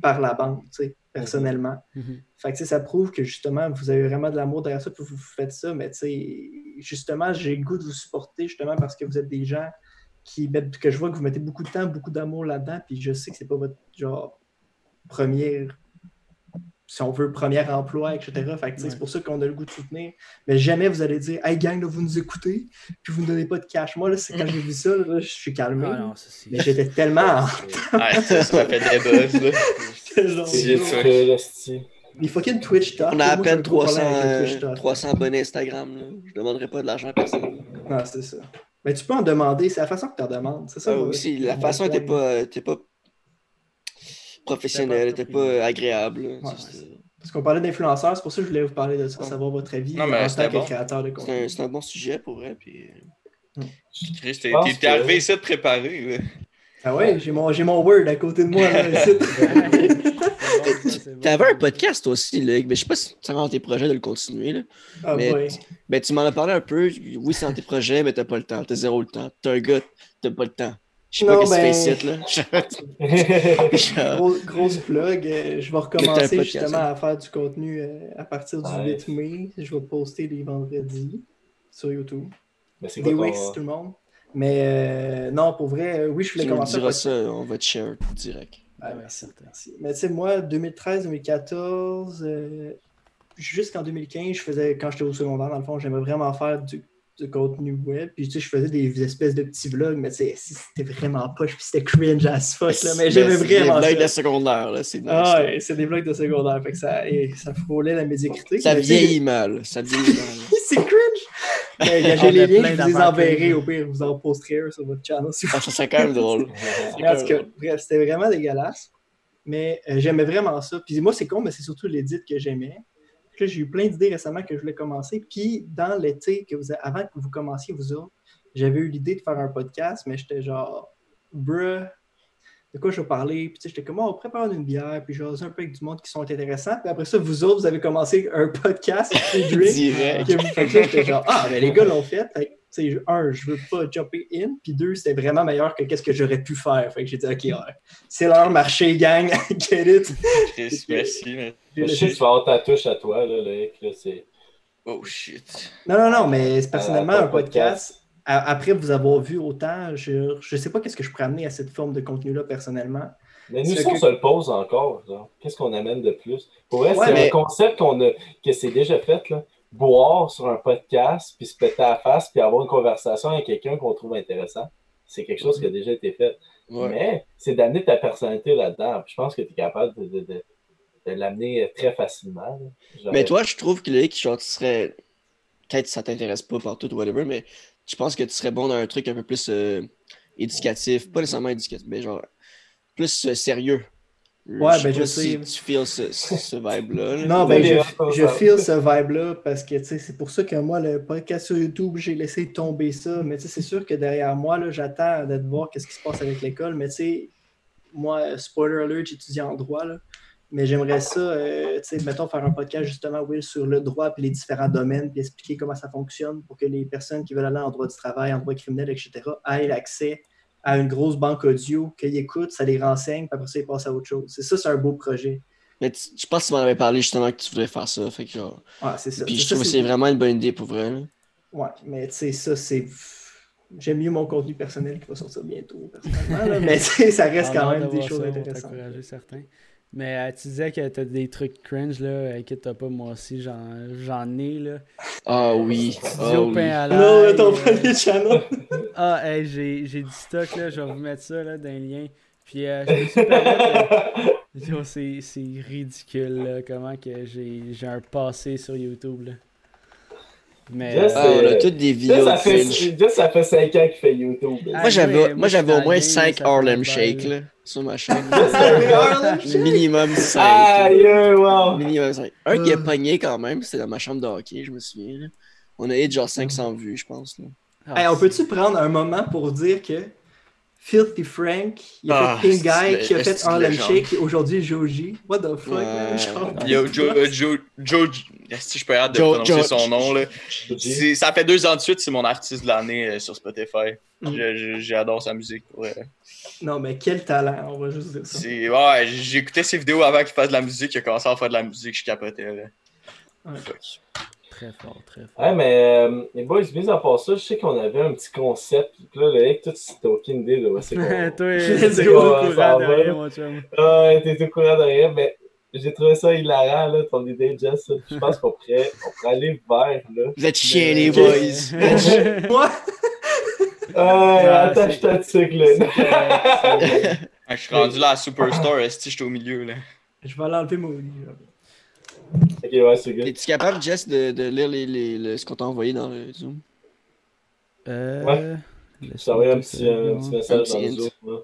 S4: par la bande, tu sais, personnellement.
S5: Mhm.
S4: Fait que ça prouve que justement, vous avez vraiment de l'amour derrière ça, puis vous faites ça. Mais tu sais, justement, j'ai le goût de vous supporter justement parce que vous êtes des gens qui mettent, que je vois que vous mettez beaucoup de temps, beaucoup d'amour là-dedans, puis je sais que c'est pas votre genre première, si on veut, premier emploi, etc. Fait que
S5: Ouais.
S4: c'est pour ça qu'on a le goût de soutenir. Mais jamais vous allez dire, hey gang, là, vous nous écoutez, puis vous ne donnez pas de cash. Moi, là, c'est quand j'ai vu ça, là, je suis calmé.
S5: Ah non, ça,
S4: Mais j'étais tellement.
S2: Ouais, ça, ça fait des *laughs*
S1: C'est.
S4: Les fucking Twitch talk.
S3: On a à
S4: moi,
S3: peine
S4: gros
S3: 300,
S4: problème avec le Twitch
S3: euh,
S4: talk.
S3: 300 abonnés Instagram. Là. Je demanderai pas de l'argent à personne.
S4: Non, c'est ça. Mais tu peux en demander, c'est la façon que tu en demandes. C'est ça.
S3: Ah aussi, la façon
S4: point.
S3: était pas, euh, pas professionnelle, était pas euh, agréable.
S4: Ouais, Parce qu'on parlait d'influenceurs, c'est pour ça que je voulais vous parler de ça,
S3: Ouais.
S4: savoir votre avis
S2: Non, mais
S4: en tant que
S2: bon.
S4: créateur de
S3: C'est
S4: contenu.
S3: un, c'est un bon sujet pour vrai. Puis...
S2: Chris, t'es
S1: Je pense
S2: t'es-
S1: que-
S2: arrivé ici de préparer. là.
S4: Ah ouais, j'ai mon, j'ai mon Word à côté de moi. Là, *laughs* *laughs*
S5: bon.
S3: T'avais un podcast toi aussi, Luc, mais je sais pas si c'est dans tes projets de le continuer. Là.
S4: ah
S3: Mais-
S4: boy.
S3: Ben, tu m'en as parlé un peu. Oui, c'est dans tes projets, mais t'as pas le temps. T'as zéro le temps. T'es un gars, t'as pas le temps. Je sais pas qu'est-ce que
S4: ben-
S3: tu là. *laughs* *laughs*
S4: Gros- grosse plug. euh, je vais
S3: Mais
S4: recommencer
S3: podcast,
S4: justement
S3: hein.
S4: à faire du contenu euh, à partir du
S1: Nice.
S4: 8 mai. Je vais poster les vendredis sur YouTube.
S1: Mais c'est
S4: Des
S1: quoi
S4: Wix,
S1: ton...
S4: tout le monde. Mais euh, non, pour vrai, oui, je voulais
S3: Tu
S4: commencer.
S3: diras
S4: faire-
S3: ça, on va te share direct.
S4: Ah,
S5: Ouais,
S4: merci,
S5: certain.
S4: Mais tu sais, moi, 2013-2014, euh, jusqu'en 2015, je faisais, quand j'étais au secondaire, dans le fond, j'aimais vraiment faire du, du contenu web. Puis tu sais, je faisais des espèces de petits vlogs, mais tu sais, c'était vraiment poche, puis c'était cringe as fuck, là, mais j'aimais
S3: c'est
S4: vraiment
S3: des blagues
S4: ça.
S3: de secondaire, là. C'est
S4: Ah ouais, c'est des vlogs de secondaire, fait que ça, et ça frôlait la médiocrité.
S3: Ça vieillit mal. Ça vieillit mal.
S4: C'est cringe! J'ai *laughs* les liens, je vous les enverrai au pire, vous en posterez un sur votre channel si vous
S3: Ah, ça serait quand même drôle. *laughs*
S4: Tout cas, bref, c'était vraiment dégueulasse. Mais euh, j'aimais vraiment ça. Puis moi, c'est con, mais c'est surtout l'édit que j'aimais. Puis là, j'ai eu plein d'idées récemment que je voulais commencer. Puis dans l'été, que vous avant que vous commenciez, vous autres, j'avais eu l'idée de faire un podcast, mais j'étais genre, bruh, de quoi je vais parler? Puis tu sais, j'étais comme, oh, on prépare une bière, puis jaser un peu avec du monde qui sont intéressants. Puis après ça, vous autres, vous avez commencé un *laughs* podcast, Drink.
S3: Direct.
S4: Que vous- fait que là, j'étais genre, ah, mais les gars l'ont fait. Fait que, tu sais, un, je veux pas jumper in. Puis deux, c'était vraiment meilleur que qu'est-ce que j'aurais pu faire. Fait que j'ai dit, OK, ouais, c'est leur marché, gang. *laughs* Get it?
S2: Chris, merci. mais-
S1: Je sais que tu vas avoir ta touche à toi, là, Loïc, là, c'est...
S2: Oh shit.
S4: Non, non, non, mais c'est personnellement
S1: Euh,
S4: un podcast. Après vous avoir vu autant, je, je sais pas qu'est-ce que je pourrais amener à cette forme de contenu-là personnellement.
S1: Mais nous, ça, on
S4: que-
S1: se le pose encore. Qu'est-ce qu'on amène de plus? Pour vrai,
S4: Ouais,
S1: c'est
S3: mais-
S1: un concept qu'on a, que c'est déjà fait. Là. Boire sur un podcast, puis se péter à la face, puis avoir une conversation avec quelqu'un qu'on trouve intéressant. C'est quelque chose qui a déjà été fait.
S3: Ouais.
S1: Mais c'est d'amener ta personnalité là-dedans. Je pense que tu es capable de, de- de- de l'amener très facilement. Genre-
S3: Mais toi, je trouve que Loïc, genre, tu serais. Peut-être que ça t'intéresse pas partout, whatever, mais je pense que tu serais bon dans un truc un peu plus euh, éducatif. Pas nécessairement éducatif, mais genre plus euh, sérieux.
S4: Ouais,
S3: sais
S4: ben, je
S3: si
S4: sais.
S3: tu feels ce, ce, ce vibe-là. là.
S4: Non, ben, je, je feel ce vibe-là parce que tu sais, c'est pour ça que moi, le podcast sur YouTube, j'ai laissé tomber ça. Mais tu sais, c'est sûr que derrière moi, là, j'attends d'être voir qu'est-ce qui se passe avec l'école. Mais tu sais, moi, spoiler alert, j'étudie en droit. Là. Mais j'aimerais ça, euh, tu sais, mettons, faire un podcast justement, Will, sur le droit puis les différents domaines, puis expliquer comment ça fonctionne pour que les personnes qui veulent aller en droit du travail, en droit criminel, etc., aient l'accès à une grosse banque audio, qu'ils écoutent, ça les renseigne, puis après ça, ils passent à autre chose. C'est ça, c'est un beau projet.
S3: Mais tu- je pense que tu m'en avais parlé justement que tu voudrais faire ça. Fait que genre.
S4: Ouais, c'est ça.
S3: Puis je
S4: ça,
S3: trouve que
S4: c'est-
S3: vraiment une bonne idée pour vrai. là.
S4: Ouais, mais tu sais, ça, c'est. J'aime mieux mon contenu personnel qui va sortir bientôt, personnellement. là, mais tu sais, ça reste quand même
S5: de
S4: des choses intéressantes.
S5: t'encourager, certains. Mais euh, tu disais que t'as des trucs cringe, là. Inquiète-toi pas, moi aussi, j'en, j'en ai, là.
S3: Ah oui.
S5: Studio
S3: oui.
S5: pain à
S4: Non, ton
S5: euh,
S4: premier channel. *laughs*
S5: Ah, hey, j'ai, j'ai du stock, là. Je vais vous mettre ça, là, dans les liens. Puis, euh, je me suis permis de- *laughs* Yo, c'est, c'est ridicule, là, comment que j'ai, j'ai un passé sur YouTube, là. Mais,
S1: Jess,
S3: Ah, on a toutes des
S1: Jess,
S3: vidéos
S1: ça
S3: de
S1: fait,
S3: Finch.
S1: Jess, ça fait 5 ans qu'il fait YouTube.
S5: Ah,
S3: Moi, j'avais,
S5: moi,
S3: au moins
S5: allé,
S3: 5
S5: ça fait
S3: Harlem Shake là, sur ma chaîne. *laughs* Minimum 5.
S1: Aïe, euh, wow.
S3: Minimum 5. Un qui a
S4: Euh.
S3: pogné quand même, c'était dans ma chambre de hockey, je me souviens. là. On a eu genre 500 vues, je pense. Là.
S5: Ah,
S4: Hey, on peut-tu prendre un moment pour dire que Filthy Frank, il a
S2: Ah,
S4: fait Pink Guy,
S2: c'est-
S4: qui a fait Harlem. Shake, et aujourd'hui Joji. What the fuck,
S3: Ouais.
S4: man? *laughs*
S2: Yo, Joe, euh, Joe, Joe, si je peux arrêter de
S3: Joe-
S2: prononcer
S3: Joe-
S2: son nom, là. Ça fait deux ans de suite, c'est mon artiste de l'année euh, sur Spotify.
S4: Mm.
S2: J'adore sa musique. vrai.
S4: Non, mais quel talent, on va juste dire ça.
S2: Ouais, j'écoutais ses vidéos avant qu'il fasse de la musique. Il a commencé à faire de la musique, je capotais. Là.
S4: Ouais.
S2: Fuck.
S5: Très fort, très fort.
S1: Ouais, mais euh, les boys, mis à part ça, je sais qu'on avait un petit concept. Puis là, le mec, toi, tu t'as aucune idée de où c'est qu'on. *laughs*
S5: Toi,
S4: Let's
S5: t'es courant de
S1: va.
S5: rien, mon chum.
S1: Ouais, t'es au courant de rien, mais j'ai trouvé ça hilarant, là, ton idée, Jess. Je pense qu'on pourrait, on pourrait aller vers, là.
S3: Vous êtes chiens, les boys. *laughs*
S4: Moi, *laughs*
S5: Ouais,
S1: attache ta tuque, là.
S2: Je suis rendu là à Superstar, est-ce j'étais au milieu. là.
S4: je vais l'enlever mon lit. là.
S1: Ok, ouais, c'est good.
S3: Es-tu capable, Jess, de, de lire les, les, le- ce qu'on t'a envoyé dans le Zoom?
S5: Euh,
S1: Ouais. Je t'ai envoyé un petit, euh, un petit message
S3: petit
S1: dans le. Zoom. là.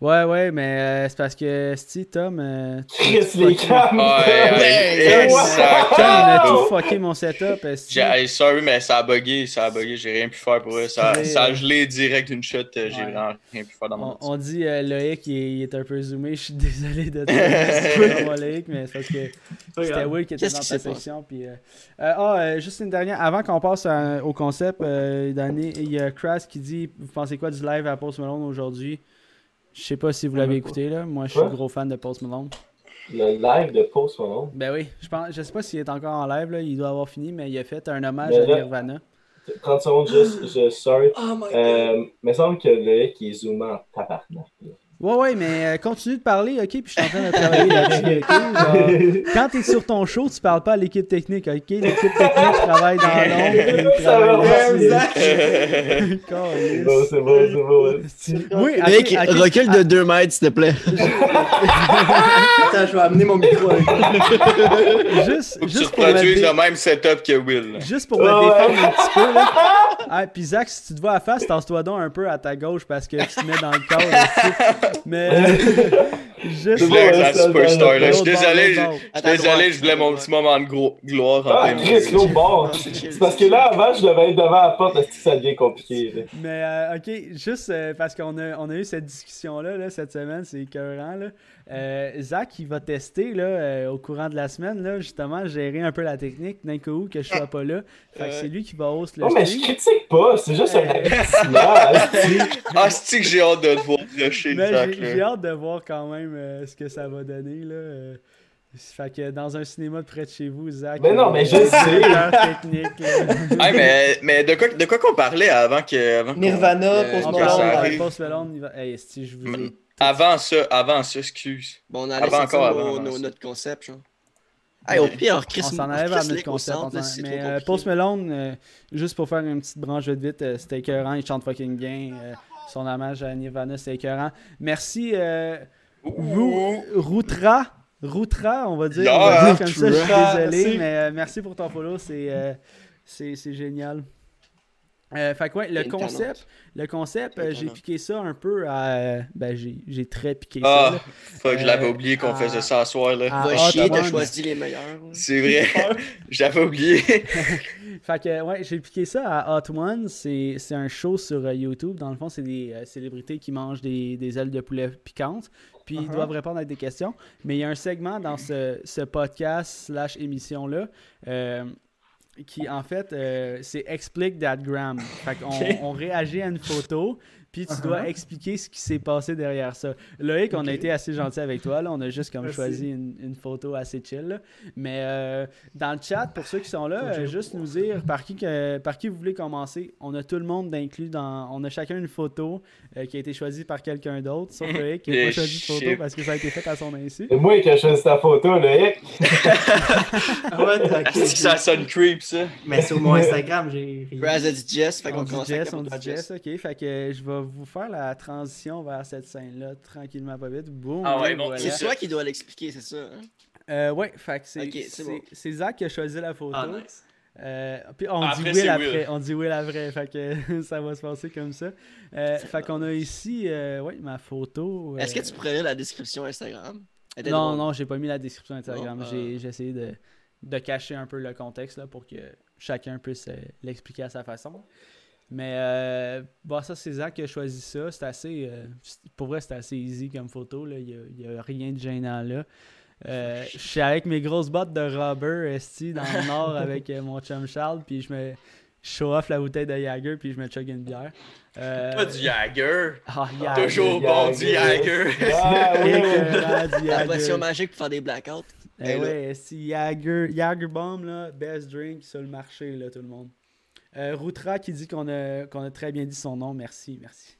S5: Ouais, ouais, mais euh, c'est parce que, Steve, Tom. euh,
S1: Chris, les cams!
S2: Ouais,
S5: Tom, il a tout fucké mon setup.
S2: J'ai- sorry, mais ça a bugué, ça a bugué, j'ai rien pu faire pour eux. Ça, ça a gelé direct d'une shot, euh, j'ai
S5: Ouais.
S2: vraiment rien pu faire dans mon
S5: On, on dit euh, Loïc, il est, il est un peu zoomé. Je suis *laughs* désolé de te *laughs* moi, Loïc, mais c'est parce que c'était. Will qui était dans ta section. Puis, euh, euh, ah, euh, juste une dernière. Avant qu'on passe à- au concept, euh, d'année, il y a Crash qui dit Vous pensez quoi du live à Post Malone aujourd'hui? Je sais pas si vous l'avez écouté, là. Moi, je suis
S1: Quoi?
S5: gros fan de Post Malone.
S1: Le live de Post Malone.
S5: Ben oui, je pense, je sais pas s'il est encore en live, là. Il doit avoir fini, mais il a fait un hommage à Nirvana.
S1: 30 secondes, juste, je, sorry.
S4: Oh my god.
S1: Euh, mais il semble que le mec, il est zoomé en tabarnak. là.
S5: Ouais, ouais, mais euh, continue de parler, ok? Puis je suis en train de travailler là-dessus, ok? Genre, quand t'es sur ton show, tu parles pas à l'équipe technique, ok? L'équipe technique travaille dans *laughs* l'ombre.
S1: Ça. C'est beau, c'est beau, c'est.
S5: Calisse. Oui,
S3: Mec, recule de 2 mètres, s'il te plaît. *laughs*
S4: Attends, je vais amener mon micro avec moi.
S5: Juste,
S2: tu
S5: juste pour dé-
S2: le même setup que Will. là.
S5: Juste pour me défendre un petit peu, là. Ah, puis Zach, si tu te vois à face, tasse-toi donc un peu à ta gauche parce que tu te mets dans le cadre. Mais. juste. *laughs*
S2: Je voulais être la superstar, là. Je suis désolé, je suis désolé, je voulais mon petit moment de gloire en
S1: Ah. Chris, l'autre bord. *laughs* C'est parce que là, avant, je devais être devant la porte, est-ce que ça devient compliqué?
S5: Mais euh, ok, juste euh, parce qu'on a, on a eu cette discussion-là là, cette semaine, c'est écœurant. Là. Euh, Zach, il va tester là, euh, au courant de la semaine, là, justement, gérer un peu la technique d'un coup que je sois pas là. Fait que
S3: Ouais.
S5: c'est lui qui va host le
S1: Non, mais je
S5: stream.
S1: critique pas, c'est juste un
S5: Euh.
S1: avertissement. *laughs*
S2: Ah, c'est que j'ai hâte de te voir rusher,
S5: Mais
S2: Zach.
S5: j'ai hâte de voir quand même euh, ce que ça va donner. Là. euh. fait que dans un cinéma de près de chez vous, Zach.
S1: Mais non,
S5: euh,
S1: mais je sais.
S5: technique. là. *laughs*
S2: Hey, mais, mais de quoi, de quoi qu'on parlait avant que. Avant qu'on-
S4: Nirvana,
S2: euh,
S4: Post Malone?
S5: Post Malone, il va- Hey, esti, je vous ai
S2: Avant ça, avant ça, excuse.
S3: Bon, on allait
S2: Avant
S3: sortir
S2: encore,
S3: nos-
S2: avant,
S3: nos- notre concept, genre. Hey, au pire, Chris,
S5: on s'en vers
S3: Lake
S5: notre concept.
S3: centre, là,
S5: mais euh. Post Malone, euh, juste pour faire une petite branche vite vite, euh, c'était écœurant, il chante fucking bien. euh, son hommage à Nirvana, c'était écœurant. Merci euh, Rou- Routra. Routra, on va dire. on va
S2: Yeah,
S5: dire comme ça, je suis désolé,
S4: merci.
S5: mais euh, merci pour ton follow, euh, c'est génial. Euh, fait que ouais, le concept, le concept, euh, j'ai piqué ça un peu à. Ben, j'ai j'ai très piqué ça.
S2: Ah,
S5: là.
S2: fuck, je l'avais
S5: Euh,
S2: oublié qu'on
S5: à-
S2: faisait ça à soir, là.
S5: à
S3: Va
S5: Hot
S3: chier, t'as choisi les meilleurs.
S2: C'est vrai. *laughs* *laughs* J'avais oublié. *laughs*
S5: Fait que, ouais, j'ai piqué ça à Hot One. C'est c'est un show sur euh, YouTube. Dans le fond, c'est des euh, célébrités qui mangent des, des ailes de poulet piquantes. Puis ils
S4: Uh-huh.
S5: doivent répondre à des questions. Mais il y a un segment dans ce, ce podcast slash émission-là euh, qui, en fait, euh, c'est Explique That Gram. Fait qu'on
S4: Ok.
S5: on réagit à une photo. Puis tu
S4: Uh-huh.
S5: dois expliquer ce qui s'est passé derrière ça. Loïc, on a été assez gentil avec toi. Là. On a juste comme
S4: Merci.
S5: choisi une, une photo assez chill. là. Mais euh, dans le chat, pour ceux qui sont là, euh, juste nous dire par qui, que- par qui vous voulez commencer. On a tout le monde d'inclus dans. On a chacun une photo euh, qui a été choisie par quelqu'un d'autre, sauf Loïc qui n'a pas
S2: Eh,
S5: choisi de photo parce que ça a été fait à son insu.
S1: C'est moi qui ai choisi ta photo. Hic. *laughs*
S4: Ah ouais, *laughs*
S2: que ça sonne creep, ça.
S4: Mais sur mon Instagram, j'ai.
S3: Raz a dit Jess, fait
S5: On
S3: qu'on commence
S5: Jess, on dit Jess, ok. Fait que je vais vous faire la transition vers cette scène-là, tranquillement, pas vite. Boum,
S2: Ah ouais,
S5: et
S2: bon,
S5: voilà.
S3: C'est toi qui dois l'expliquer, c'est ça. Hein?
S5: Euh, ouais, fait que c'est
S3: Ok, c'est
S5: c'est-
S3: bon.
S5: c'est Zach qui a choisi la photo.
S4: Ah, nice.
S5: Euh, puis on
S2: Après,
S5: dit Will après.
S2: Will.
S5: On dit Will après. Fait que *laughs* ça va se passer comme ça. Euh, fait qu'on a ici, euh, ouais, ma photo.
S3: Est-ce que tu pourrais lire la description Instagram?
S5: Non,
S3: drôle.
S5: non, j'ai pas mis la description Instagram. J'ai j'ai essayé de, de cacher un peu le contexte là, pour que chacun puisse euh, l'expliquer à sa façon. Mais euh, bon, ça, c'est Zach qui a choisi ça. C'est assez. euh, pour vrai, c'est assez easy comme photo. là. Il n'y a, rien de gênant là. Euh, je suis avec mes grosses bottes de rubber esti, dans le *laughs* nord avec euh, mon chum Charles, puis je me show off la bouteille de Jagger, puis je me chug une bière. Euh,
S2: Pas du Jagger.
S5: ah, Jagger.
S2: Toujours bon du Jagger.
S1: Ah, oui, *laughs* oui.
S3: La potion magique pour faire des blackouts.
S5: Eh
S3: là-
S5: ouais, si Jagger, Jagger Bomb, là, best drink sur le marché, là, tout le monde. Euh, Routra qui dit qu'on a, qu'on a très bien dit son nom, merci, merci.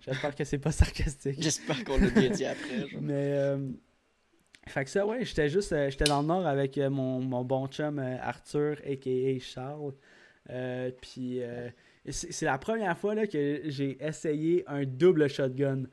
S5: J'espère que c'est pas *laughs* sarcastique.
S3: J'espère qu'on l'a bien dit après. genre.
S5: Mais, euh, fait que ça, ouais, j'étais juste, euh, j'étais dans le nord avec mon, mon bon chum Arthur, a.k.a. Charles. Puis, c'est la première fois là, que j'ai essayé un double shotgun.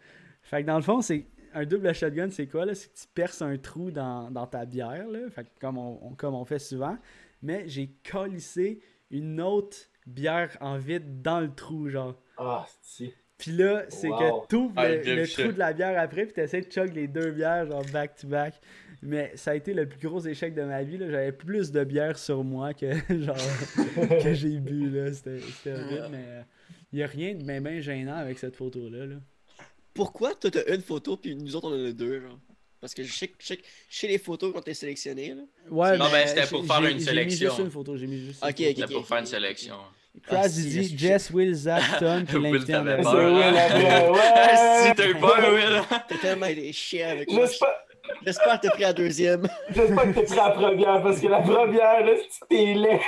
S5: Fait que dans le fond, c'est un double shotgun, c'est quoi là? C'est que tu perces un trou dans, dans ta bière, là. Fait que comme on, on- comme on fait souvent. Mais j'ai collissé une autre bière en vide dans le trou, genre.
S1: Ah, si.
S5: Puis là, c'est
S1: Wow.
S5: que t'ouvres
S2: Ah,
S5: le, trou de la bière après, puis t'essaies de chug les deux bières, genre back to back. Mais ça a été le plus gros échec de ma vie. là. J'avais plus de bière sur moi que *laughs* genre *laughs* que j'ai bu. là. C'était c'était horrible, mais il y a rien de bien ben gênant avec cette photo-là. là.
S3: Pourquoi toi t'as une photo puis nous autres on en a deux, genre? Parce que je sais, que- je sais, que- je sais les photos quand t'es sélectionné, là.
S5: Ouais,
S2: Non,
S5: mais
S2: ben, c'était
S5: j'ai-
S2: pour faire
S5: j'ai-
S2: une
S5: J'ai
S2: sélection.
S5: mis juste une photo. J'ai mis juste une
S3: Ok,
S5: photo.
S3: ok.
S2: C'était pour faire une sélection.
S5: Kraz,
S3: Ah,
S5: dit
S3: je-
S5: Jess, *laughs* Will, Zach, Tom, puis l'invité en avait
S2: peur.
S5: peur.
S1: Will après, ouais! *laughs*
S2: si t'as eu peur, Will.
S3: T'as tellement été chiant avec moi.
S1: J'espère
S3: que t'as pris la deuxième.
S1: j'espère que t'as pris la première, parce que la première, là, t'es laid.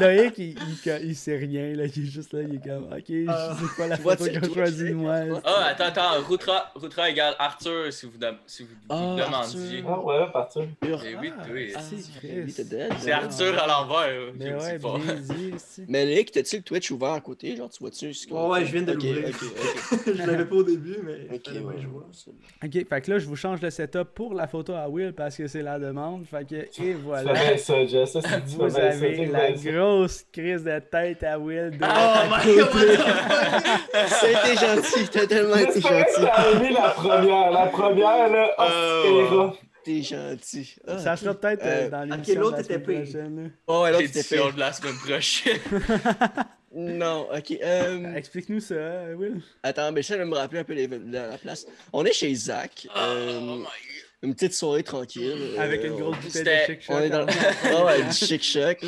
S5: Loïc, il, il, il sait rien, là. Il est juste là, il est comme, ok, je sais pas la photo a
S3: tu-
S5: choisie moi.
S2: Ah, attends, attends. Routra, Routra égale Arthur, si vous, si vous
S3: Ah,
S2: vous demandiez.
S3: Arthur.
S1: Ah ouais, partir.
S2: Eh oui,
S5: Ah,
S2: oui.
S3: Ah,
S5: c'est
S3: t'es là.
S2: Arthur à l'envers.
S5: Mais
S2: je le
S5: ouais,
S2: dis pas.
S5: dit.
S3: Mais Léic, t'as-tu le Twitch ouvert à côté? Genre, tu vois-tu? ce qu'on-
S4: Ouais, ouais, je viens de l'ouvrir. *laughs* je l'avais pas au début, mais
S3: Ok, ouais,
S4: je vois.
S3: c'est.
S5: Ok, fait que là, je vous change le setup pour la photo à Will parce que c'est la demande. Fait que, et voilà.
S1: bien ça, Jess. Ça, c'est
S5: Vous
S1: bien ça,
S5: avez
S1: fais
S5: la
S1: bien ça.
S5: grosse crise de tête à Will. de-
S2: Oh
S5: à
S2: my.
S3: Ça a été gentil, t'as tellement été gentil.
S1: t'as aimé la première. La première, là, oh,
S2: Euh,
S1: c'était
S2: ouais.
S1: rough.
S3: T'es gentil. Ah,
S5: Ça sera peut-être euh,
S3: Euh,
S5: dans
S4: ok,
S5: l'émission de
S4: l'autre
S5: la
S4: était
S5: semaine prochaine. là.
S3: Oh, l'autre, c'était
S2: L'édition
S3: fait.
S2: de la semaine prochaine. *laughs*
S3: Non, ok. euh,
S5: Explique-nous ça, euh, Will.
S3: Attends, mais j'essaie de me rappeler un peu les- la, la place. On est chez Zach. euh,
S2: Oh my
S3: une petite soirée tranquille.
S5: Avec
S3: euh,
S5: une grosse
S3: on-
S5: bouteille de chic
S3: On est dans. Ah ouais, du chic choc,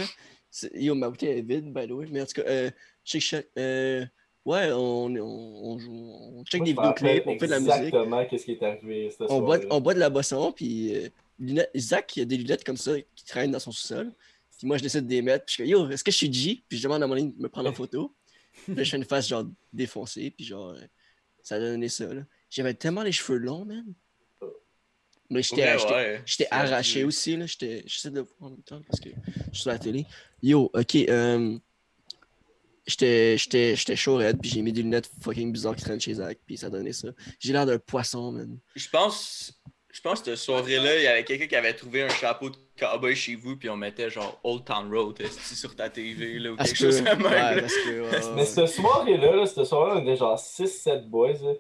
S3: Yo, ma bouteille est vide, by the way. Mais en tout cas, euh, chic choc. Euh, ouais, on, on, on joue. On check
S1: Moi,
S3: des
S1: je
S3: vidéoclips, on fait de la musique.
S1: Exactement, qu'est-ce qui est arrivé cette
S3: On boit,
S1: soirée.
S3: on boit de la boisson, puis euh, lunettes- Zach, il a des lunettes comme ça qui traînent dans son sous-sol. Puis moi, je décide de les mettre. Puis je dis, yo, est-ce que je suis G? Puis je demande à mon ami de me prendre en photo. Puis là, je fais une face genre défoncée, puis genre, ça a donné ça, là. J'avais tellement les cheveux longs, man. Mais j'étais
S2: Ouais,
S3: arraché aussi, là. J'essaie de le voir en même temps parce que je suis sur la télé. Yo, ok, euh, J'étais chaud raide, puis j'ai mis des lunettes fucking bizarres qui traînent chez Zach, puis ça donnait ça. J'ai l'air d'un poisson, man.
S2: Je pense, je pense que cette soirée-là, il y avait quelqu'un qui avait trouvé un chapeau de cowboy chez vous, puis on mettait genre Old Town Road sur ta TV là, ou quelque
S3: que,
S2: chose de même.
S3: ouais, que, ouais,
S1: Mais cette soirée-là, là, cette soirée-là, on était genre 6-7 boys. là.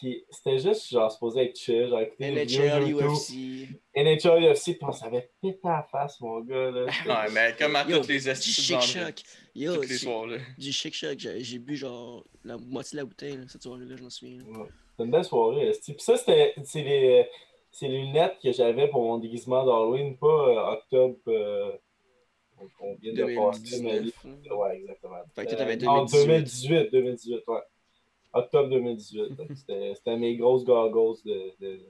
S1: Puis c'était juste genre supposé être chill, genre écouter
S3: NHL. UFC.
S1: NHL, UFC, puis on s'avait pété la face, mon gars. Là. *laughs*
S2: Ouais, mais comme à
S3: Yo,
S2: toutes les
S3: Du
S2: estis
S3: chic choc. Yo,
S2: toutes les
S3: du-
S2: soirs là.
S3: du chic choc. J'ai bu genre la moitié de la bouteille là, cette soirée-là, je m'en souviens. là.
S1: Ouais. C'était une belle soirée. Puis ça, c'était c'est les, c'est les lunettes que j'avais pour mon déguisement d'Halloween, pas euh, octobre euh, vient de passer. Mais...
S3: 2019. là.
S1: Ouais, exactement.
S3: Fait que toi, t'avais
S1: Euh, non,
S3: 2018.
S1: 2018. 2018, ouais. Octobre 2018. Donc, *laughs* C'était mes grosses goggles de. de...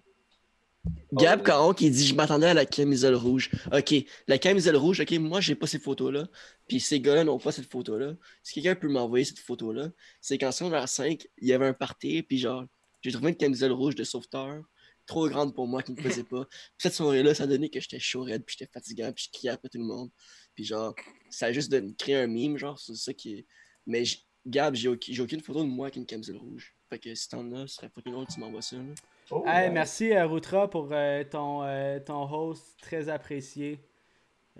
S3: Gab Caron qui dit Je m'attendais à la camisole rouge. Ok, la camisole rouge, ok, moi j'ai pas ces photos-là. Puis ces gars-là n'ont pas cette photo-là. Si quelqu'un peut m'envoyer cette photo-là, c'est qu'en secondaire 5, il y avait un party, puis genre, j'ai trouvé une camisole rouge de sauveteur, trop grande pour moi, qui me faisait pas. Puis cette soirée-là, ça donnait que j'étais chaud raide, puis j'étais fatigant, puis je criais après tout le monde. Puis genre, ça a juste de créer un meme, genre, c'est ça qui est. Mais Gab, j'ai aucune, j'ai aucune photo de moi avec une camisole rouge. Fait que si t'en as, ce serait fucking drôle que tu m'envoies ça. Là.
S1: Oh,
S5: Hey,
S1: nice.
S5: merci euh, Routra pour euh, ton, euh, ton host très apprécié.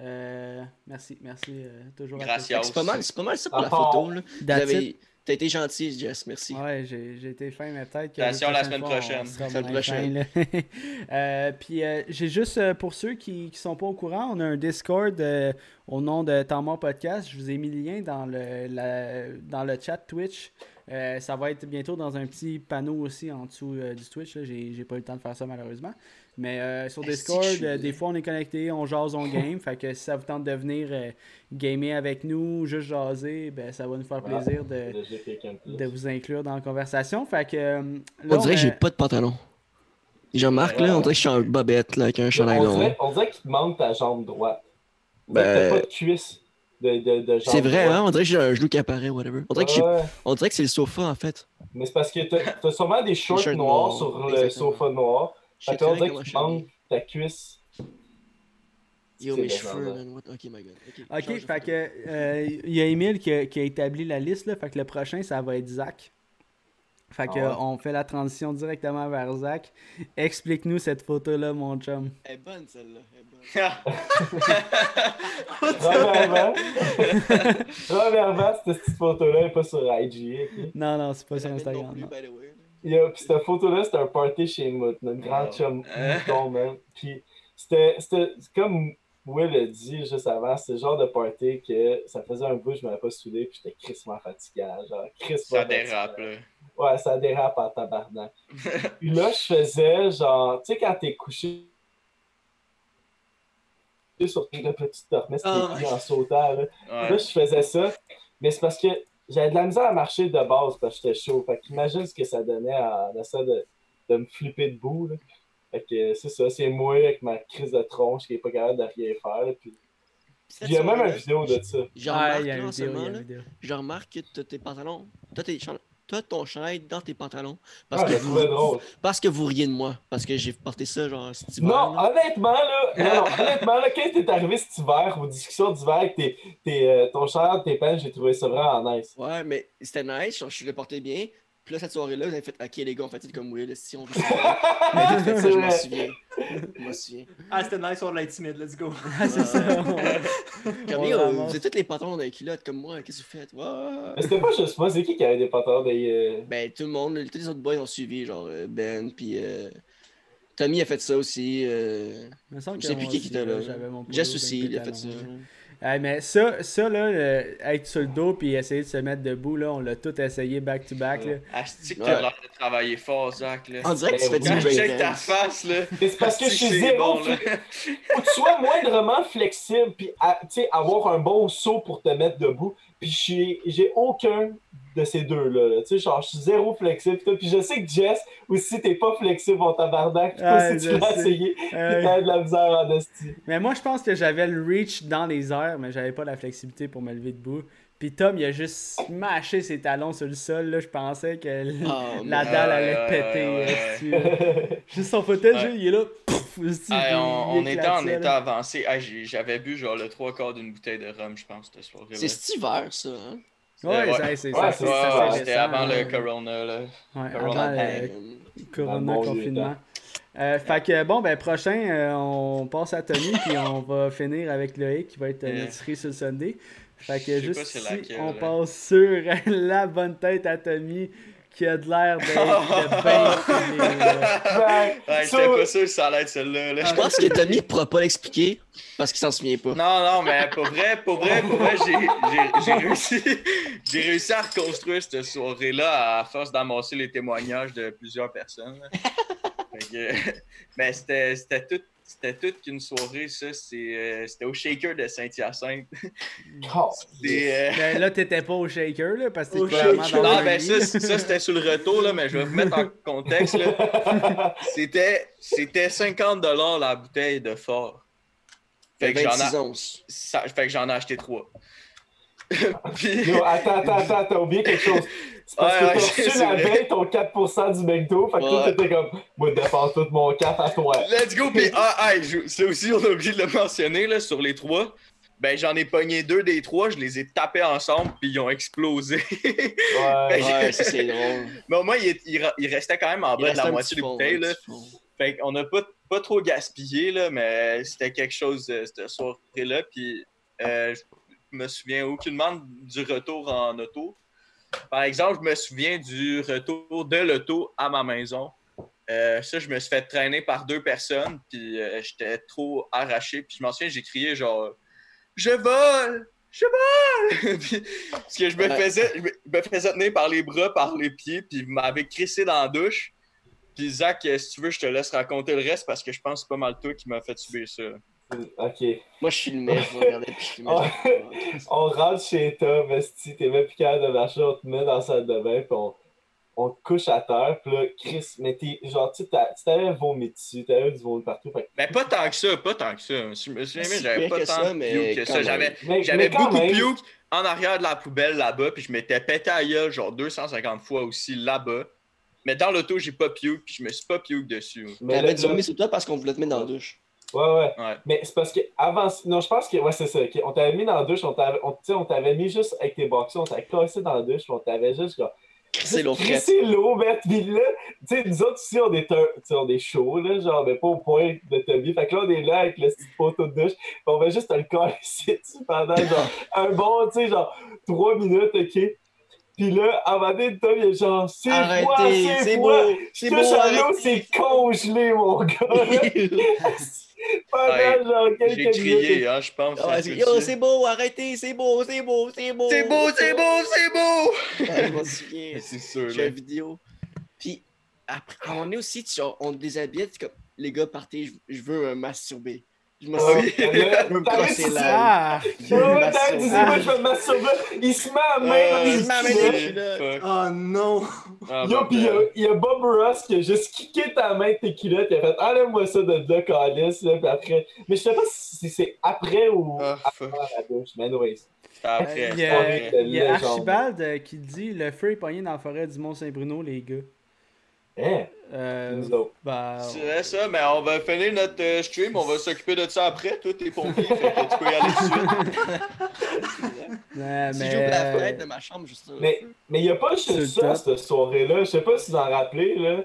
S5: Euh, merci, merci. euh, toujours
S2: Gracias.
S3: C'est pas mal, c'est pas mal ça pour la
S1: À
S3: photo. Là. Vous
S5: That's
S3: avez- T'as été gentil, Jess, merci.
S5: Ouais, j'ai j'ai été fin, mais peut-être que.
S2: Attention, la semaine
S5: fois,
S2: prochaine.
S5: sera
S3: Semaine prochaine. *laughs*
S5: Euh, Puis euh, j'ai juste, euh, pour ceux qui, qui sont pas au courant, on a un Discord euh, au nom de Temps Mort Podcast. Je vous ai mis le lien dans le, la- dans le chat Twitch. Euh, ça va être bientôt dans un petit panneau aussi en dessous euh, du Twitch. J'ai pas eu le temps de faire ça malheureusement. Mais euh, sur Discord, euh, des fois on est connecté, on jase, on game. fait que si ça vous tente de venir euh, gamer avec nous, juste jaser, ben ça va nous faire plaisir de, vous inclure dans la conversation. Fait que euh,
S3: On dirait que j'ai pas de pantalon. Jean-Marc, là, on dirait que je suis en bobette, là, avec un chandail
S1: on
S3: long.
S1: dirait, on dirait qu'il te manque ta jambe droite.
S3: Ben-
S1: T'as pas de cuisse de, de, de jambe
S3: C'est vrai, hein? On dirait que j'ai un genou qui apparaît, whatever. On dirait que,
S1: Ouais.
S3: que c'est le sofa, en fait.
S1: Mais c'est parce que t'as as sûrement des shorts
S3: shorts
S1: noirs
S3: noirs,
S1: sur le sofa noir.
S3: Je
S1: Fait que on dirait
S3: comment
S1: qu'il
S3: je
S1: te
S3: suis
S1: manque ta cuisse.
S3: Yo, mes cheveux, man. What? Ok, my god. Ok,
S5: Ok,
S3: change de
S5: fait que euh, il y a Emile qui a, qui a établi la liste là, fait que le prochain ça va être Zach. Fait que
S1: Ah ouais.
S5: on fait la transition directement vers Zach. Explique-nous cette photo là mon chum.
S3: Elle est bonne, celle-là. Elle est bonne. *laughs* *laughs*
S1: Premièrement, premièrement, cette petite photo-là n'est pas sur IG.
S5: Non non, c'est pas sur Instagram.
S3: non plus,
S5: non.
S3: by the way.
S1: Puis cette photo-là, c'était un party chez Mout, notre grand
S2: Oh.
S1: chum *laughs* mouton, man. Puis c'était, c'était comme Will a dit juste avant, c'est le genre de party que ça faisait un bout, je m'avais pas saoulé, puis j'étais crissement fatiguant. Genre, crissement
S2: Ça dérape, là.
S1: Ouais, ça dérape en tabarnak. *laughs* Puis là, je faisais genre, tu sais, quand t'es couché sur le petit dormais, c'était
S3: Oh
S1: pris en sautant, là.
S2: Ouais.
S1: Là, je faisais ça, mais c'est parce que j'avais de la misère à marcher de base parce que j'étais chaud. Fait qu'imagine ce que ça donnait en essayant de, de me flipper debout. Là. Fait que c'est ça, c'est moi avec ma crise de tronche qui est pas capable de rien faire. là, Puis... Il y a même une vidéo de ça.
S3: Je remarque,
S5: il y a
S3: là,
S5: une
S3: en ce
S5: vidéo,
S3: je remarque que t'as tes pantalons. Toi, t'es toi, ton chandail dans tes pantalons. Parce,
S1: Ah,
S3: que
S1: je
S3: vous...
S1: drôle.
S3: parce que vous riez de moi. Parce que j'ai porté ça, genre, cet hiver.
S1: Non,
S3: là.
S1: honnêtement, là, *laughs* non, non, honnêtement, là, quand t'es arrivé cet hiver, aux discussions d'hiver avec tes, tes, euh, ton char, tes pants, j'ai trouvé ça vraiment nice.
S3: Ouais, mais c'était nice, genre, je le portais bien. Puis là, cette soirée-là, vous avez fait, ok, les gars, on fait ça comme Will, si on veut se faire. Mais j'ai fait ça, je m'en souviens. Je m'en souviens.
S4: Ah, c'était nice, on l'a timide, let's go. *laughs*
S5: Ah, c'est ça. Ramasse.
S3: vous avez tous les pantalons dans les culottes comme moi, qu'est-ce que vous faites?
S1: Mais c'était pas juste moi, c'est qui qui avait des pantalons euh,
S3: Ben, tout le monde, tous les autres boys ont suivi, genre euh, Ben, puis euh, Tommy a fait ça aussi. euh, Je sais plus qui était là. Jess aussi, il a fait ça.
S5: Ouais, mais ça, ça là, le- être sur le dos puis essayer de se mettre debout, là, on l'a tout essayé back to back. Là.
S2: Asti que
S3: Ouais.
S2: t'as l'air de travailler fort, Zach, là?
S3: On dirait que tu fais du
S2: Quand je check ta face, là.
S1: C'est parce que je suis zéro.
S2: bon, là.
S1: faut que tu sois moindrement flexible, puis à- tu sais, avoir un bon saut pour te mettre debout. Puis je suis- j'ai aucun de ces deux-là. là. Tu sais, genre, je suis zéro flexible. Puis, je sais que Jess, aussi, t'es pas flexible en tabarnak. Puis toi
S5: je
S1: tu l'as essayé.
S5: Euh,
S1: t'as de la misère en esti.
S5: mais moi, je pense que j'avais le reach dans les airs, mais j'avais pas la flexibilité pour me lever debout. Puis Tom, il a juste mâché ses talons sur le sol. Là, je pensais que l-
S3: Oh,
S5: la dalle allait péter.
S2: ouais, ouais.
S5: Juste son fauteuil,
S2: Ouais.
S5: il est là. Puis
S2: on, était en état avancé. J'avais bu genre le trois quarts d'une bouteille de rhum, je pense, cette soirée-là.
S3: C'est cet hiver, ça. Hein?
S5: Ouais, c'est
S1: Ouais,
S5: ça.
S2: c'était avant le corona, là.
S5: Ouais,
S2: Corona
S5: avant le
S3: Euh,
S5: corona confinement. Euh, fait que bon, ben prochain, euh, on passe à Tommy, *laughs* puis on va finir avec Loïc qui va être notre cerise sur le Sunday. Fait que juste
S2: laquelle,
S5: on
S2: là.
S5: passe sur *laughs* la bonne tête à Tommy qui a de l'air de, *laughs* de.
S1: Ben,
S2: Ouais, j'étais pas sûr que ça allait être celle-là. là.
S3: Je pense que Tommy pourra pas l'expliquer parce qu'il s'en souvient pas.
S2: Non, non, mais pour vrai, pour vrai, pour vrai, j'ai- j'ai j'ai réussi, j'ai réussi à reconstruire cette soirée-là à force d'amasser les témoignages de plusieurs personnes. que, mais *laughs* c'était c'était tout. C'était toute qu'une soirée, ça. c'est, euh, C'était au Shaker de Saint-Hyacinthe. *laughs*
S1: Oh, *laughs*
S2: euh,
S5: Ben là, t'étais pas au shaker, là, parce que t'étais vraiment
S4: shaker.
S5: dans
S2: Non, ben ça, c'était sur le retour, là, mais je vais vous mettre en *laughs* contexte. C'était, c'était 50 la bouteille de fort. Fait que, j'en
S3: 26
S2: ai,
S3: onces.
S2: ça- fait que j'en ai acheté trois. Puis,
S1: Yo, attends, attends, attends, t'as oublié quelque chose. C'est parce
S2: Ouais,
S1: que t'as *laughs*
S2: c'est
S1: reçu la veille ton 4% du McDo, fait que toi,
S3: Ouais.
S1: t'étais comme, moi, dépense tout mon 4 à toi.
S2: let's go! Puis, ah, je- ça aussi, on a oublié de le mentionner, là, sur les trois. Ben, j'en ai pogné deux des trois, je les ai tapés ensemble, puis ils ont explosé. *laughs*
S1: Ouais.
S3: Ouais, ça c'est drôle.
S2: Mais au moins, il, il- il restait quand même en bas de la moitié des bouteilles. Là. Fait qu'on n'a pas, pas trop gaspillé, là, mais c'était quelque chose euh, cette soirée-là. Puis euh, je me souviens aucunement du retour en auto. Par exemple, je me souviens du retour de l'auto à ma maison. Euh, ça, je me suis fait traîner par deux personnes, puis euh, j'étais trop arraché. Puis je m'en souviens, j'ai crié genre Je vole! Je vole! *laughs* Puis, parce que je me, faisais, je me- faisais tenir par les bras, par les pieds, puis m'avez crissé dans la douche. Puis Zach, euh, si tu veux, je te laisse raconter le reste parce que je pense que c'est pas mal toi qui m'a fait subir ça.
S1: Ok.
S3: Moi, je filmais, je regardais, puis je filmais.
S1: Ouais. On rentre chez Tom, si t'es même plus capable de marcher, on te met dans la salle de bain, puis on, on te couche à terre, puis là, Chris, mais t'es, genre, tu t'avais vomi dessus, t'avais du vomi partout, fait
S2: Mais pas tant que ça, pas tant que ça. Je me souviens,
S3: Si
S2: j'avais pas tant
S3: ça,
S2: de
S3: mais
S2: puke que ça. J'avais,
S1: mais, mais
S2: beaucoup de puke en arrière de la poubelle là-bas, puis je m'étais pété à gueule genre 250 fois aussi là-bas. Mais dans l'auto, j'ai pas puke, puis je me suis pas puke dessus.
S1: mais
S3: T'avais du vomi sur toi parce qu'on voulait te mettre dans la douche.
S1: Ouais, ouais.
S2: Ouais.
S1: Mais c'est parce que avant. Non, je pense que. Ouais, c'est ça. ok. On t'avait mis dans la douche, on t'avait, on, on t'avait mis juste avec tes boxers, on t'avait cassé dans la douche, on t'avait juste. Genre,
S3: C'est l'eau fraîche.
S1: crissé l'eau, mais puis là, tu sais, nous autres ici, on est, on est chaud, là, genre, mais pas au point de te vie. Fait que là, on est là avec le petit poteau de douche, puis on va juste te le *laughs* casser pendant, genre, un bon, tu sais, genre, trois minutes, ok? Puis là, à un moment donné, Tom, il est genre, c'est
S3: Arrêtez,
S1: c'est
S3: beau, c'est beau,
S1: c'est congelé, mon gars. *laughs* Pendant,
S2: Ouais, J'ai crié, hein, je pense.
S3: Ah,
S2: ça
S3: c'est- beau, arrêtez, c'est beau, c'est beau, c'est beau.
S2: C'est beau, c'est beau, c'est beau!
S3: Ouais, je m'en souviens. *laughs*
S2: C'est sûr,
S3: J'ai une vidéo. Puis, après, à un moment donné aussi, tu, on tu es comme, les gars, partez, je, je veux euh, masturber. Je me
S1: Ah
S3: souviens.
S1: oui, là,
S3: Je me
S5: Ah!
S1: Je vais me masturber. Il se met à main
S2: Ah,
S1: dans les
S3: il se met à main.
S4: Oh non!
S2: Ah,
S1: Yo, pis il y a-
S2: ben.
S1: il y, a Bob Ross qui a juste kické ta main de tes culottes. Il a fait Enlève-moi ça de là, calice. Là, puis après. Mais je sais pas si c'est après ou
S2: Ah, fuck.
S1: avant la douche. Mais anyways.
S2: Après,
S5: Il y a,
S2: après.
S1: de
S5: il y a
S1: légende.
S5: Archibald euh, qui dit le feu est pogné dans la forêt du Mont-Saint-Bruno, les gars.
S1: Hein?
S5: Euh,
S1: Nous autres.
S5: bah,
S2: C'est ça, mais on va finir notre euh, stream, on va s'occuper de ça après. Toi, t'es pompier, fait que tu peux y aller *laughs*
S5: ouais,
S3: Si
S5: mais,
S3: j'ouvre la
S5: euh,
S3: fenêtre de ma chambre, juste là.
S1: Mais mais il n'y a pas juste ça,
S5: top.
S1: cette soirée-là. Je sais pas si vous en rappelez. Là.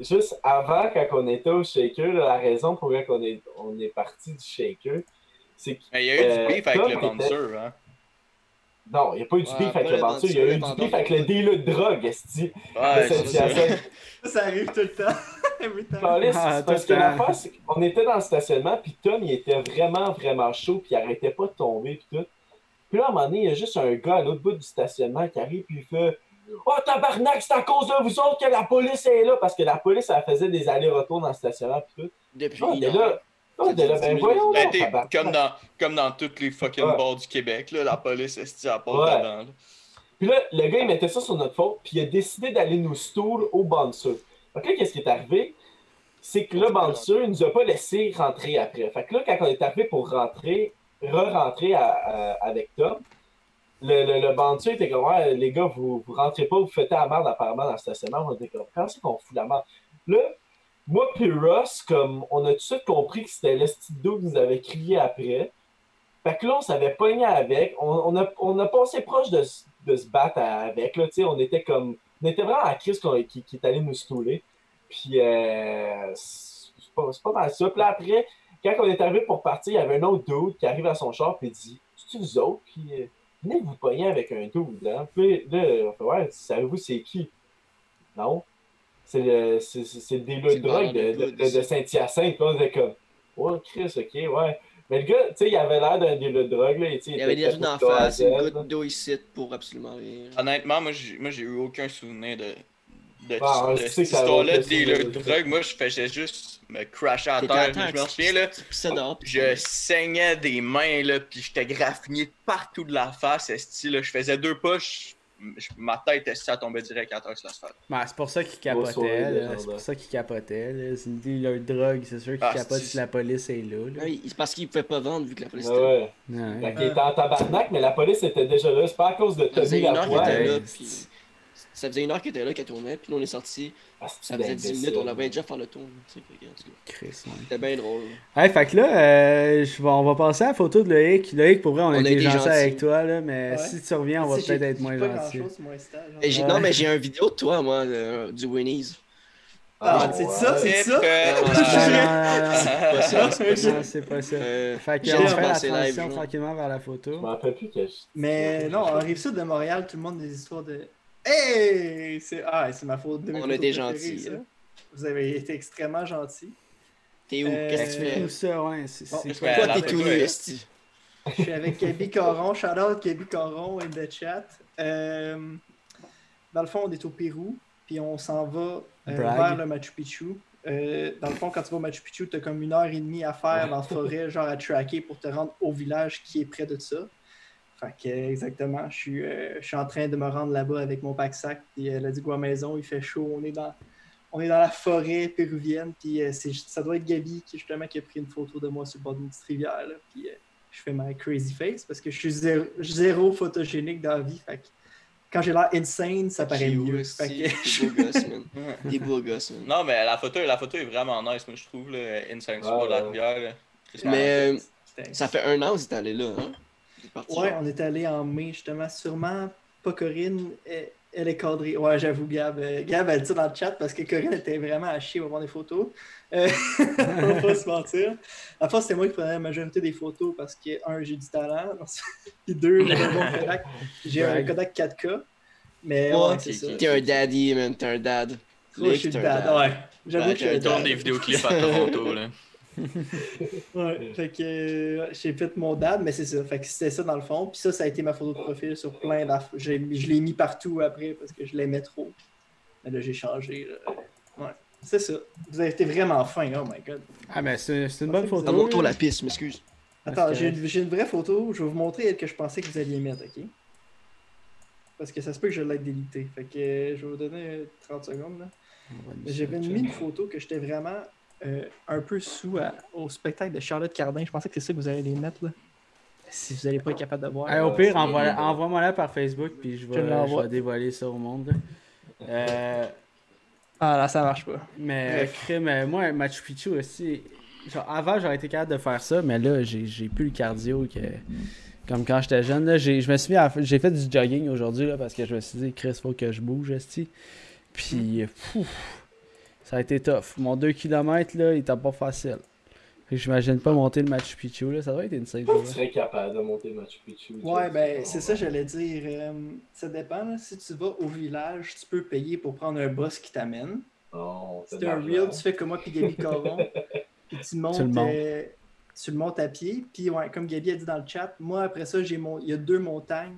S1: Juste avant, quand on était au Shaker, là, la raison pour laquelle on est, on est parti du Shaker, c'est que.
S2: Mais il y a eu
S1: Euh,
S2: du beef avec le
S1: était-
S2: bouncer, hein.
S1: Non, il n'y a pas eu du
S3: Ouais,
S1: beef avec
S3: le
S1: bouncer, il y a eu du beef avec le dealer de drogue, esti.
S2: Ouais,
S1: de
S2: c'est ça.
S4: Arrive tout le temps. *laughs*
S5: Ah,
S1: parce que c'est qu'on était dans le stationnement, puis Tom, il était vraiment, vraiment chaud, puis il arrêtait pas de tomber, puis tout. Puis là, à un moment donné, il y a juste un gars à l'autre bout du stationnement qui arrive, puis il fait Oh, tabarnak, c'est à cause de vous autres que la police est là, parce que la police, elle faisait des allers-retours dans le stationnement, puis tout.
S3: Depuis
S1: on là. Là, ben voyons
S2: Ben, t'es-
S1: tabarnak.
S2: comme, dans, comme dans toutes les fucking
S1: Ouais.
S2: bars du Québec, là, la police est à part
S1: Ouais.
S2: dedans. là.
S1: Puis là, le gars, il mettait ça sur notre faute, puis il a décidé d'aller nous stool au bouncer. Fait que là, qu'est-ce qui est arrivé? C'est que le bouncer, il nous a pas laissé rentrer après. Fait que là, quand on est arrivé pour rentrer, re-rentrer à- à- avec Tom, le, le, le bouncer était comme, ouais, les gars, vous, vous rentrez pas, vous faites la merde apparemment dans le stationnement. On était comme, quand c'est qu'on fout la merde? Là, moi puis Ross, comme, on a tout de suite compris que c'était l'esti d'eau qui nous avait crié après. Fait que là, on s'avait pogné avec. On, on a, on a passé proche de, de se battre avec. Là, on était comme. On était vraiment à Chris qui, est allé nous stouler. Puis, euh, c'est pas, mal ça. Puis là, après, quand on est arrivé pour partir, il y avait un autre dude qui arrive à son char il dit C'est-tu vous autres euh, venez vous pogner avec un dude. Hein? Puis là, on fait Ouais, savez-vous c'est qui? Non. C'est le, c'est, c'est, le
S3: C'est
S1: de drogue de,
S3: le
S1: de, de, de Saint-Hyacinthe. Puis on était comme Ouais, Chris, ok, ouais. Mais le gars, tu sais, il avait l'air d'un dealer de drogue. Là,
S3: Il y avait des gens d'en face, une goutte d'eau ici pour absolument rien.
S2: Honnêtement, moi, j'ai moi, j'ai eu aucun souvenir de, de,
S1: Ah,
S2: de
S1: je sais
S2: cette histoire-là
S1: va
S2: de dealer de
S1: aucun
S2: drogue. Moi, je faisais juste me crasher à terre. Je me souviens, là,
S3: dehors.
S2: je saignais des mains, là, puis j'étais graffiné partout de la face, esti, là. Je faisais deux pas, je- ma tête, esti, ça tombait direct à terre sur l'asphalte.
S5: ben, c'est pour ça qu'il capotait. C'est pour ça qu'il capotait. C'est une dealer de drogue, c'est sûr qu'il
S2: Ah,
S5: capote si la police est là. là.
S3: Ouais, c'est parce qu'il pouvait pas vendre vu que la police
S1: Ah
S3: était là.
S1: ouais.
S5: Ouais.
S1: Fait qu'il était en tabarnak, mais la police était déjà là. C'est pas à cause de
S3: faisait
S1: Tommy
S3: une ça faisait une heure qu'il était là, qu'il tournait, puis nous on est sorti.
S1: Ah,
S3: Ça faisait 10
S1: imbécile.
S3: minutes, on avait déjà faire le tour. fait
S5: ouais.
S3: C'était bien drôle.
S5: Hey, fait que là, euh, je on va passer à la photo de Loïc. Loïc, pour vrai, on, a été gentils. avec toi, là, mais
S4: Ouais.
S5: si tu reviens, on va peut-être être moins Ouais.
S3: Non, mais j'ai un vidéo de toi, moi, de- du Winnie's.
S4: Ah, c'est ça, c'est
S2: C'est
S4: ça?
S3: C'est pas ça, *laughs* c'est pas ça.
S5: non, c'est pas ça.
S3: Euh,
S5: Fait
S3: j'ai
S5: qu'on fait la transition tranquillement vers la
S1: Je
S5: photo.
S1: rappelle plus que je...
S4: Mais non, en rive sud de Montréal, tout le monde a des histoires de. Hey! C'est ah, c'est ma faute. de
S3: On a été hein.
S4: Vous avez été extrêmement gentils.
S3: T'es où?
S4: Euh,
S3: Qu'est-ce que tu fais?
S5: ça, ouais, c'est
S4: Bon,
S5: quoi?
S3: t'es tout nu?
S4: Je suis avec Gabi Caron. Shout out Gabi Caron in the chat. Euh, dans le fond, on est au Pérou, puis on s'en va euh, vers le Machu Picchu. Euh, dans le fond, quand tu vas au Machu Picchu, tu as comme une heure et demie à faire dans la forêt, genre à tracker pour te rendre au village qui est près de ça. Fait que, exactement, je suis, euh, je suis en train de me rendre là-bas avec mon pack-sac, puis euh, la à maison, il fait chaud, on est dans, on est dans la forêt péruvienne, puis euh, c'est- ça doit être Gabi qui, justement, qui a pris une photo de moi sur le bord d'une petite rivière, là, puis euh, je fais ma crazy face parce que je suis zéro, zéro photogénique dans la vie, fait que quand j'ai l'air insane, ça paraît mieux.
S3: T'es beau gosse, man.
S2: Non, mais la photo, la photo est vraiment nice, moi, je trouve. Là, Insane sur de la rivière. là.
S3: Mais ça fait un an que vous êtes allé là, hein?
S4: Ouais, on est allé en mai, justement. Sûrement pas Corinne. Elle, elle est cadrée. Ouais, j'avoue, Gab. euh, Gab, elle dit ça dans le chat parce que Corinne était vraiment à chier pour prendre des photos. Euh, *laughs* on va pas se mentir. À fois, c'était moi qui prenais la majorité des photos parce que, un, j'ai du talent. *laughs* Puis deux, j'ai un bon *laughs* Kodak. J'ai un. Kodak 4K. Mais
S3: Ouais,
S4: ouais, c'est ça.
S3: T'es un daddy, man. T'es un dad.
S4: Ouais, je suis
S3: un
S4: dad. Ouais. J'avoue
S3: Ouais,
S4: que
S2: Tourne
S4: dad.
S2: des vidéoclips à Toronto. Là.
S4: Ouais, fait que euh, j'ai fait mon dad, mais c'est ça. Fait que c'était ça dans le fond. Puis ça, ça a été ma photo de profil sur plein d'aff- j'ai- Je l'ai mis partout après parce que je l'aimais trop. Mais là, j'ai changé. là. Ouais, c'est ça. Vous avez été vraiment fin, oh my god.
S5: Ah, mais c'est c'est une bonne photo.
S3: Tour la piste, m'excuse.
S4: Attends,
S5: que-
S4: j'ai une vraie photo. Je vais vous montrer elle que je pensais que vous alliez mettre, ok? Parce que ça se peut que je l'ai délité. Fait que euh, je vais vous donner euh, 30 secondes. J'avais mis une photo que j'étais vraiment euh, un peu sous à- au spectacle de Charlotte Cardin. Je pensais que c'est ça que vous allez les mettre là. Si vous n'allez pas être capable de voir.
S5: Hey, au pire, envoie- envoie-moi là par Facebook, puis je vais, je vais dévoiler ça au monde. Euh,
S4: Ah là, ça marche pas.
S5: mais crime, euh, moi, Machu Picchu aussi. Genre, avant, j'aurais été capable de faire ça, mais là, j'ai j'ai plus le cardio que. Comme quand j'étais jeune, là, j'ai, je me suis mis à- j'ai fait du jogging aujourd'hui là, parce que je me suis dit, Chris, faut que je bouge, esti. Puis, pfff, ça a été tough. Mon 2 km, là, il était pas facile. J'imagine pas monter le Machu Picchu, là, ça doit être une scène.
S1: Tu serais capable de monter Machu Picchu.
S4: Ouais, ben c'est ça, j'allais dire. euh, ça dépend. là. Si tu vas au village, tu peux payer pour prendre un bus qui t'amène. Si
S1: c'est
S4: t'es un
S1: l'argent.
S4: tu fais comme moi puis Gabi Caron. *laughs* puis tu montes,
S5: Tu le montes.
S4: euh, tu le montes à pied. Puis ouais, comme Gabi a dit dans le chat, moi après ça, j'ai mon... il y a deux montagnes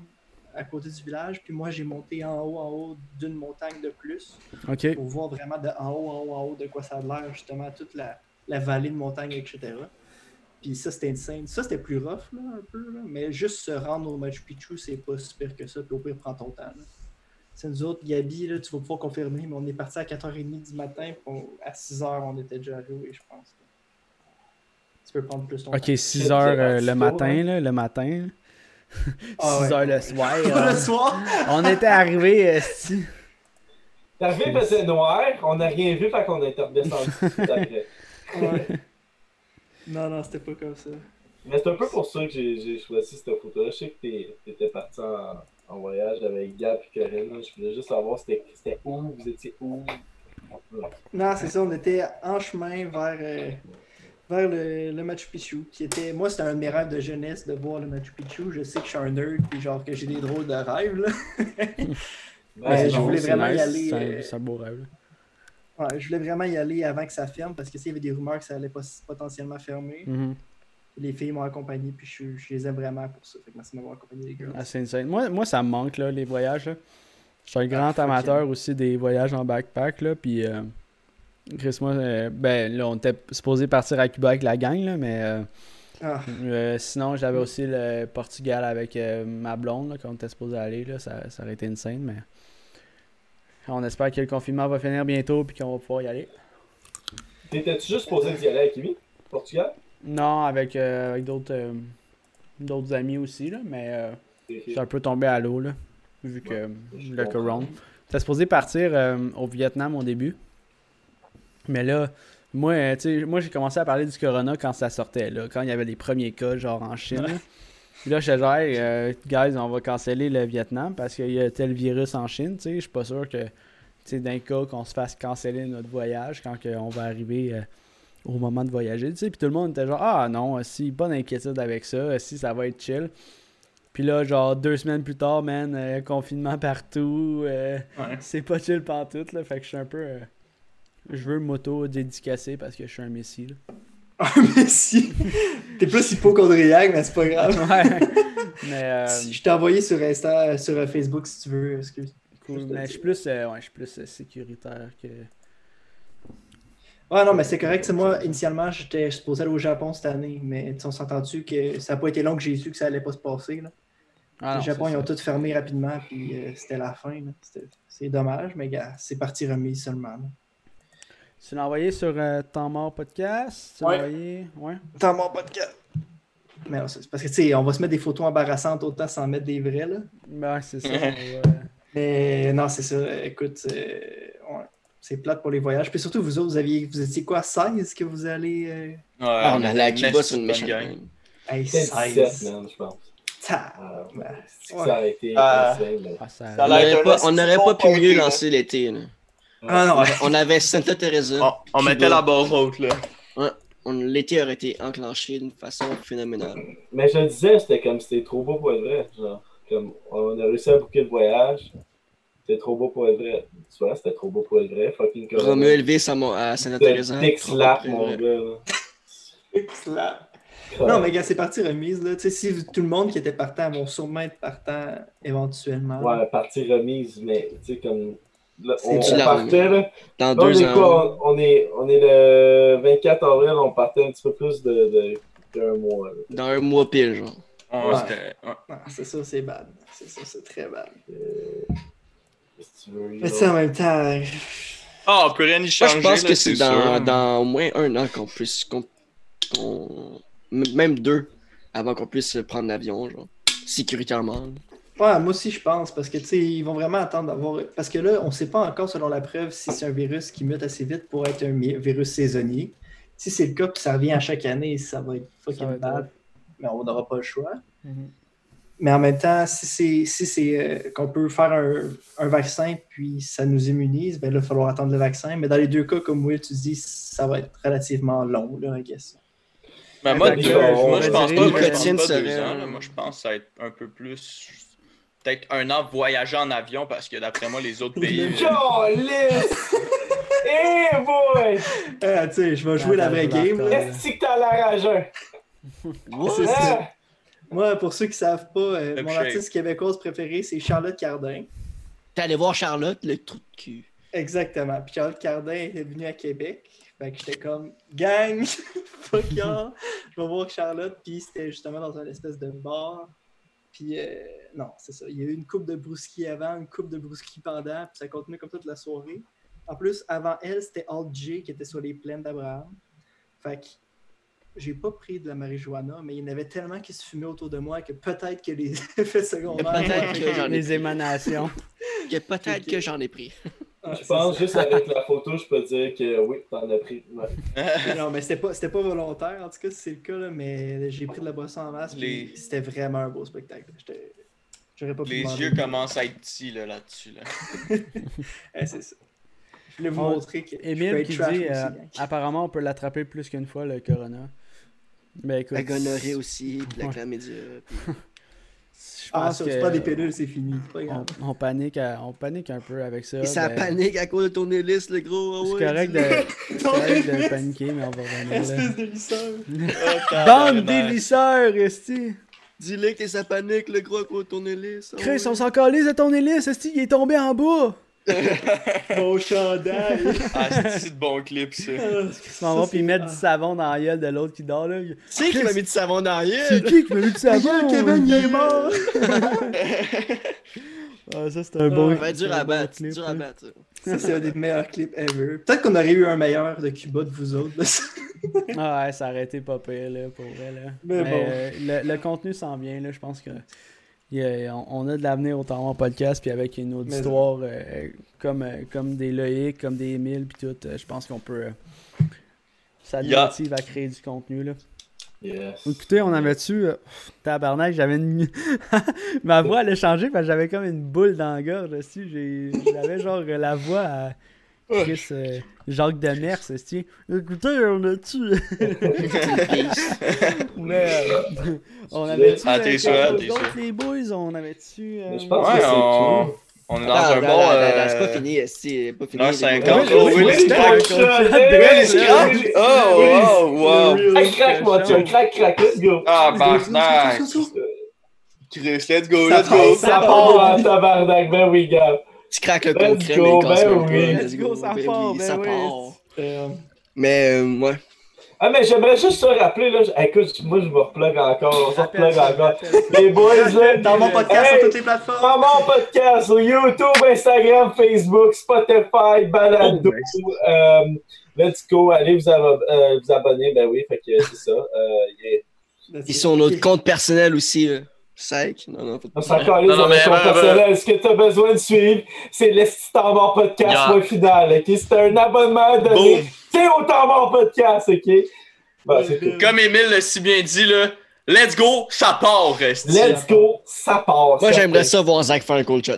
S4: à côté du village. Puis moi, j'ai monté en haut, en haut d'une montagne de plus.
S5: Ok.
S4: pour voir vraiment de en haut, en haut, en haut de quoi ça a l'air, justement, toute la, la vallée de montagne, etc. Puis ça, c'était insane. Ça, c'était plus rough, là, un peu, là. mais juste se rendre au Machu Picchu, c'est pas si pire que ça, puis au pire, prends ton temps. là. C'est nous autres, Gabi, là, tu vas pouvoir confirmer, mais on est parti à 4h30 du matin, puis on- à 6h, on était déjà arrivé, je pense. Tu peux prendre plus ton
S5: Ok,
S4: temps.
S5: 6
S1: C'est
S5: heures euh,
S1: parti
S5: le matin,
S1: hein?
S5: là, le matin. 6
S4: Ah ouais.
S5: heures le soir. *laughs*
S4: le
S5: euh,
S4: soir!
S5: on était arrivés, esti.
S1: T'es arrivé, il faisait noir, on n'a rien vu, fait qu'on est redescendu après.
S4: Ouais. Non, non, c'était pas comme ça.
S1: Mais c'est un peu pour ça que j'ai choisi cette photo-là. Je sais que t'étais parti en, en voyage avec Gab et Corinne. Je voulais juste savoir c'était c'était où, vous étiez où?
S4: Non, c'est ça, on était en chemin vers, euh, vers le, le Machu Picchu, qui était... Moi, c'était un de mes rêves de jeunesse de voir le Machu Picchu. Je sais que je suis un nerd, puis genre que j'ai des drôles de rêves, là.
S1: Ouais,
S4: je voulais vraiment y aller,
S5: C'est un,
S4: euh,
S5: c'est un beau rêve. là.
S4: Ouais, je voulais vraiment y aller avant que ça ferme, parce que s'il y avait des rumeurs que ça allait pas, potentiellement fermer.
S5: Mhm.
S4: Les filles m'ont accompagné, puis je, je les aime vraiment pour ça. Fait que merci de m'avoir accompagné, les girls.
S5: Ah, insane. Moi, moi, ça me manque, là, les voyages. là. Je suis un grand
S4: Ah, fuck
S5: amateur aussi des voyages en backpack, là, puis... euh, Chris, moi, euh, ben, là, on était supposé partir à Cuba avec la gang, là, mais... euh,
S4: Ah,
S5: euh, sinon, j'avais aussi le Portugal avec euh, ma blonde, là, quand on était supposé aller, là, ça, ça aurait été une scène, mais... On espère que le confinement va finir bientôt, puis qu'on va pouvoir y aller.
S1: T'étais-tu juste supposé d'y aller avec lui, Portugal?
S5: Non, avec, euh, avec d'autres euh, d'autres amis aussi, là, mais euh, suis un peu tombé à l'eau, là, vu que
S1: Ouais,
S5: le
S1: comprends.
S5: corona. T'es supposé partir euh, au Vietnam au début. Mais là, moi, euh, tu sais, moi j'ai commencé à parler du corona quand ça sortait, là, quand il y avait les premiers cas, genre en Chine. Puis là, j'étais genre, Hey, euh, guys, on va canceller le Vietnam parce qu'il y a tel virus en Chine, tu sais. Je suis pas sûr que, tu sais, d'un cas qu'on se fasse canceller notre voyage quand on va arriver euh, au moment de voyager, tu sais. Puis tout le monde était genre, ah non, si, pas d'inquiétude avec ça, si, ça va être chill. Puis là, genre, deux semaines plus tard, man, euh, confinement partout,
S2: Ouais.
S5: c'est pas chill pantoute, là. Fait que je suis un peu. Je veux moto dédicacé parce que je suis un messie, là. *laughs*
S4: Mais si. T'es plus hypochondriaque, mais c'est pas grave.
S5: Ouais. *laughs* mais, euh,
S4: Si Je t'ai envoyé sur Insta, sur euh, Facebook si tu veux. Excuse.
S5: cool. Mais je suis plus, euh, ouais, je suis plus euh, sécuritaire que.
S4: Ouais, non, mais c'est correct. C'est moi, initialement, j'étais supposé aller au Japon cette année, mais on s'est entendu que ça n'a pas été long que j'ai su que ça allait pas se passer. Là?
S5: Ah,
S4: le Japon, ils ont tout fermé rapidement, puis euh, c'était la fin. C'est dommage, mais gars, c'est parti remise seulement. là.
S5: Tu l'as envoyé sur euh, Temps Mort Podcast? Tu l'as
S4: Ouais.
S5: envoyé Ouais.
S4: Dans mon podcast. Mais non, c'est c'est parce que, tu sais, on va se mettre des photos embarrassantes autant sans mettre des vrais, là.
S5: Ben, c'est ça.
S4: Mais non, c'est ça. Écoute, euh, ouais, c'est plate pour les voyages. Puis surtout, vous autres, vous, aviez, vous étiez quoi, 16 que vous allez. euh,
S2: Ouais,
S3: Ah, on allait à Cuba sur une
S2: bonne
S3: méchante
S2: gang.
S4: Hey,
S1: C'était
S4: 16.
S1: 17, man, je pense.
S4: Ta-
S1: Ah,
S4: Ben,
S1: c'est
S4: ouais.
S1: que ça a été
S2: Ah.
S5: ça-
S2: Ça a
S3: On n'aurait pas,
S2: esti
S3: on n'aurait
S2: bon
S3: pas pu mieux lancer l'été. là.
S4: Ah non,
S3: On avait Santa Teresa.
S2: On, on mettait la barre haute, là.
S3: On- L'été aurait été enclenché d'une façon phénoménale.
S1: Mais je le disais, c'était comme c'était trop beau pour être vrai. Genre, comme on a réussi à booker le voyage. C'était trop beau pour être vrai. Tu vois, c'était trop beau pour être vrai. Fucking corona.
S3: Romuald Elvis à, à Santa Teresa.
S1: Slap, mon
S3: ouais.
S1: gars. là.
S4: Slap. Non, mais gars, c'est parti remise. Là. Tu sais, si tout le monde qui était partant vont sûrement être partant éventuellement.
S1: Ouais, partie remise, mais tu sais, comme. On,
S3: du
S1: on
S3: la
S1: partait, là.
S3: Dans
S1: on
S3: deux
S1: est
S3: ans.
S1: quoi? On, on est, on est le 24 avril, on partait un petit peu plus de, de, d'un mois. là.
S3: Dans un mois pile, genre.
S2: Ouais,
S4: Ouais.
S2: c'était- ouais.
S4: Non, c'est ça, c'est bad. C'est ça, c'est très bad.
S1: Euh, tu veux?
S4: Mais sais, en même temps.
S2: Ah, on peut rien y
S3: Moi,
S2: changer.
S3: je pense
S2: là,
S3: que c'est dans, dans au moins un an qu'on puisse. qu'on- qu'on- m- Même deux, avant qu'on puisse prendre l'avion, genre. Sécuritairement.
S4: Ouais, moi aussi, je pense, parce que, tu sais, ils vont vraiment attendre d'avoir. Parce que là, on ne sait pas encore, selon la preuve, si c'est un virus qui mute assez vite pour être un virus saisonnier. Si c'est le cas, puis ça revient à chaque année, ça va être
S5: Ça
S4: fucking
S5: va être
S4: bad. Mais on n'aura pas le choix.
S5: Mhm.
S4: Mais en même temps, si c'est si c'est euh, qu'on peut faire un, un vaccin puis ça nous immunise, ben là, il va falloir attendre le vaccin. Mais dans les deux cas, comme Will, tu dis, ça va être relativement long, là, I guess.
S2: Ben, moi,
S5: que,
S2: je pense pas,
S5: une
S2: moi, je pense
S3: nicotine
S2: pas deux
S3: serait-
S2: ans. là. Moi, je pense que ça va être un peu plus. Peut-être un an voyager en avion parce que d'après moi, les autres pays. euh,
S1: Calisse! *laughs* Eh boy!
S4: Ah, tu sais, je vais jouer la vraie game.
S1: Est-ce que t'as l'air à jeun?
S4: C'est ça. Moi, pour ceux qui ne savent pas, euh, mon artiste québécoise préférée, c'est Charlotte Cardin.
S3: T'es allé voir Charlotte, le trou de cul.
S4: Exactement. Puis Charlotte Cardin est venue à Québec. Fait que j'étais comme, gang, *laughs* fuck y'all. Je vais voir Charlotte. Puis c'était justement dans un espèce de bar. Puis euh, non, c'est ça. Il y a eu une coupe de brouski avant, une coupe de brouski pendant. Puis ça continue comme toute la soirée. En plus, avant elle, c'était Alt J qui était sur les plaines d'Abraham. Fait que j'ai pas pris de la marijuana, mais il y en avait tellement qui se fumaient autour de moi que peut-être que les *laughs* effets secondaires.
S3: Peut-être que j'en ai
S5: Les émanations.
S3: Que peut-être que j'en ai pris.
S4: Ah,
S1: Je pense
S4: ça.
S1: juste avec la photo, je peux dire que oui, t'en as pris. Ouais.
S4: Non, mais c'était pas, c'était pas volontaire, en tout cas, si c'est le cas, là, mais j'ai pris de la boisson en masse,
S2: Les-
S4: c'était vraiment un beau spectacle. J'aurais pas pu
S2: Les yeux commencent à être petits là, là-dessus. Là. *laughs*
S4: Eh, c'est ça. Je voulais vous
S5: On-
S4: montrer que
S5: Émile qui
S4: trash
S5: dit
S4: aussi,
S5: euh,
S4: gang.
S5: apparemment on peut l'attraper plus qu'une fois le corona. Ben écoute.
S3: La gonorrhée aussi, puis la
S5: Ouais.
S3: chlamydia. puis-
S5: Je
S4: Ah,
S5: pense
S4: ça,
S5: que
S4: des pilules, c'est fini. pas
S5: on,
S4: grave.
S5: on panique à- on panique un peu avec ça.
S3: Et ça
S5: ben,
S3: panique à cause de ton hélice, le gros. ah
S5: C'est
S3: ouais,
S5: correct, de, correct de paniquer, mais on va revenir.
S4: Espèce de lisseur. *laughs*
S5: Bande d'élisseurs, Esti!
S3: Dis-le que ça panique, le gros, à cause de ton hélice. ah
S5: Chris,
S3: ouais.
S5: on s'en calisse de ton hélice, Esti, il est tombé en bas!
S4: Mon chandail.
S2: Ah, c'est de bon clip, ça.
S5: Il s'en va
S4: Ça,
S5: puis
S4: c'est-
S5: mettre
S4: ah.
S5: du savon dans la gueule de l'autre qui dort là.
S3: C'est qui m'a mis du savon dans la
S5: C'est
S3: gueule?
S5: qui qui m'a mis du savon?
S4: Kevin, il est mort. *laughs*
S5: Ah, ça c'est un bon.
S3: Ça va être dur à
S5: bon
S3: battre,
S5: clip,
S3: dur
S5: là.
S3: à battre. ça.
S4: Ça, c'est un des meilleurs clips ever. Peut-être qu'on aurait eu un meilleur de Cuba de vous autres.
S5: Ah ouais, ça aurait été pas pire là, pour vrai là.
S4: Mais bon.
S5: euh, le, le contenu s'en vient là, je pense que il y a- on, a de l'avenir au temps podcast, puis avec une auditoire euh, comme, euh, comme des Loïc, comme des Émile, puis tout, euh, je pense qu'on peut. euh, ça nous
S2: Yeah.
S5: motive à créer du contenu, là.
S1: Yes.
S5: Écoutez, on avait-tu. euh, tabarnak, j'avais une. *laughs* Ma voix allait changer parce que j'avais comme une boule dans la gorge dessus. J'ai- J'avais genre la voix à Chris euh, Jacques Demers, c'est Écoutez, on a-tu. Mais. euh, on avait-tu.
S2: Ah,
S5: euh,
S2: t'es sûr, sûr.
S5: les boys On avait-tu. euh,
S1: Mais je pense
S2: Ouais,
S1: que c'est
S2: on...
S1: tout.
S2: on est dans un bon. euh,
S3: c'est pas fini, c'est pas fini.
S2: 1h50.
S3: les
S2: Oh, scraps. Oui, Oh, wow, wow.
S1: Hey, crack, mon chum, crack, crack, let's go.
S2: Ah. Chris, let's go,
S4: Ça
S2: let's
S4: part,
S2: go.
S1: Ça part tabarnak, ben oui, gars.
S3: Tu craques le
S1: Let's
S3: concret,
S1: go, ben oui.
S5: Let's go, ça
S3: ben
S5: part,
S3: oui,
S5: ben
S3: ça
S5: oui.
S3: part.
S4: Euh,
S3: Mais, euh, ouais.
S1: Ah, mais j'aimerais juste te rappeler, là, écoute, moi, je me replug encore, on se
S5: Rappelle
S1: replug
S5: ça,
S1: encore. Les boys, là,
S4: Dans mon podcast
S1: Hey!
S4: sur toutes les plateformes.
S1: Dans mon podcast sur YouTube, Instagram, Facebook, Spotify, Balado. euh, let's go, allez vous, abo- euh, vous abonner. Ben oui, fait que c'est ça. Euh, yeah.
S3: Ils sont notre compte personnel aussi, là. Sec. Non, non,
S1: On s'en
S2: mais,
S1: son
S2: ben, ben.
S1: Ce que tu as besoin de suivre, c'est le mort podcast,
S2: Yeah.
S1: point final. ok? C'est un abonnement donné. C'est au temps mort podcast, ok? Tout.
S2: Comme Émile l'a si bien dit, là, let's go, ça part, reste.
S1: Let's go, ça part.
S3: Moi, j'aimerais ça voir Zach faire un cold shot.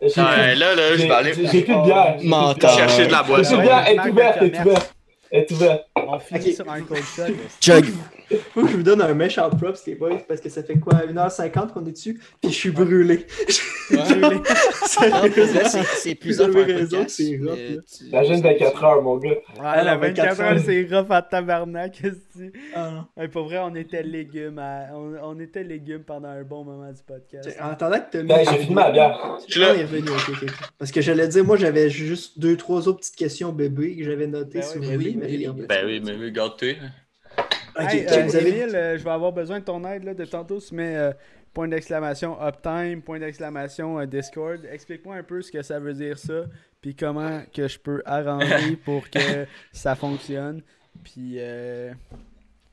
S1: J'ai
S2: Ouais,
S1: plus-
S2: là, là, je vais aller
S1: j'ai- plus de bière.
S3: Menteur.
S2: chercher de la
S1: J'ai plus
S2: boisson.
S1: de bière. Elle est ouverte, elle est ouverte. Elle est ouverte.
S5: On finit sur un cold shot.
S3: Chug.
S4: Faut que je vous donne un méchant props, les boys, parce que ça fait quoi, 1h50 qu'on est dessus, puis je suis brûlé. *laughs*
S3: Non, pour vrai, c'est- c'est plus un podcast.
S4: c'est rough, là.
S3: tu-
S1: Imagine 24 heures, mon gars.
S5: Ouais,
S4: Ah,
S5: la
S4: non,
S5: 24
S4: 24
S5: heures,
S4: heures.
S5: c'est rough à tabarnak.
S4: Ah,
S5: pour vrai, on était légumes. à- On, on était légumes pendant un bon moment du podcast.
S4: En attendant que tu
S1: Ben, j'ai fini ma bière.
S2: Je suis.
S4: Ah. Parce que j'allais dire, moi j'avais juste deux, trois autres petites questions bébé que j'avais notées
S5: Ben
S4: sur
S5: oui, ben
S4: oui, mais revenu.
S2: Ben oui, mais oui, garde-toi.
S4: Ok,
S5: Hey,
S4: ok,
S5: euh,
S4: avez.
S5: Euh, je vais avoir besoin de ton aide là, de tantôt. Tu mets euh, point d'exclamation uptime, point d'exclamation euh, Discord. Explique-moi un peu ce que ça veut dire ça, puis comment que je peux arranger *laughs* pour que ça fonctionne. Puis euh,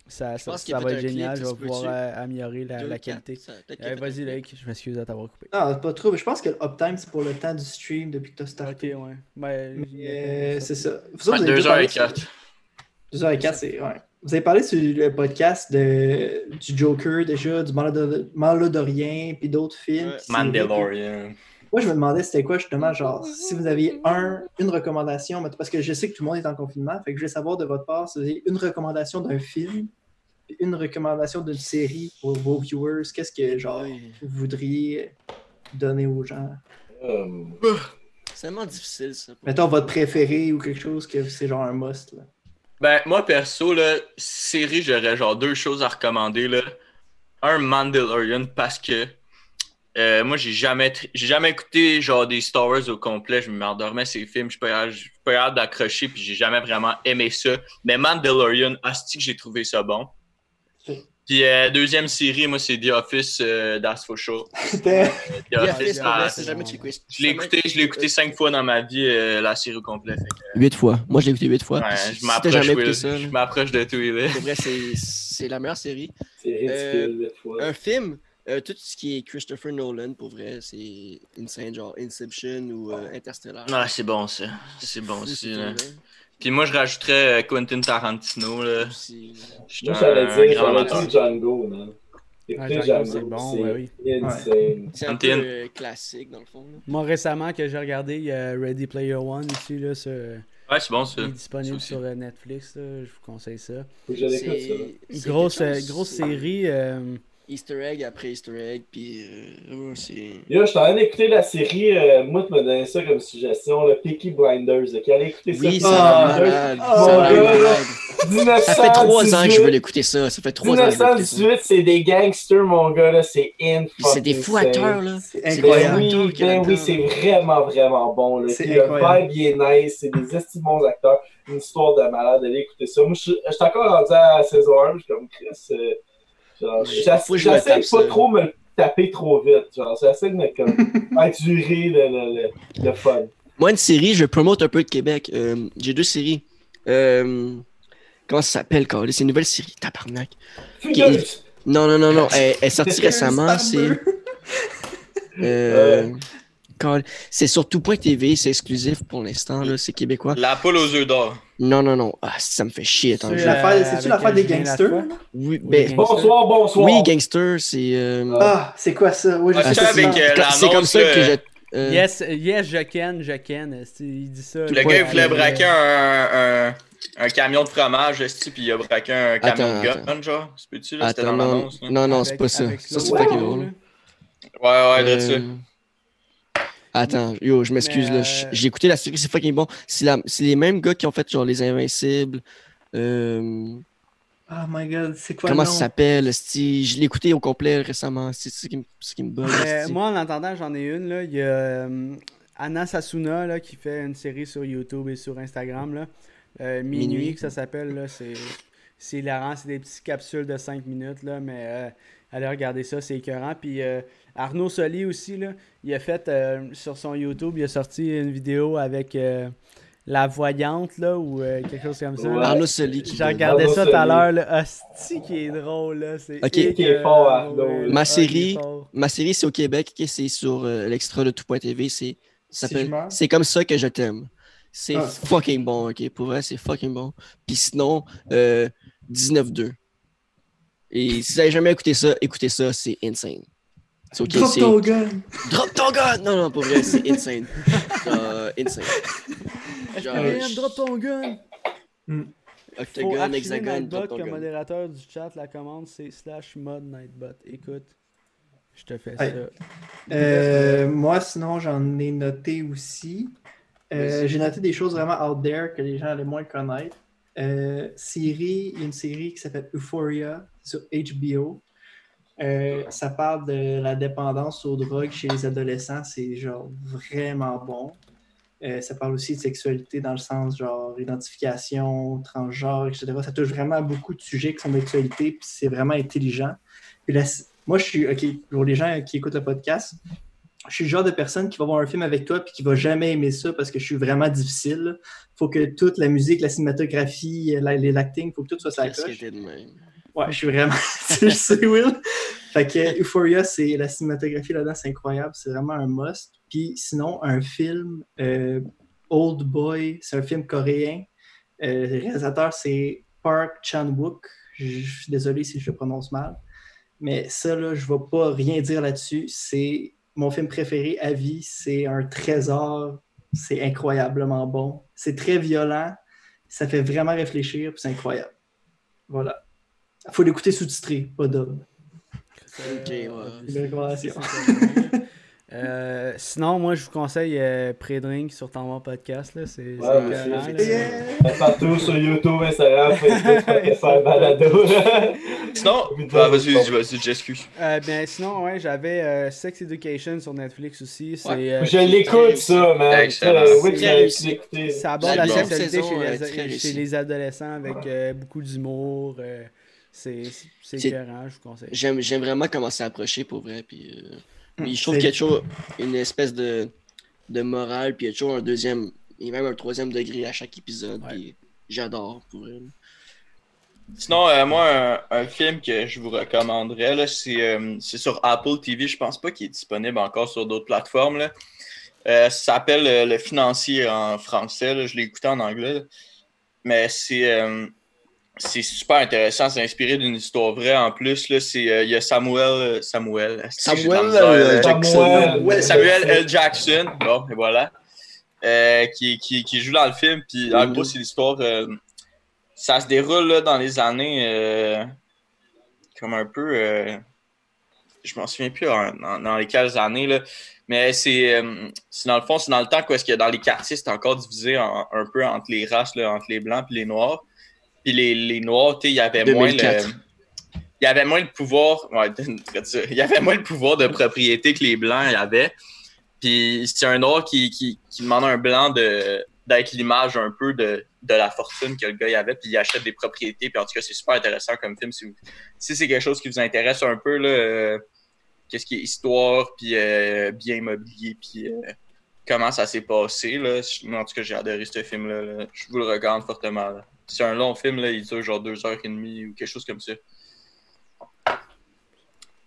S5: ça, ça, va être
S3: clip,
S5: génial. Je vais pouvoir euh, améliorer la,
S3: Deux,
S5: la
S3: quatre,
S5: qualité. Euh, Vas-y, Lake, je m'excuse de t'avoir coupé.
S4: Ah, c'est pas trop. Je pense que le uptime c'est pour le temps du stream depuis que tu as
S5: Ok,
S4: starté.
S5: ouais. Ben,
S4: euh, c'est ça. Vous autres,
S2: Ouais,
S4: vous avez
S2: 2h04.
S4: 2h04, c'est. Ouais. Vous avez parlé sur le podcast de, du Joker déjà, du Malodorien, puis d'autres films.
S3: Ouais.
S2: Mandalorian.
S4: Moi, je me demandais c'était quoi justement, genre, si vous aviez un, une recommandation, parce que je sais que tout le monde est en confinement, fait que je voulais savoir de votre part si vous avez une recommandation d'un film, une recommandation d'une série pour vos viewers. Qu'est-ce que, genre, vous voudriez donner aux gens?
S1: Euh,
S3: C'est tellement difficile, ça.
S4: Mettons votre préféré ou quelque chose que c'est genre un must. Là.
S2: Ben, moi, perso, là, série, j'aurais genre deux choses à recommander, là. Un, Mandalorian, parce que euh, moi, j'ai jamais, j'ai jamais écouté genre des Star Wars au complet. Je m'endormais ces films, je suis pas capable d'accrocher, puis j'ai jamais vraiment aimé ça. Mais Mandalorian, asti que j'ai trouvé ça bon. Puis euh, deuxième série, moi, c'est The Office, euh, That's for sure. *laughs*
S4: C'était.
S2: The
S3: The
S2: Office, ah,
S5: c'est
S3: c'est jamais
S2: je l'ai écouté, je l'ai écouté cinq fois dans ma vie, euh, la série au complet. Fait
S3: Huit fois. Moi, je l'ai écouté huit fois.
S2: ouais, je
S3: si
S2: m'approche, je de tout, là.
S3: pour vrai, c'est c'est la meilleure série.
S1: C'est
S3: Euh,
S1: huit fois.
S3: Un film, euh, tout ce qui est Christopher Nolan, pour vrai, c'est insane, genre Inception ou euh, Interstellar.
S2: Ah, c'est bon ça. C'est bon aussi. Puis moi, je rajouterais euh, Quentin Tarantino. Là.
S1: Moi, j'allais
S2: un
S1: dire, j'allais dire Django, man.
S5: Ah,
S1: Écoutez,
S5: Django,
S1: Django,
S5: c'est bon, oui.
S3: C'est un peu euh, classique, dans le fond. là.
S5: Moi, récemment, que j'ai regardé, il y a Ready Player One ici, là,
S2: Ouais, c'est bon ça.
S5: il est disponible sur euh, Netflix, là, je vous conseille ça.
S3: C'est-
S5: Grosse, grosse série. euh,
S3: Easter egg après Easter egg, puis euh, ouais, c'est.
S1: Yo, je suis en train d'écouter la série, euh, moi, tu m'as donné ça comme suggestion, le Peaky Blinders. Qui allait écouter ça?
S3: Oui, ça va
S1: Blinders.
S3: malade.
S4: Oh,
S3: ça va
S1: mon gars,
S3: malade.
S1: 1918,
S3: Ça fait trois ans que je veux l'écouter ça. Ça fait trois ans que je veux écouter ça.
S1: 1918, c'est des gangsters, mon gars, là. C'est in
S3: c'est des fous acteurs, là.
S4: C'est
S3: C'est
S1: Ben
S4: incroyable.
S1: oui, ben oui, c'est vraiment, vraiment bon. Là.
S4: C'est
S1: Puis le
S4: incroyable.
S1: vibe, est nice. C'est des esti de bons acteurs. Une histoire de malade. Allez écouter ça. Moi, je suis je suis encore rendu à saison 1. Je suis comme Chris. euh, J'essaie de pas
S3: ça.
S1: trop me taper trop vite. Genre, j'essaie de me comme, *laughs* endurer le, le, le, le fun.
S3: Moi, une série, je promote un peu de Québec. Euh, J'ai deux séries. Euh, comment ça s'appelle, Carly? C'est une nouvelle série, tabarnak.
S1: Fugueuse!
S3: Non, non, non, non. Elle, elle est sortie récemment. C'est. Euh, C'est sur tout.tv, c'est exclusif pour l'instant, là, c'est québécois.
S2: La poule aux œufs d'or.
S3: Non, non, non. Ah, ça me fait chier. Je-
S5: euh,
S4: c'est-tu
S5: avec
S4: l'affaire des gangsters?
S3: Oui,
S5: Oui,
S3: ben,
S5: Gangster.
S1: Bonsoir, bonsoir.
S3: oui, Gangster, c'est. euh,
S4: Ah, c'est quoi ça? Je
S2: Ah, c'est
S4: pas
S2: euh,
S3: c'est comme ça que
S2: euh,
S3: j'ai. euh,
S5: Yes, yes, je ken, je ken. Il dit ça.
S2: Le gars, il voulait
S5: euh,
S2: braquer un, un, un camion de fromage, puis il a braqué un camion de
S3: Attends,
S2: gun, genre. C'est peux-tu, là? C'était dans
S3: non,
S2: l'annonce,
S3: non, non, c'est pas ça.
S5: avec
S3: Ça, c'est drôle.
S5: là.
S2: Ouais, ouais, de ça.
S3: Attends, yo, je m'excuse,
S5: euh,
S3: J'ai écouté la série, c'est fucking bon. C'est la- les mêmes gars qui ont fait, genre, Les Invincibles. Euh,
S4: Oh my god, c'est quoi
S3: comment
S4: le
S3: ça
S4: nom?
S3: s'appelle, sti? Je l'ai écouté au complet récemment. C'est ça qui me, ce qui me bug.
S5: Moi, en entendant, j'en ai une. Là. Il y a euh, Anna Sasuna là, qui fait une série sur YouTube et sur Instagram. Là. Euh, Minuit,
S3: Minuit.
S5: que ça s'appelle. là, C'est c'est hilarant. C'est des petites capsules de 5 minutes. Là, mais euh, allez regarder ça, c'est écœurant. Puis Arnaud Soli aussi, là, il a fait euh, sur son YouTube, il a sorti une vidéo avec euh, la voyante là, ou euh, quelque chose comme ça.
S1: Ouais.
S3: Arnaud Soli qui
S5: J'ai regardé
S1: Arnaud
S5: ça tout à l'heure. Hostie qui est drôle. Là. C'est.
S1: Qui est fort, Arnaud.
S3: Ma
S5: Ah,
S3: série,
S5: fort.
S3: ma série, c'est au Québec, c'est sur euh, l'extra de tout.tv. C'est. C'est comme ça que je t'aime. C'est
S4: Ah.
S3: fucking bon, ok? Pour vrai, c'est fucking bon. Puis sinon, euh, 19-2. Et si vous avez jamais écouté ça, écoutez ça, c'est insane.
S4: Drop ton gun!
S3: Drop ton gun! Non, non, pour vrai, c'est insane. Euh, insane. Genre,
S5: FPM, drop ton gun! Faut
S3: Octagon, hexagone, drop ton
S5: comme
S3: gun.
S5: modérateur du chat. La commande, c'est slash mod Nightbot. Écoute, je te fais
S4: Hey.
S5: ça.
S4: Euh, moi, sinon, j'en ai noté aussi. Euh, J'ai noté des choses vraiment out there que les gens allaient moins connaître. Euh, série, il y a une série qui s'appelle Euphoria sur HBO. Euh, ça parle de la dépendance aux drogues chez les adolescents. C'est genre vraiment bon. Euh, ça parle aussi de sexualité dans le sens genre identification, transgenre, etc. Ça touche vraiment à beaucoup de sujets qui sont d'actualité, puis c'est vraiment intelligent. Puis la- moi, je suis, OK, pour les gens qui écoutent le podcast, je suis le genre de personne qui va voir un film avec toi puis qui va jamais aimer ça parce que je suis vraiment difficile. faut que toute la musique, la cinématographie, les l'acting, faut que tout soit ça coche. Ouais, je suis vraiment. *laughs* je sais, Will. Fait que Euphoria, c'est la cinématographie là-dedans, c'est incroyable. C'est vraiment un must. Puis sinon, un film, euh, Old Boy, c'est un film coréen. Euh, le réalisateur, c'est Park Chan-wook. Je suis désolé si je le prononce mal. Mais ça, là, je ne vais pas rien dire là-dessus. C'est mon film préféré à vie. C'est un trésor. C'est incroyablement bon. C'est très violent. Ça fait vraiment réfléchir. C'est incroyable. Voilà. Il faut l'écouter sous-titré, pas dub.
S3: Ok, ouais. *laughs*
S5: Euh, sinon, moi, je vous conseille euh, Pré-Drink sur Temps Podcast. là. C'est c'est
S1: Ouais.
S4: Yeah!
S1: Partout sur YouTube, Instagram, Facebook, Spotify, Balado. *laughs*
S2: Sinon, ah, vas-y, j'excuse.
S5: Euh, bien, sinon, ouais, j'avais euh, Sex Education sur Netflix aussi. C'est
S3: Ouais.
S5: euh,
S1: Je l'écoute, ça, man.
S2: Excellent.
S1: Oui, écouté.
S5: Ça aborde
S3: La
S5: sexualité chez, les adolescents avec euh, beaucoup d'humour. C'est écœurant, je vous conseille.
S3: J'aime j'aime vraiment comment c'est approché pour vrai. Puis, euh, puis je trouve qu'il y a toujours une espèce de, de morale, puis il y a toujours un deuxième et même un troisième degré à chaque épisode.
S5: Ouais.
S3: J'adore pour elle.
S2: Sinon, euh, moi, un, un film que je vous recommanderais, là, c'est euh, c'est sur Apple TV. Je pense pas qu'il est disponible encore sur d'autres plateformes. Là. Euh, ça s'appelle euh, Le Financier en français. là. Je l'ai écouté en anglais. là. Mais c'est euh, c'est super intéressant. C'est inspiré d'une histoire vraie en plus. là. C'est, euh, Il y a Samuel. euh, Samuel.
S3: Samuel,
S2: misère,
S3: euh? Jackson.
S2: Samuel L. Jackson, bon, et voilà, Euh, qui, qui, qui joue dans le film. Puis, en gros, c'est l'histoire. euh, ça se déroule là, dans les années. comme un peu. je m'en souviens plus dans, dans lesquelles années, là. Mais c'est c'est dans le fond, c'est dans le temps où est-ce que dans les quartiers, c'est encore divisé en- un peu entre les races, là, entre les blancs et les noirs. Puis les, les noirs, tu sais, il y avait moins le.
S3: 2004.
S2: Il y avait moins le pouvoir. Ouais, *laughs* il y avait moins le pouvoir de propriété que les blancs avaient. Puis c'est un noir qui, qui, qui demande à un blanc de d'être l'image un peu de, de la fortune que le gars y avait, puis il achète des propriétés. Puis en tout cas, c'est super intéressant comme film. Si, si c'est quelque chose qui vous intéresse un peu, là, euh, qu'est-ce qui est histoire, puis euh, bien immobilier, puis euh, comment ça s'est passé. Là. En tout cas, j'ai adoré ce film-là. là. Je vous le recommande fortement. là. C'est un long film, là, il dure genre deux heures et demie ou quelque chose comme ça.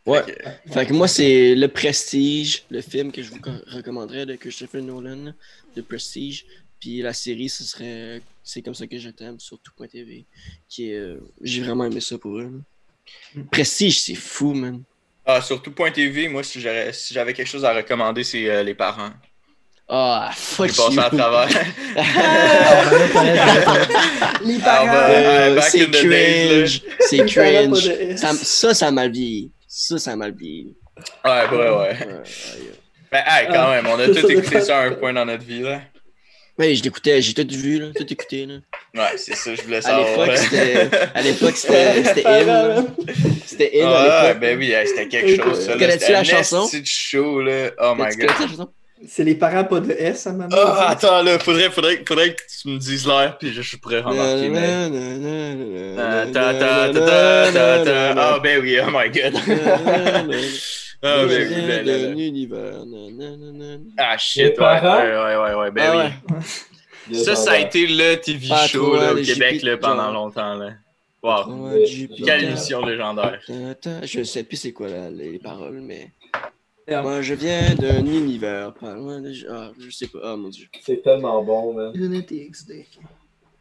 S3: Ouais.
S2: Fait que-
S3: Fait que moi, c'est Le Prestige, le film que je vous co- recommanderais de Christopher Nolan, The Prestige. Puis la série, ce serait C'est comme ça que je t'aime sur tout.tv. Qui est. euh, J'ai vraiment aimé ça pour eux. Prestige, c'est fou, man.
S2: Ah, surtout Point TV, moi, si j'aurais si j'avais quelque chose à recommander, c'est euh, les parents.
S3: Ah,
S2: J'ai
S3: fuck you.
S2: à travers. *laughs*
S4: Les
S2: Ah,
S4: parents.
S2: bah,
S3: Euh,
S2: back
S3: c'est
S2: in the days, là.
S3: cringe. C'est *laughs* cringe. Ça, ça, ça a mal vieilli. Ça, ça a mal vieilli.
S2: Ouais, ouais, ouais.
S3: Ouais, ouais.
S2: Ben, hey, quand
S4: Ah,
S2: même, on a tout écouté ça à un point dans notre vie, là.
S3: Ouais, je l'écoutais, j'ai tout vu, là, tout écouté. Là.
S2: Ouais, c'est ça, je voulais savoir. *laughs*
S3: c'était. À l'époque, c'était c'était
S4: parents,
S3: in. C'était in
S2: Ah, ben oui, c'était quelque chose.
S3: Connais-tu
S2: C'était
S3: la chanson?
S2: de show, là. Oh my
S3: Tu
S2: god.
S4: C'est les parents pas de S, à maman.
S2: Ah, attends, là, faudrait, faudrait, faudrait que tu me dises l'air, puis je, je pourrais remarquer. Ah. Ah, ben oui, oh my god. *laughs* Ah, ben oui, là, là, là.
S3: l'univers.
S2: Ah,
S1: Les
S2: shit, ouais.
S1: parents?
S2: Ouais, ouais, ouais, ouais, ben
S3: Ah
S2: oui. Ça, ça a été le TV show là, au Québec là, pendant longtemps. Là. Wow.
S1: Quelle
S2: émission légendaire.
S3: Je sais plus c'est quoi là, les paroles, mais. Moi, je viens d'un univers pas loin de. Ah, je sais pas. Oh mon dieu.
S1: C'est tellement bon, man.
S4: Unity XD.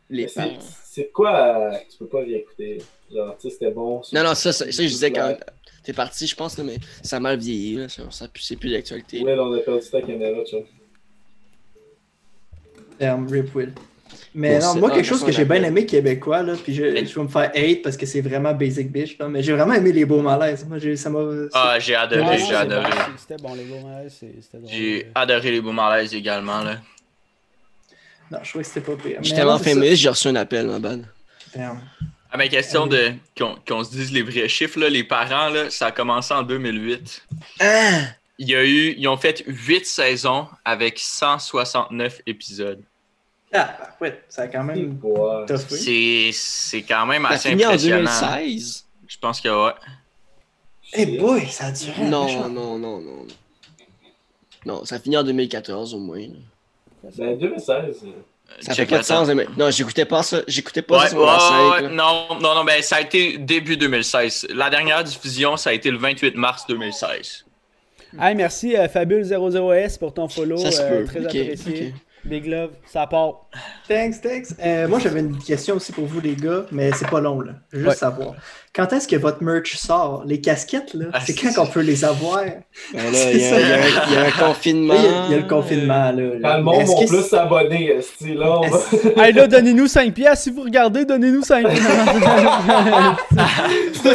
S3: Les
S1: c'est-. C'est quoi euh, tu peux pas réécouter? Genre, tu sais, c'était bon.
S3: Non, non, ça, ça, ça, je disais quand
S1: Ouais,
S3: t'es parti, je pense, là, mais ça a mal vieilli. Là, ça, ça- c'est plus d'actualité.
S1: là, on a perdu ta caméra, tu vois.
S4: Damn, Rip Will. Mais non, moi,
S3: ah,
S4: quelque chose que j'ai bien aimé québécois, là, puis je, je vais me faire hate parce que c'est vraiment basic bitch, là, mais j'ai vraiment aimé les beaux malaises. Moi, j'ai, ça m'a.
S2: Ah, j'ai adoré,
S5: Ouais,
S2: j'ai adoré.
S5: bon, C'était bon, les beaux malaises, c'était drôle.
S2: J'ai adoré les beaux malaises également. Là.
S4: Non, je trouvais que c'était pas pire.
S3: Je suis
S4: Mais
S3: tellement féministe, j'ai reçu un appel, ma bad.
S4: Damn.
S2: Ah, mais question de qu'on qu'on se dise les vrais chiffres, là, les parents, là, ça a commencé en 2008.
S3: Ah!
S2: Il y a eu, ils ont fait 8 saisons avec 169 épisodes.
S4: Ah, ouais, ça a quand même.
S2: C'est c'est quand même
S3: Ça a
S2: assez
S3: fini en
S2: impressionnant.
S3: 2016?
S2: Je pense que ouais.
S4: Eh boy, ça a duré.
S3: Non, non, non, non. Non, ça a fini en 2014 au moins. là.
S1: Ben, 2016. euh,
S3: Ça
S2: Check
S3: fait pas de sens. mais- Non, j'écoutais pas ça. J'écoutais pas
S2: Ouais,
S3: ça sur la
S2: ouais,
S3: 5.
S2: ouais,
S3: là.
S2: non, non, non, ben ça a été début 2016. La dernière diffusion, ça a été le 28 mars 2016.
S5: Hey, merci euh, Fabule00S pour ton follow.
S3: Ça se
S5: euh,
S3: peut.
S5: très apprécié. Big love, ça part.
S4: Thanks, thanks. Euh, moi, j'avais une question aussi pour vous, les gars, mais c'est pas long, là. Je veux juste
S5: Ouais.
S4: savoir. Quand est-ce que votre merch sort? Les casquettes, là,
S2: Ah,
S4: c'est
S2: c'est
S4: quand qu'on peut les avoir? *laughs*
S3: Ben là, il y, a- y un- il y a un confinement.
S4: Là, il y a- *laughs* il y, a le confinement, là.
S1: Quand le monde
S4: Est-ce
S1: va plus
S4: c'est-
S1: s'abonner, esti, là, on va...
S5: hey, là, donnez-nous 5 piastres. Si vous regardez, donnez-nous 5 *laughs*
S1: C'est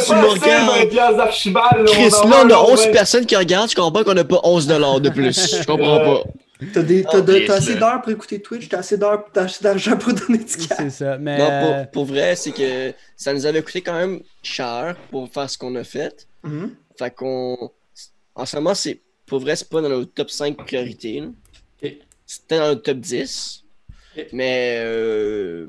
S3: tu me
S1: pas
S3: regardes.
S1: un pièce d'archival, là,
S3: Chris,
S1: en
S3: là, on a
S1: un
S3: 11
S1: vingt.
S3: personnes qui regardent. Je comprends qu'on n'a pas 11 de plus. Je comprends pas.
S4: T'as des- t'as de-
S2: Yes,
S4: t'as assez d'heures pour écouter Twitch, t'as assez d'heures, t'as assez d'argent pour donner du cash.
S5: C'est ça, mais...
S3: Non, pour, pour vrai, c'est que ça nous avait coûté quand même cher pour faire ce qu'on a fait.
S4: Mhm.
S3: Fait qu'on. En ce moment, c'est. Pour vrai, c'est pas dans notre top 5 priorités. C'était dans le top 10.
S4: Ok.
S3: Mais. euh,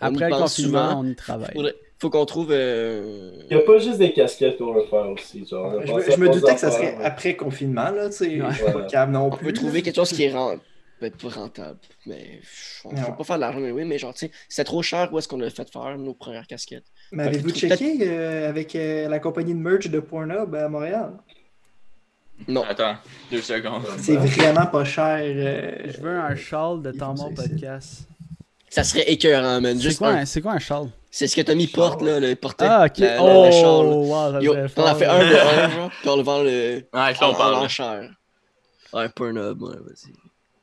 S5: Après le
S3: pense
S5: confinement,
S3: souvent.
S5: on y travaille.
S3: Faudrait- Faut qu'on trouve. euh,
S1: Il n'y a pas juste des casquettes qu'on veut faire aussi, genre.
S4: Je, me- je doutais que ça serait
S1: mais-
S4: après confinement, là, tu sais.
S5: Ouais.
S4: Pas non
S3: On peut trouver quelque chose qui est rentable. Ben, pas rentable. Mais. On faut pas faire de l'argent, mais oui, mais genre, tu sais, c'était trop cher où est-ce qu'on a fait faire nos premières casquettes.
S4: Mais avez-vous checké euh, avec euh, la compagnie de merch de Pornhub à Montréal?
S3: Non.
S2: Attends, deux secondes.
S4: C'est vraiment pas cher. euh,
S5: Je veux un châle de
S4: ici.
S5: podcast.
S3: Ça serait écœurant, man.
S5: C'est quoi,
S3: un-
S5: c'est quoi un châle?
S3: C'est ce que Tommy porte, là, le portait.
S5: Ah, ok.
S3: la- la-
S5: oh,
S3: le
S5: wow,
S3: Yo, on a fait un de un, *laughs* genre, puis on le vend le,
S2: Ouais, on
S3: en
S2: parle.
S3: enchère. Ouais, Pornhub, ouais, vas-y.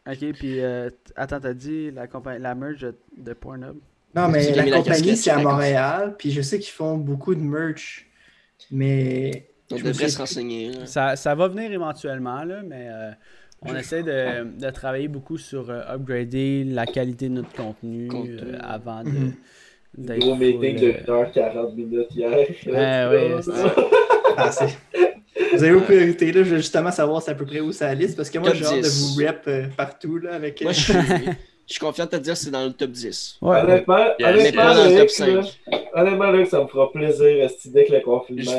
S5: Ok, puis euh, attends, t'as dit la, compagnie, la merge de, de Pornhub.
S4: Non, mais la compagnie, c'est à Montréal, puis je sais qu'ils font beaucoup de merch, mais...
S3: On
S4: Je me
S3: devrait se renseigner, là.
S5: Ça, ça va venir éventuellement, là, mais euh, on essaie de, de travailler beaucoup sur euh, upgrader la qualité de notre contenu,
S3: Contenu.
S5: euh, avant de.
S4: Mhm.
S1: Gros meeting de
S5: euh,
S1: 1h40 minutes hier.
S5: Ouais, *laughs* ouais,
S4: Ah, c'est- *laughs* Vous avez vos priorités, là, je veux justement savoir c'est à peu près où ça liste, parce que moi, j'ai hâte de
S3: 10.
S4: vous rep euh, partout, là, avec...
S3: Moi,
S4: euh,
S3: je suis, *laughs* je suis confiant de te dire que c'est dans le top 10.
S5: Ouais, ouais.
S1: Honnêtement,
S3: Mais
S1: honnêtement,
S3: pas dans le top
S1: Loïc,
S3: 5.
S1: là, honnêtement, Loïc, ça me fera plaisir, dès que le confinement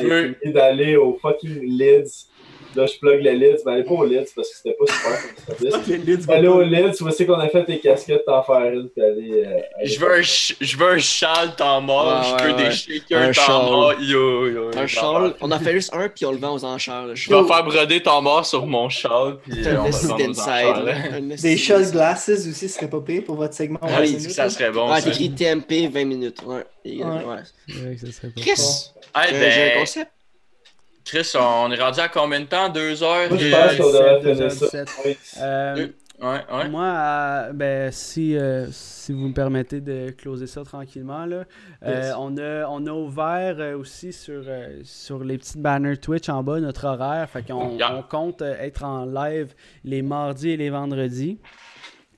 S1: est d'aller au fucking Lids Là, je plug le Lids. Ben, allez pas au Lids parce que c'était pas super comme service. *laughs*
S4: Les
S1: Allez au Lids, voici qu'on a fait tes casquettes, t'en faire une, puis aller. euh,
S2: Je veux un, ch- je veux un châle temps mort,
S3: Ouais,
S2: je veux
S3: ouais,
S2: des
S3: ouais.
S2: shakers
S3: châle.
S2: mort. Yo, yo,
S3: Un châle, on en fait juste un, puis on le vend aux enchères.
S2: Je vais faire broder temps mort sur mon châle, puis on va aux.
S3: Un
S4: Des shot glasses aussi serait pas pire pour votre segment.
S2: Ah, il dit que ça serait bon.
S3: C'est écrit TMP 20 minutes. Ouais. Euh,
S4: Ouais.
S3: ouais.
S5: C'est vrai que ça serait pas
S3: Chris! J'ai un
S2: ben,
S3: concept.
S2: Chris, on est rendu à combien de temps? Deux heures?
S1: Moi, je pense qu'on devrait
S5: 17,
S1: finir ça.
S5: 17.
S1: Oui.
S5: Euh,
S2: Ouais, ouais.
S5: Moi, euh, ben, si, euh, si vous me permettez de closer ça tranquillement, là, euh,
S4: Yes.
S5: on, a, on a ouvert euh, aussi sur, euh, sur les petites banners Twitch en bas notre horaire. Fait qu'on
S2: Yeah.
S5: on compte euh, être en live les mardis et les vendredis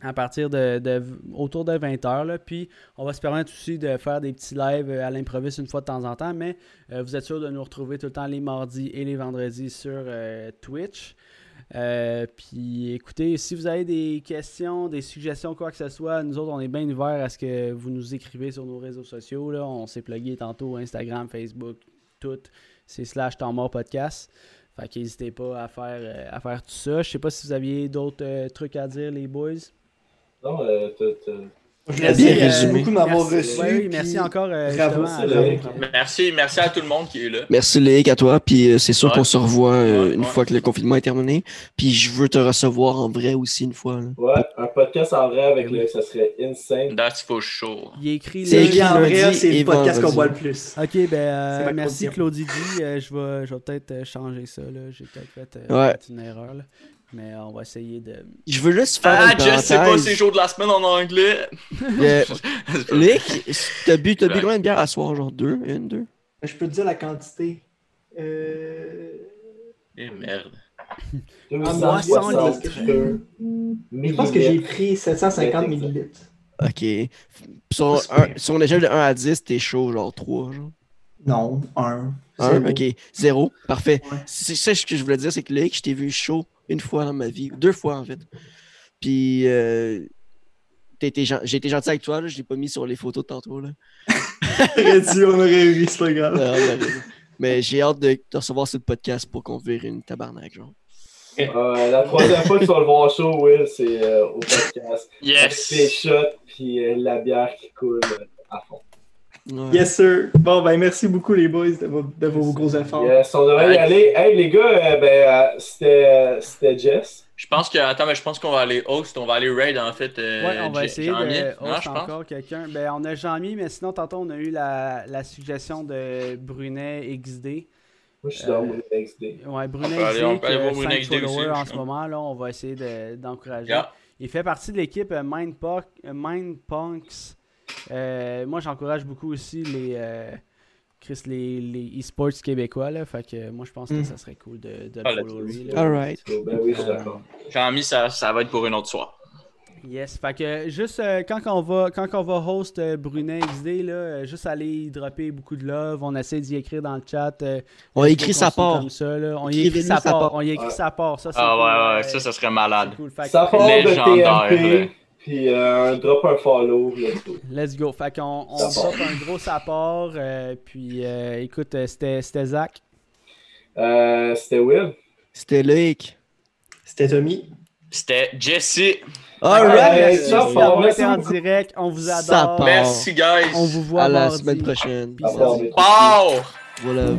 S5: à partir de, autour de 20h. Là. Puis on va se permettre aussi de faire des petits lives euh, à l'improviste une fois de temps en temps, mais euh, vous êtes sûr de nous retrouver tout le temps les mardis et les vendredis sur euh, Twitch. Puis écoutez, si vous avez des questions, des suggestions, quoi que ce soit, nous autres, on est bien ouverts à ce que vous nous écrivez sur nos réseaux sociaux. Là. On s'est plugué tantôt Instagram, Facebook, tout. C'est slash temps mort podcast. Fait qu'hésitez pas à faire, à faire tout ça. Je sais pas si vous aviez d'autres trucs à dire, les boys.
S1: Non, euh,
S4: Je
S3: Bien
S4: remercie euh,
S3: résumé.
S4: beaucoup de m'avoir
S5: Merci.
S4: reçu.
S5: Ouais, oui,
S4: puis
S5: merci encore. euh,
S4: bravo.
S2: Merci, merci à tout le monde qui est là.
S3: Merci Léic à toi, puis euh, c'est sûr
S2: Ouais.
S3: qu'on se revoit euh,
S2: Ouais,
S3: une
S2: ouais.
S3: fois que le confinement est terminé. Puis je veux te recevoir en vrai aussi une fois. là.
S1: Ouais, un podcast en vrai avec
S5: Oui.
S1: le, ça serait insane.
S2: That's for sure.
S5: Il est écrit
S3: C'est écrit
S4: en vrai, c'est le podcast qu'on voit le plus.
S5: Ok, ben euh, merci. Claudie. Euh, je vais, je vais peut-être changer ça. là. J'ai peut-être fait, euh,
S3: Ouais.
S5: fait une erreur. là. Mais on va essayer de.
S3: Je veux juste faire
S2: Ah,
S3: une
S2: Jess, c'est pas ces jours de la semaine en anglais. *laughs*
S3: Léic, *laughs* t'as bu, t'as bu combien de bières à soir? Genre deux? Une, deux?
S4: Je peux te dire la quantité. Euh...
S2: Eh merde.
S4: moi,
S1: 262
S4: Je pense que j'ai pris 750
S1: Ouais,
S4: millilitres.
S3: Ok. Sur, un, sur une échelle de 1 à 10, t'es chaud, genre 3. Genre.
S4: Non, un.
S3: Un?
S4: Zéro.
S3: Ok. Zéro. Parfait.
S4: Ouais.
S3: C'est ça ce que je voulais dire, c'est que Léic, je t'ai vu chaud une fois dans ma vie. Deux fois, en fait. Puis, euh, j'ai été gentil avec toi, là. Je l'ai pas mis sur les photos de tantôt, là.
S4: Aurait dû, on aurait eu, c'est pas grave.
S3: Mais j'ai hâte de te recevoir sur le podcast pour qu'on vire une tabarnak, genre.
S1: Euh, la troisième fois que tu vas le voir chaud, Will, c'est euh, au podcast.
S2: Yes!
S1: Avec tes shots, puis euh, la bière qui coule à fond.
S3: Ouais.
S4: Yes, sir. Bon, ben, merci beaucoup, les boys, de vos, de vos gros efforts.
S1: Yes, on devrait y aller. Hey, les gars, euh, ben, euh, c'était euh, c'était Jess.
S2: Je pense que. Attends, mais je pense qu'on va aller host, on va aller raid en fait. euh,
S5: Ouais, on va essayer de
S2: Non,
S5: host
S2: pense.
S5: encore quelqu'un. Ben, on a Jean-Mi, mais sinon, tantôt, on a eu la, la suggestion de Brunet XD.
S1: Moi, je suis dans
S5: Euh,
S1: mon XD.
S5: Ouais, Brunet
S2: aller- on
S5: XD,
S2: peut aller voir Brunet XD aussi,
S5: en ce moment. Là, on va essayer de- d'encourager.
S2: Yeah.
S5: Il fait partie de l'équipe Mindpunk- euh, Mindpunks. Euh, moi, j'encourage beaucoup aussi les, euh, Chris, les, les e-sports québécois. Là, fait que moi, je pense que
S4: Mm.
S5: ça serait cool de, de
S2: Ah,
S5: le follow lui. là.
S3: Alright.
S1: Ben oui,
S5: Euh.
S2: Jean-Mi, ça, ça va être pour une autre soir.
S5: Yes, fait que juste euh, quand on va quand on va host euh, Brunet XD là, euh, juste aller y dropper beaucoup de love, on essaie d'y écrire dans le chat. euh,
S3: On écrit sa part.
S5: Comme ça, là? On y écrit sa part.
S3: part.
S5: On y écrit
S1: Ouais.
S5: sa part. Ça,
S2: Ah
S5: cool,
S2: ouais, ouais, ça, ça serait malade.
S5: c'est cool. Fait que-
S1: Ça part de
S2: Légendaire,
S1: TMP. Puis euh, un drop un follow. let's go.
S5: Let's go. Fait qu'on on drop un gros support. euh, puis euh, écoute, euh, c'était c'était Zach.
S1: Euh, C'était Will.
S3: C'était Léic.
S4: C'était Tommy.
S2: C'était Jesse.
S3: Alright.
S5: Été
S1: merci
S5: en direct. On vous
S3: Ça
S5: adore.
S3: part.
S2: Merci, guys.
S5: On vous voit
S3: À la
S5: mardi.
S3: semaine prochaine.
S5: Peace out.
S2: Wow!
S3: Voilà.